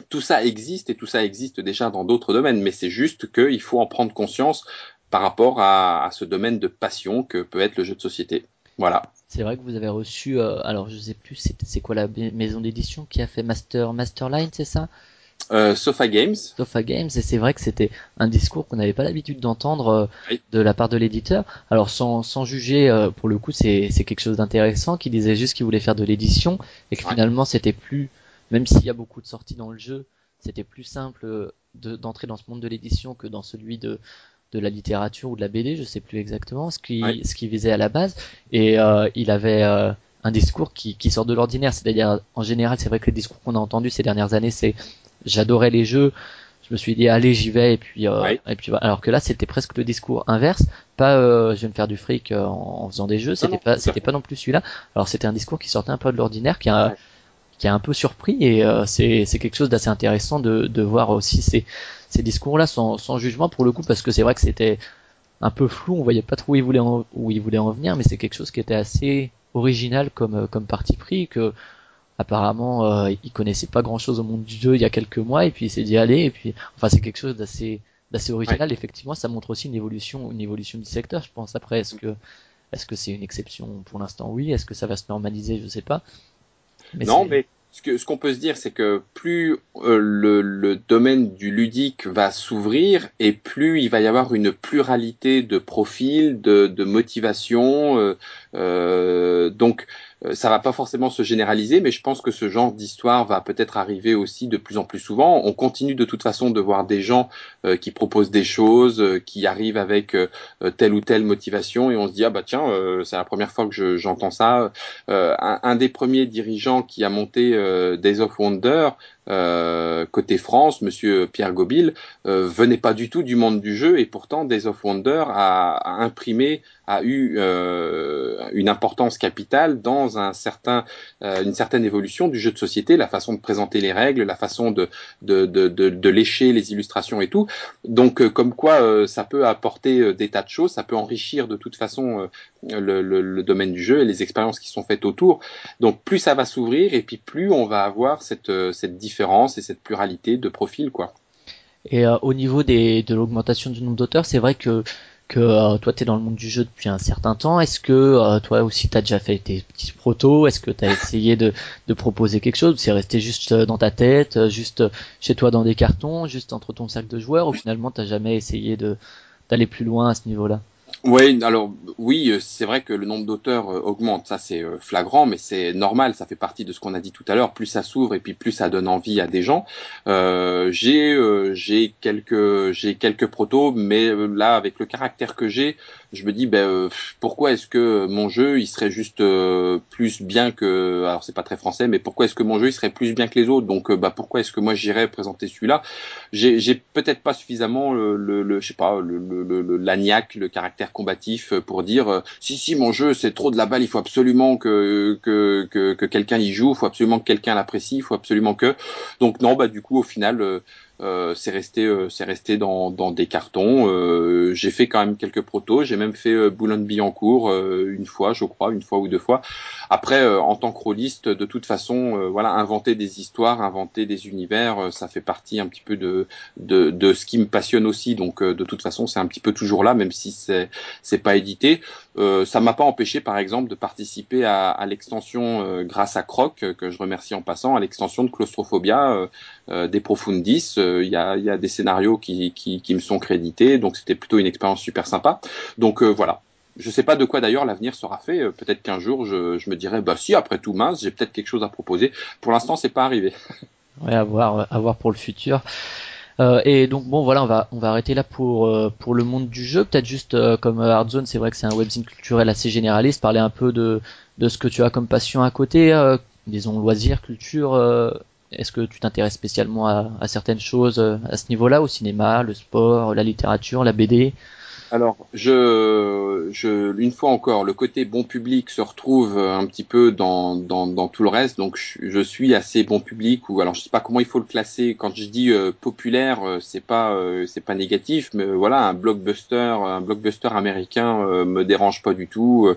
tout ça existe et tout ça existe déjà dans d'autres domaines, mais c'est juste qu'il faut en prendre conscience par rapport à, ce domaine de passion que peut être le jeu de société. Voilà. C'est vrai que vous avez reçu, euh, alors je sais plus, c'est quoi la maison d'édition qui a fait Master Masterline, c'est ça? Euh, Sofa Games. Sofa Games, et c'est vrai que c'était un discours qu'on n'avait pas l'habitude d'entendre euh, de la part de l'éditeur. Alors sans, sans juger, euh, pour le coup, c'est quelque chose d'intéressant, qui disait juste qu'il voulait faire de l'édition, et que finalement c'était plus même s'il y a beaucoup de sorties dans le jeu, c'était plus simple d'entrer dans ce monde de l'édition que dans celui de, de la littérature ou de la BD, je sais plus exactement ce qui, ce qui visait à la base. Et euh, il avait euh, un discours qui, qui sort de l'ordinaire. C'est-à-dire, en général, c'est vrai que les discours qu'on a entendus ces dernières années, c'est j'adorais les jeux, je me suis dit allez j'y vais et puis euh, et puis alors que là c'était presque le discours inverse. Pas euh, je vais me faire du fric euh, en, faisant des jeux c'était pas c'était pas non plus celui-là. Alors c'était un discours qui sortait un peu de l'ordinaire qui a qui a un peu surpris et c'est c'est quelque chose d'assez intéressant de de voir aussi ces ces discours-là sans sans jugement pour le coup parce que c'est vrai que c'était un peu flou, on voyait pas trop où il voulait en, où il voulait en venir, mais c'est quelque chose qui était assez original comme comme parti pris que apparemment euh, il connaissait pas grand chose au monde du jeu il y a quelques mois et puis il s'est dit allez et puis enfin c'est quelque chose d'assez d'assez original. Effectivement ça montre aussi une évolution une évolution du secteur je pense. Après est-ce que est-ce que c'est une exception? Pour l'instant oui. Est-ce que ça va se normaliser? Je sais pas mais non mais ce qu'on peut se dire, c'est que plus euh, le, le, domaine du ludique va s'ouvrir et plus il va y avoir une pluralité de profils, de, de motivations. Euh, euh, donc, ça va pas forcément se généraliser, mais je pense que ce genre d'histoire va peut-être arriver aussi de plus en plus souvent. On continue de toute façon de voir des gens euh, qui proposent des choses, euh, qui arrivent avec telle ou telle motivation, et on se dit ah bah tiens, c'est la première fois que j'entends ça. Un, un, des premiers dirigeants qui a monté Days of Wonder, euh, côté France, Monsieur Pierre Gobil euh, venait pas du tout du monde du jeu et pourtant Days of Wonder a, a imprimé, a eu euh, une importance capitale dans un certain, euh, une certaine évolution du jeu de société, la façon de présenter les règles, la façon de de, de, de, lécher les illustrations et tout. Donc euh, comme quoi ça peut apporter des tas de choses, ça peut enrichir de toute façon le, le, le, domaine du jeu et les expériences qui sont faites autour. Donc plus ça va s'ouvrir et puis plus on va avoir cette cette différence et cette pluralité de profils, quoi. Et euh, au niveau des, de l'augmentation du nombre d'auteurs, c'est vrai que que euh, toi tu es dans le monde du jeu depuis un certain temps. Est-ce que euh, toi aussi tu as déjà fait tes petits protos? Est-ce que tu as essayé de, proposer quelque chose? C'est resté juste dans ta tête, juste chez toi dans des cartons, juste entre ton cercle de joueurs ou finalement tu jamais essayé d'aller plus loin à ce niveau-là? Oui, alors oui, euh, c'est vrai que le nombre d'auteurs euh, augmente, ça c'est euh, flagrant, mais c'est normal, ça fait partie de ce qu'on a dit tout à l'heure. Plus ça s'ouvre et puis plus ça donne envie à des gens. Euh, j'ai j'ai quelques j'ai quelques protos, mais là avec le caractère que j'ai, je me dis ben pourquoi est-ce que mon jeu il serait juste plus bien que alors c'est pas très français, mais pourquoi est-ce que mon jeu il serait plus bien que les autres? Donc bah pourquoi est-ce que moi j'irais présenter celui-là? J'ai peut-être pas suffisamment le, le, le, je sais pas le l'agnac, le, le caractère combatif euh, pour dire euh, si si mon jeu c'est trop de la balle, il faut absolument que que que, que quelqu'un y joue, il faut absolument que quelqu'un l'apprécie, il faut absolument que donc non bah du coup au final euh, euh, c'est resté, euh, c'est resté dans, dans, des cartons. Euh, j'ai fait quand même quelques protos. J'ai même fait Boulogne-Billancourt une fois, je crois, une fois ou deux fois. Après, en tant que rôliste, de toute façon, voilà, inventer des histoires, inventer des univers, ça fait partie un petit peu de, de, de ce qui me passionne aussi. Donc, de toute façon, c'est un petit peu toujours là, même si c'est c'est pas édité. Euh, ça m'a pas empêché, par exemple, de participer à, à l'extension grâce à Croc, que je remercie en passant, à l'extension de Claustrophobia euh, des Profundis. Euh, il y, a, y, a, des scénarios qui, qui, qui me sont crédités, donc c'était plutôt une expérience super sympa. Donc euh, voilà, je sais pas de quoi d'ailleurs l'avenir sera fait. Peut-être qu'un jour je, je, me dirais bah si après tout mince j'ai peut-être quelque chose à proposer. Pour l'instant c'est pas arrivé. Ouais, à voir, à voir pour le futur. Euh, et donc bon voilà on va on va arrêter là pour pour le monde du jeu. Peut-être juste comme Hardzone c'est vrai que c'est un webzine culturel assez généraliste parler un peu de de ce que tu as comme passion à côté disons loisirs culture est-ce que tu t'intéresses spécialement à, à, certaines choses euh, à ce niveau-là, au cinéma, le sport, la littérature, la BD alors, je, je, une fois encore, le côté bon public se retrouve un petit peu dans, dans, dans tout le reste. Donc, je, suis assez bon public. Ou alors, je sais pas comment il faut le classer. Quand je dis euh, populaire, euh, c'est pas euh, c'est pas négatif, mais voilà, un blockbuster, un blockbuster américain me dérange pas du tout.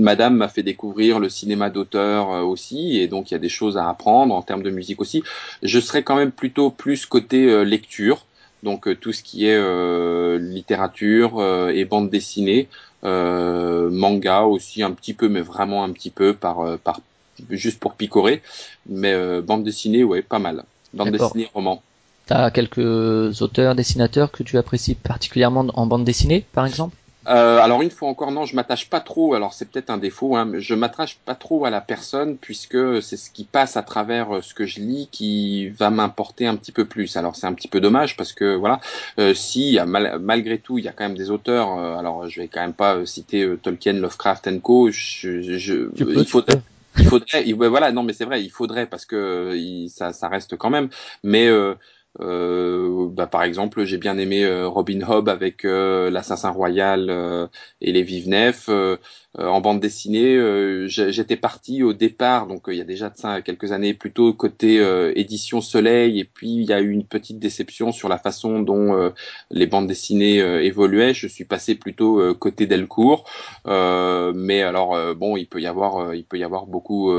Madame m'a fait découvrir le cinéma d'auteur aussi, et donc il y a des choses à apprendre en termes de musique aussi. Je serais quand même plutôt plus côté lecture donc euh, tout ce qui est euh, littérature euh, et bande dessinée, manga aussi un petit peu, mais vraiment un petit peu par, par juste pour picorer, mais bande dessinée, ouais, pas mal. Bande dessinée, roman. T'as quelques auteurs, dessinateurs que tu apprécies particulièrement en bande dessinée, par exemple? Euh, alors une fois encore, non, je m'attache pas trop. Alors c'est peut-être un défaut, hein, mais je m'attache pas trop à la personne puisque c'est ce qui passe à travers euh, ce que je lis qui va m'importer un petit peu plus. Alors c'est un petit peu dommage parce que voilà, euh, si malgré tout il y a quand même des auteurs. Euh, alors je vais quand même pas citer Tolkien, Lovecraft Co. Je, je, il faudrait. Il faudrait, voilà, non, mais c'est vrai, il faudrait parce que ça, ça reste quand même. Mais Euh, bah, par exemple, j'ai bien aimé euh, Robin Hobb avec euh, l'Assassin Royal euh, et les Vives en bande dessinée, j'étais parti au départ, donc il y a déjà de ça quelques années, plutôt côté édition Soleil, et puis il y a eu une petite déception sur la façon dont les bandes dessinées évoluaient. Je suis passé plutôt côté Delcourt, mais alors bon, il peut y avoir, il peut y avoir beaucoup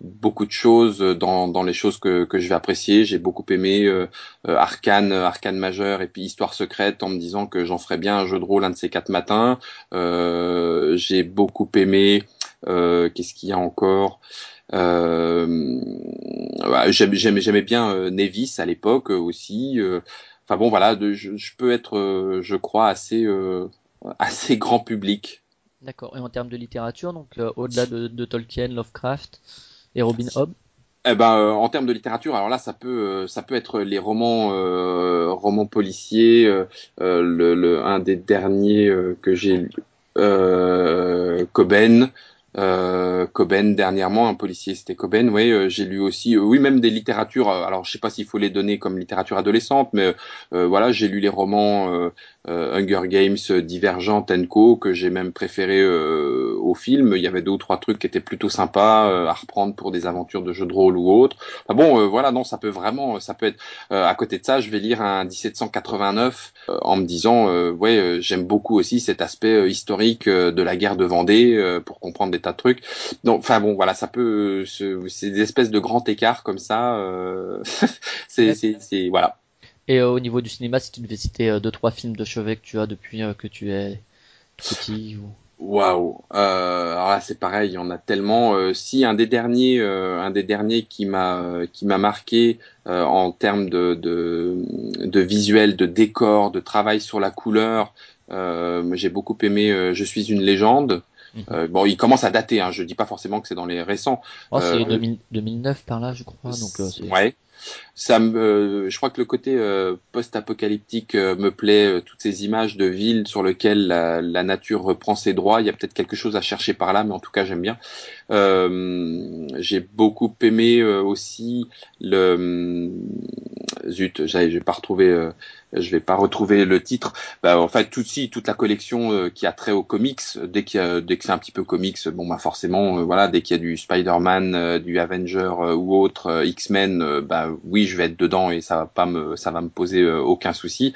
beaucoup de choses dans, dans les choses que, que je vais apprécier. J'ai beaucoup aimé euh, euh Arcane, Arcane majeur et puis Histoire secrète en me disant que j'en ferais bien un jeu de rôle un de ces quatre matins. Euh, j'ai beaucoup aimé. Euh, Qu'est-ce qu'il y a encore? Euh, J'aimais bien euh, Nevis à l'époque aussi. Enfin bon, voilà, je, peux être, je crois, assez assez grand public. D'accord. Et en termes de littérature, donc au-delà de, de, Tolkien, Lovecraft, et Robin Hobb? Eh ben, euh, en termes de littérature, alors là, ça peut, euh, ça peut être les romans, euh, romans policiers. Le, un des derniers que j'ai lu, Coben. Coben dernièrement, un policier, c'était Coben. Oui, j'ai lu aussi, oui, même des littératures. Alors, je sais pas s'il faut les donner comme littérature adolescente, mais voilà, j'ai lu les romans euh, Hunger Games, euh, Divergent, Co, que j'ai même préféré euh, au film. Il y avait deux ou trois trucs qui étaient plutôt sympas à reprendre pour des aventures de jeux de rôle ou autre. Enfin bon, voilà, non, ça peut vraiment, ça peut être. à côté de ça, je vais lire un 1789 en me disant, ouais, j'aime beaucoup aussi cet aspect historique de la guerre de Vendée pour comprendre des tas de trucs. Donc, enfin bon, voilà, ça peut, c'est des espèces de grands écarts comme ça. c'est, c'est, voilà. Et euh, au niveau du cinéma, si tu devais citer euh, deux trois films de chevet que tu as depuis euh, que tu es petit ou... Waouh. alors là, c'est pareil, il y en a tellement. si un des derniers, un des derniers qui m'a qui m'a marqué en termes de, de, de visuel, de décor, de travail sur la couleur, j'ai beaucoup aimé. Je suis une légende. Mhm. bon, il commence à dater. Hein, je dis pas forcément que c'est dans les récents. Oh, c'est 2009 par là, je crois. Donc, ouais ça me, euh, je crois que le côté euh, post-apocalyptique euh, me plaît. toutes ces images de villes sur lesquelles la, la, nature reprend ses droits. Il y a peut-être quelque chose à chercher par là, mais en tout cas j'aime bien. J'ai beaucoup aimé aussi le zut, j'ai pas retrouvé je vais pas retrouver le titre. Bah, en fait, tout si toute la collection qui a trait aux comics, dès qu'il dès que c'est un petit peu comics, bon bah forcément, voilà, dès qu'il y a du Spider-Man, du Avenger ou autre, X-Men, bah oui, je vais être dedans et ça va pas me, ça va me poser aucun souci.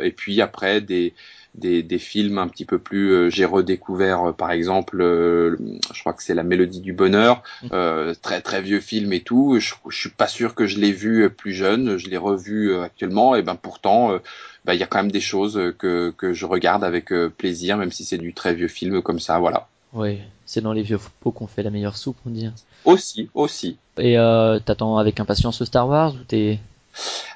Et puis après des des, des, films un petit peu plus. Euh, j'ai redécouvert, euh, par exemple, euh, je crois que c'est La Mélodie du Bonheur, mm. très très vieux film et tout. Je, je suis pas sûr que je l'ai vu plus jeune. Je l'ai revu actuellement. Et ben pourtant, ben, il y a quand même des choses que, que je regarde avec plaisir, même si c'est du très vieux film comme ça. Voilà. Oui, c'est dans les vieux pots qu'on fait la meilleure soupe, on dit. Aussi, aussi. Et euh, t'attends avec impatience ce Star Wars ou t'es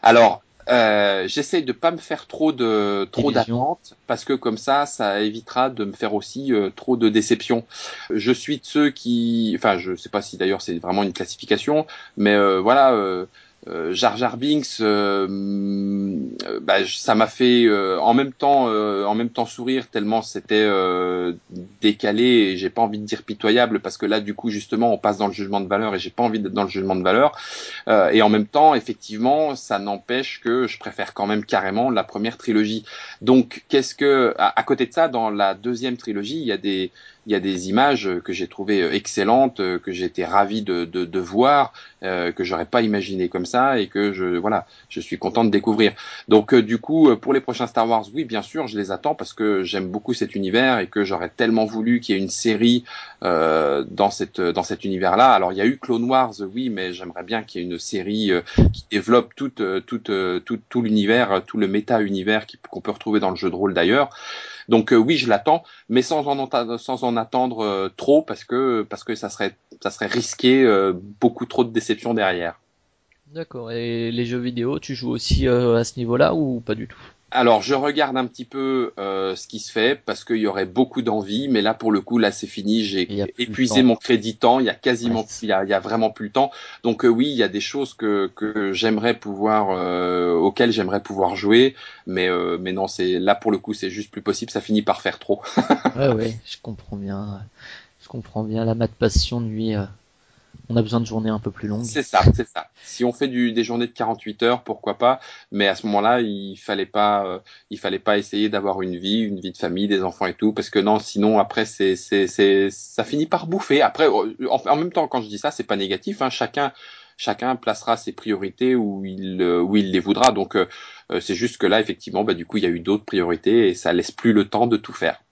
Alors, euh, j'essaye de pas me faire trop de trop d'attentes parce que comme ça, ça évitera de me faire aussi euh, trop de déceptions. Je suis de ceux qui, enfin, je sais pas si d'ailleurs c'est vraiment une classification, mais euh, voilà, euh, euh, Jar Jar Binks, euh, euh, bah, ça m'a fait en même temps, en même temps sourire tellement c'était décalé et j'ai pas envie de dire pitoyable parce que là du coup justement on passe dans le jugement de valeur et j'ai pas envie d'être dans le jugement de valeur et en même temps effectivement ça n'empêche que je préfère quand même carrément la première trilogie. Donc qu'est-ce que à, côté de ça dans la deuxième trilogie il y a des il y a des images que j'ai trouvées euh, excellentes, euh, que été ravi de, de, de voir, euh, que j'aurais pas imaginé comme ça et que je voilà, je suis content de découvrir. Donc euh, du coup, pour les prochains Star Wars, oui, bien sûr, je les attends parce que j'aime beaucoup cet univers et que j'aurais tellement voulu qu'il y ait une série euh, dans cette dans cet univers-là. Alors il y a eu Clone Wars, oui, mais j'aimerais bien qu'il y ait une série qui développe tout tout, tout, tout l'univers, tout le méta-univers qu'on peut retrouver dans le jeu de rôle d'ailleurs. Donc oui, je l'attends, mais sans en, sans en attendre euh, trop parce que parce que ça serait ça serait risqué euh, beaucoup trop de déception derrière. D'accord. Et les jeux vidéo, tu joues aussi à ce niveau-là ou pas du tout? Alors, je regarde un petit peu euh, ce qui se fait parce qu'il y aurait beaucoup d'envie, mais là pour le coup, là c'est fini. J'ai épuisé mon crédit temps. Il y a quasiment, il, y a, il, y a, vraiment plus le temps. Donc euh, oui, il y a des choses que que j'aimerais pouvoir, euh, auxquelles j'aimerais pouvoir jouer, mais euh, mais non, c'est là pour le coup, c'est juste plus possible. Ça finit par faire trop. ouais, ouais, je comprends bien. Je comprends bien. La mat passion nuit on a besoin de journées un peu plus longues. C'est ça, c'est ça. Si on fait du, des journées de 48 heures, pourquoi pas? Mais à ce moment-là, il fallait pas, euh, il fallait pas essayer d'avoir une vie, une vie de famille, des enfants et tout, parce que non, sinon après c'est, c'est, c'est, ça finit par bouffer. Après, euh, en, même temps, quand je dis ça, c'est pas négatif. Hein, chacun, chacun placera ses priorités où il, euh, où il les voudra. Donc c'est juste que là, effectivement, bah du coup, il y a eu d'autres priorités et ça laisse plus le temps de tout faire.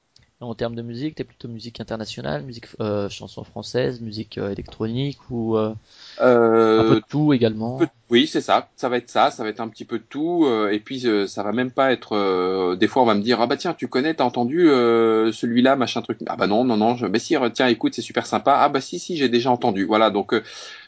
En termes de musique, t'es plutôt musique internationale, musique euh, chanson française, musique euh, électronique ou euh, euh, un peu de tout également. Oui, c'est ça. Ça va être ça. Ça va être un petit peu de tout. Euh, et puis ça va même pas être. des fois, on va me dire ah bah tiens, tu connais, t'as entendu celui-là, machin truc. Ah bah non, non, non. Je... Mais si, tiens, écoute, c'est super sympa. Ah bah si, si, j'ai déjà entendu. Voilà. Donc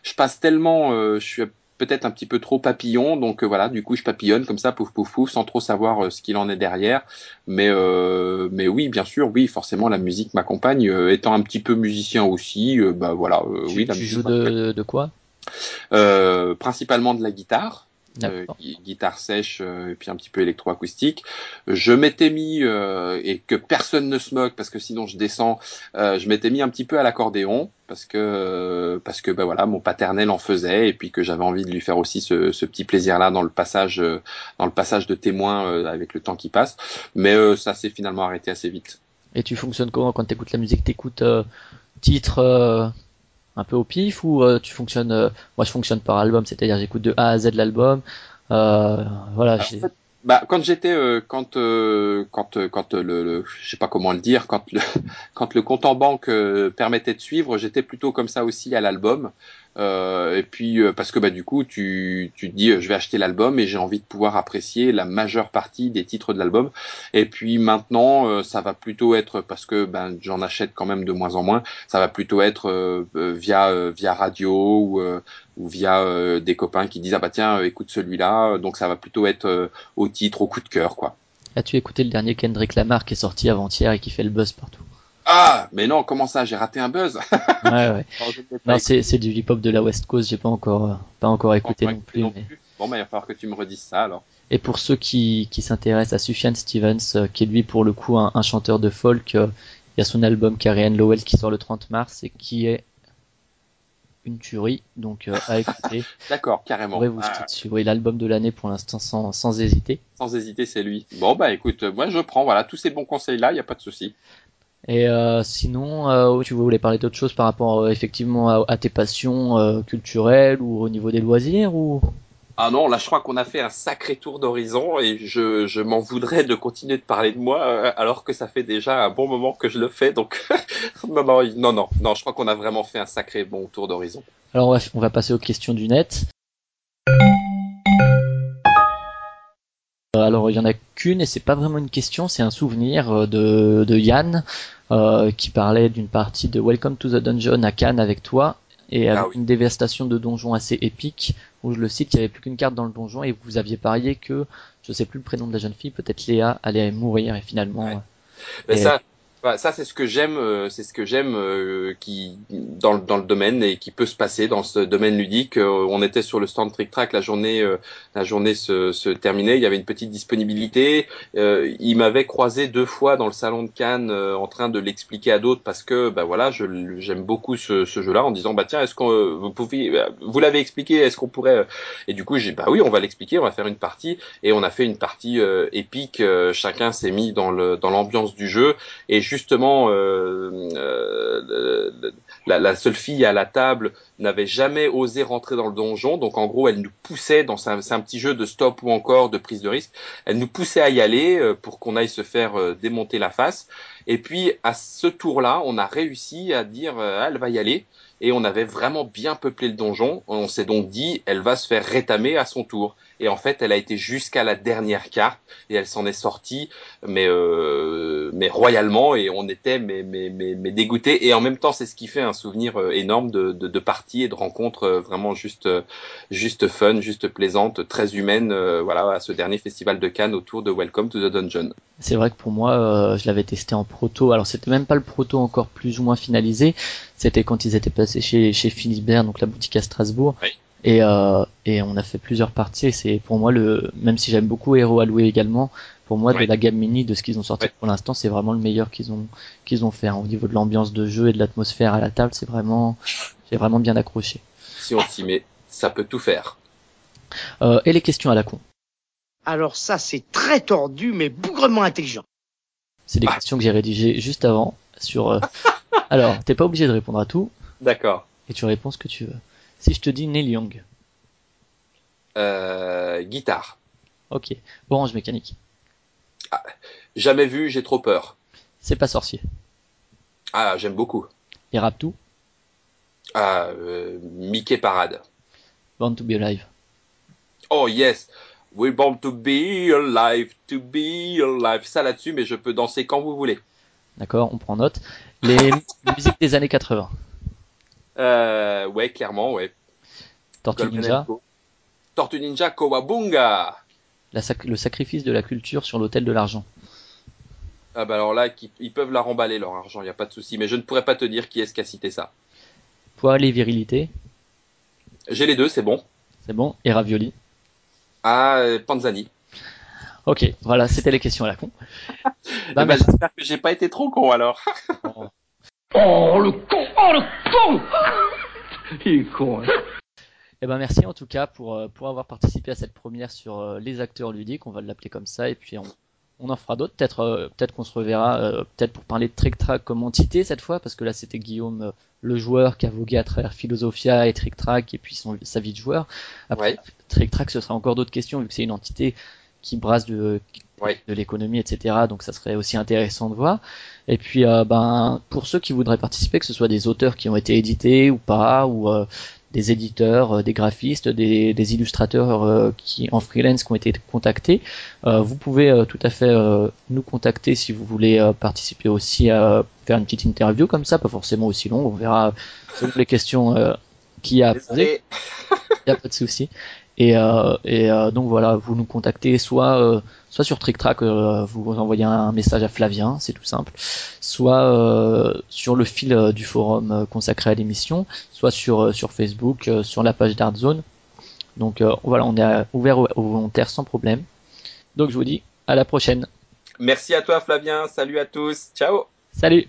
je passe tellement. je suis peut-être un petit peu trop papillon, donc euh, voilà, du coup je papillonne comme ça, pouf pouf pouf, sans trop savoir euh, ce qu'il en est derrière. Mais euh, mais oui, bien sûr, oui, forcément la musique m'accompagne. étant un petit peu musicien aussi, bah voilà, oui. La tu joues de, de quoi? Principalement de la guitare. Euh, guitare sèche euh, et puis un petit peu électroacoustique. Je m'étais mis euh, et que personne ne se moque parce que sinon je descends. je m'étais mis un petit peu à l'accordéon parce que parce que ben voilà mon paternel en faisait et puis que j'avais envie de lui faire aussi ce, ce petit plaisir là dans le passage dans le passage de témoin avec le temps qui passe. Mais ça s'est finalement arrêté assez vite. Et tu fonctionnes comment quand tu écoutes la musique? T'écoutes titre un peu au pif ou euh, tu fonctionnes euh, moi je fonctionne par album c'est-à-dire j'écoute de A à Z l'album euh, voilà bah, quand j'étais quand quand quand le, je sais pas comment le dire quand le quand le compte en banque permettait de suivre j'étais plutôt comme ça aussi à l'album euh, et puis euh, parce que bah du coup tu tu te dis euh, je vais acheter l'album et j'ai envie de pouvoir apprécier la majeure partie des titres de l'album. Et puis maintenant ça va plutôt être parce que ben j'en achète quand même de moins en moins. Ça va plutôt être via via radio ou ou via des copains qui disent ah bah tiens écoute celui-là. Donc ça va plutôt être au titre au coup de cœur quoi. As-tu écouté le dernier Kendrick Lamar qui est sorti avant-hier et qui fait le buzz partout? Ah, mais non, comment ça J'ai raté un buzz. ouais, ouais. non, c'est, c'est du hip-hop de la West Coast. J'ai pas encore, pas encore écouté non, plus, mais... Bon, bah, il va falloir que tu me redises ça alors. Et pour ceux qui, qui s'intéressent à Sufjan Stevens, euh, qui est lui pour le coup un, chanteur de folk, euh, il y a son album Carrie Lowell qui sort le 30 mars et qui est une tuerie, donc euh, à écouter. D'accord, carrément. vous ah. Oui, l'album de l'année pour l'instant sans, sans hésiter? Sans hésiter, c'est lui. Bon bah écoute, moi je prends voilà tous ces bons conseils là, il y a pas de souci. Et euh, sinon, euh, tu voulais parler d'autre chose par rapport euh, effectivement à, tes passions culturelles ou au niveau des loisirs ou? Ah non, là je crois qu'on a fait un sacré tour d'horizon et je, je m'en voudrais de continuer de parler de moi alors que ça fait déjà un bon moment que je le fais. Donc non, non, non, non, non, je crois qu'on a vraiment fait un sacré bon tour d'horizon. Alors on va passer aux questions du net. Alors il y en a qu'une et c'est pas vraiment une question, c'est un souvenir de, de Yann euh, qui parlait d'une partie de Welcome to the Dungeon à Cannes avec toi et avec ah une dévastation de donjon assez épique où je le cite, il n'y avait plus qu'une carte dans le donjon et vous aviez parié que je sais plus le prénom de la jeune fille, peut-être Léa allait mourir et finalement. Mais ça, bah, ça c'est ce que j'aime, euh, c'est ce que j'aime euh, qui dans, dans le domaine et qui peut se passer dans ce domaine ludique. Euh, on était sur le stand Trick Track, la journée, la journée se, se, terminait, il y avait une petite disponibilité. il m'avait croisé deux fois dans le salon de Cannes en train de l'expliquer à d'autres parce que bah voilà, j'aime beaucoup ce, ce jeu-là en disant bah tiens est-ce qu'on vous pouvez, vous l'avez expliqué, est-ce qu'on pourrait et du coup j'ai bah oui on va l'expliquer, on va faire une partie et on a fait une partie épique. chacun s'est mis dans le dans l'ambiance du jeu et justement euh, euh, la, seule fille à la table n'avait jamais osé rentrer dans le donjon, donc en gros elle nous poussait dans un, petit jeu de stop ou encore de prise de risque, elle nous poussait à y aller euh, pour qu'on aille se faire démonter la face. Et puis à ce tour-là, on a réussi à dire elle va y aller et on avait vraiment bien peuplé le donjon. On s'est donc dit elle va se faire rétamer à son tour. Et en fait elle a été jusqu'à la dernière carte et elle s'en est sortie mais euh, mais royalement. Et on était mais mais mais, mais dégoûté et en même temps c'est ce qui fait un souvenir euh, énorme de de, de parties et de rencontres euh, vraiment juste juste fun juste plaisante très humaine voilà à ce dernier festival de Cannes autour de Welcome to the Dungeon. C'est vrai que pour moi je l'avais testé en proto. Alors c'était même pas le proto encore plus ou moins finalisé c'était quand ils étaient passés chez chez Philibert donc la boutique à Strasbourg oui. Et, euh, et on a fait plusieurs parties. C'est pour moi le, même si j'aime beaucoup Hero Alloué également, pour moi de la gamme mini de ce qu'ils ont sorti pour l'instant, c'est vraiment le meilleur qu'ils ont qu'ils ont fait hein. au niveau de l'ambiance de jeu et de l'atmosphère à la table. C'est vraiment fallait vraiment bien accrocher. Si on s'y met, ça peut tout faire. Euh, et les questions à la con. Alors ça, c'est très tordu, mais bougrement intelligent. C'est des questions que j'ai rédigées juste avant sur. euh, Alors, t'es pas obligé de répondre à tout D'accord. et tu réponds ce que tu veux. Si je te dis Neil Young, Euh, guitare. ok. Orange Mécanique, Jamais vu, j'ai trop peur. c'est pas sorcier. Ah, j'aime beaucoup. Et Raptou, Ah, euh, Mickey Parade. Born to be Alive. Oh yes, we're born to be alive, to be alive. Ça là-dessus, mais je peux danser quand vous voulez. D'accord, on prend note. Les musiques des années 80. Euh, ouais, clairement, ouais. Tortue Golden Ninja. Tortue Ninja Kowabunga. la sac- le sacrifice de la culture sur l'autel de l'argent. Ah bah alors là, ils peuvent la remballer leur argent, il y a pas de souci. Mais je ne pourrais pas te dire qui est-ce qui a cité ça. Poil et virilité, J'ai les deux, c'est bon. c'est bon. Et ravioli. Ah, Panzani. Ok, voilà, c'était les questions à la con. Eh Bah, ben, merci. J'espère que j'ai pas été trop con alors. Oh le con Oh le con Il est con, hein. Eh ben merci en tout cas pour, euh, pour avoir participé à cette première sur euh, les acteurs ludiques, on va l'appeler comme ça, et puis on, on en fera d'autres. Peut-être euh, peut-être qu'on se reverra, peut-être pour parler de Trick Track comme entité cette fois, parce que là c'était Guillaume, le joueur, qui a vogué à travers Philosophia et Trick Track, et puis son, sa vie de joueur. Après, Ouais. Trick Track, ce sera encore d'autres questions, vu que c'est une entité qui brasse de, Ouais. de l'économie, etc. Donc ça serait aussi intéressant de voir. Et puis, euh, ben, pour ceux qui voudraient participer, que ce soit des auteurs qui ont été édités ou pas, ou euh, des éditeurs, euh, des graphistes, des, des illustrateurs qui en freelance qui ont été contactés, vous pouvez tout à fait nous contacter si vous voulez participer aussi à faire une petite interview comme ça, pas forcément aussi long. On verra selon les questions qu'il y a à poser. Il n'y a pas de souci. Et, euh, et euh, donc voilà, vous nous contactez soit euh, soit sur TrickTrack, euh, vous envoyez un message à Flavien, c'est tout simple, soit euh, sur le fil euh, du forum euh, consacré à l'émission, soit sur euh, sur Facebook, euh, sur la page d'Artzone. Donc euh, voilà, on est ouvert aux, aux volontaires sans problème. Donc je vous dis à la prochaine. Merci à toi Flavien, salut à tous, ciao. Salut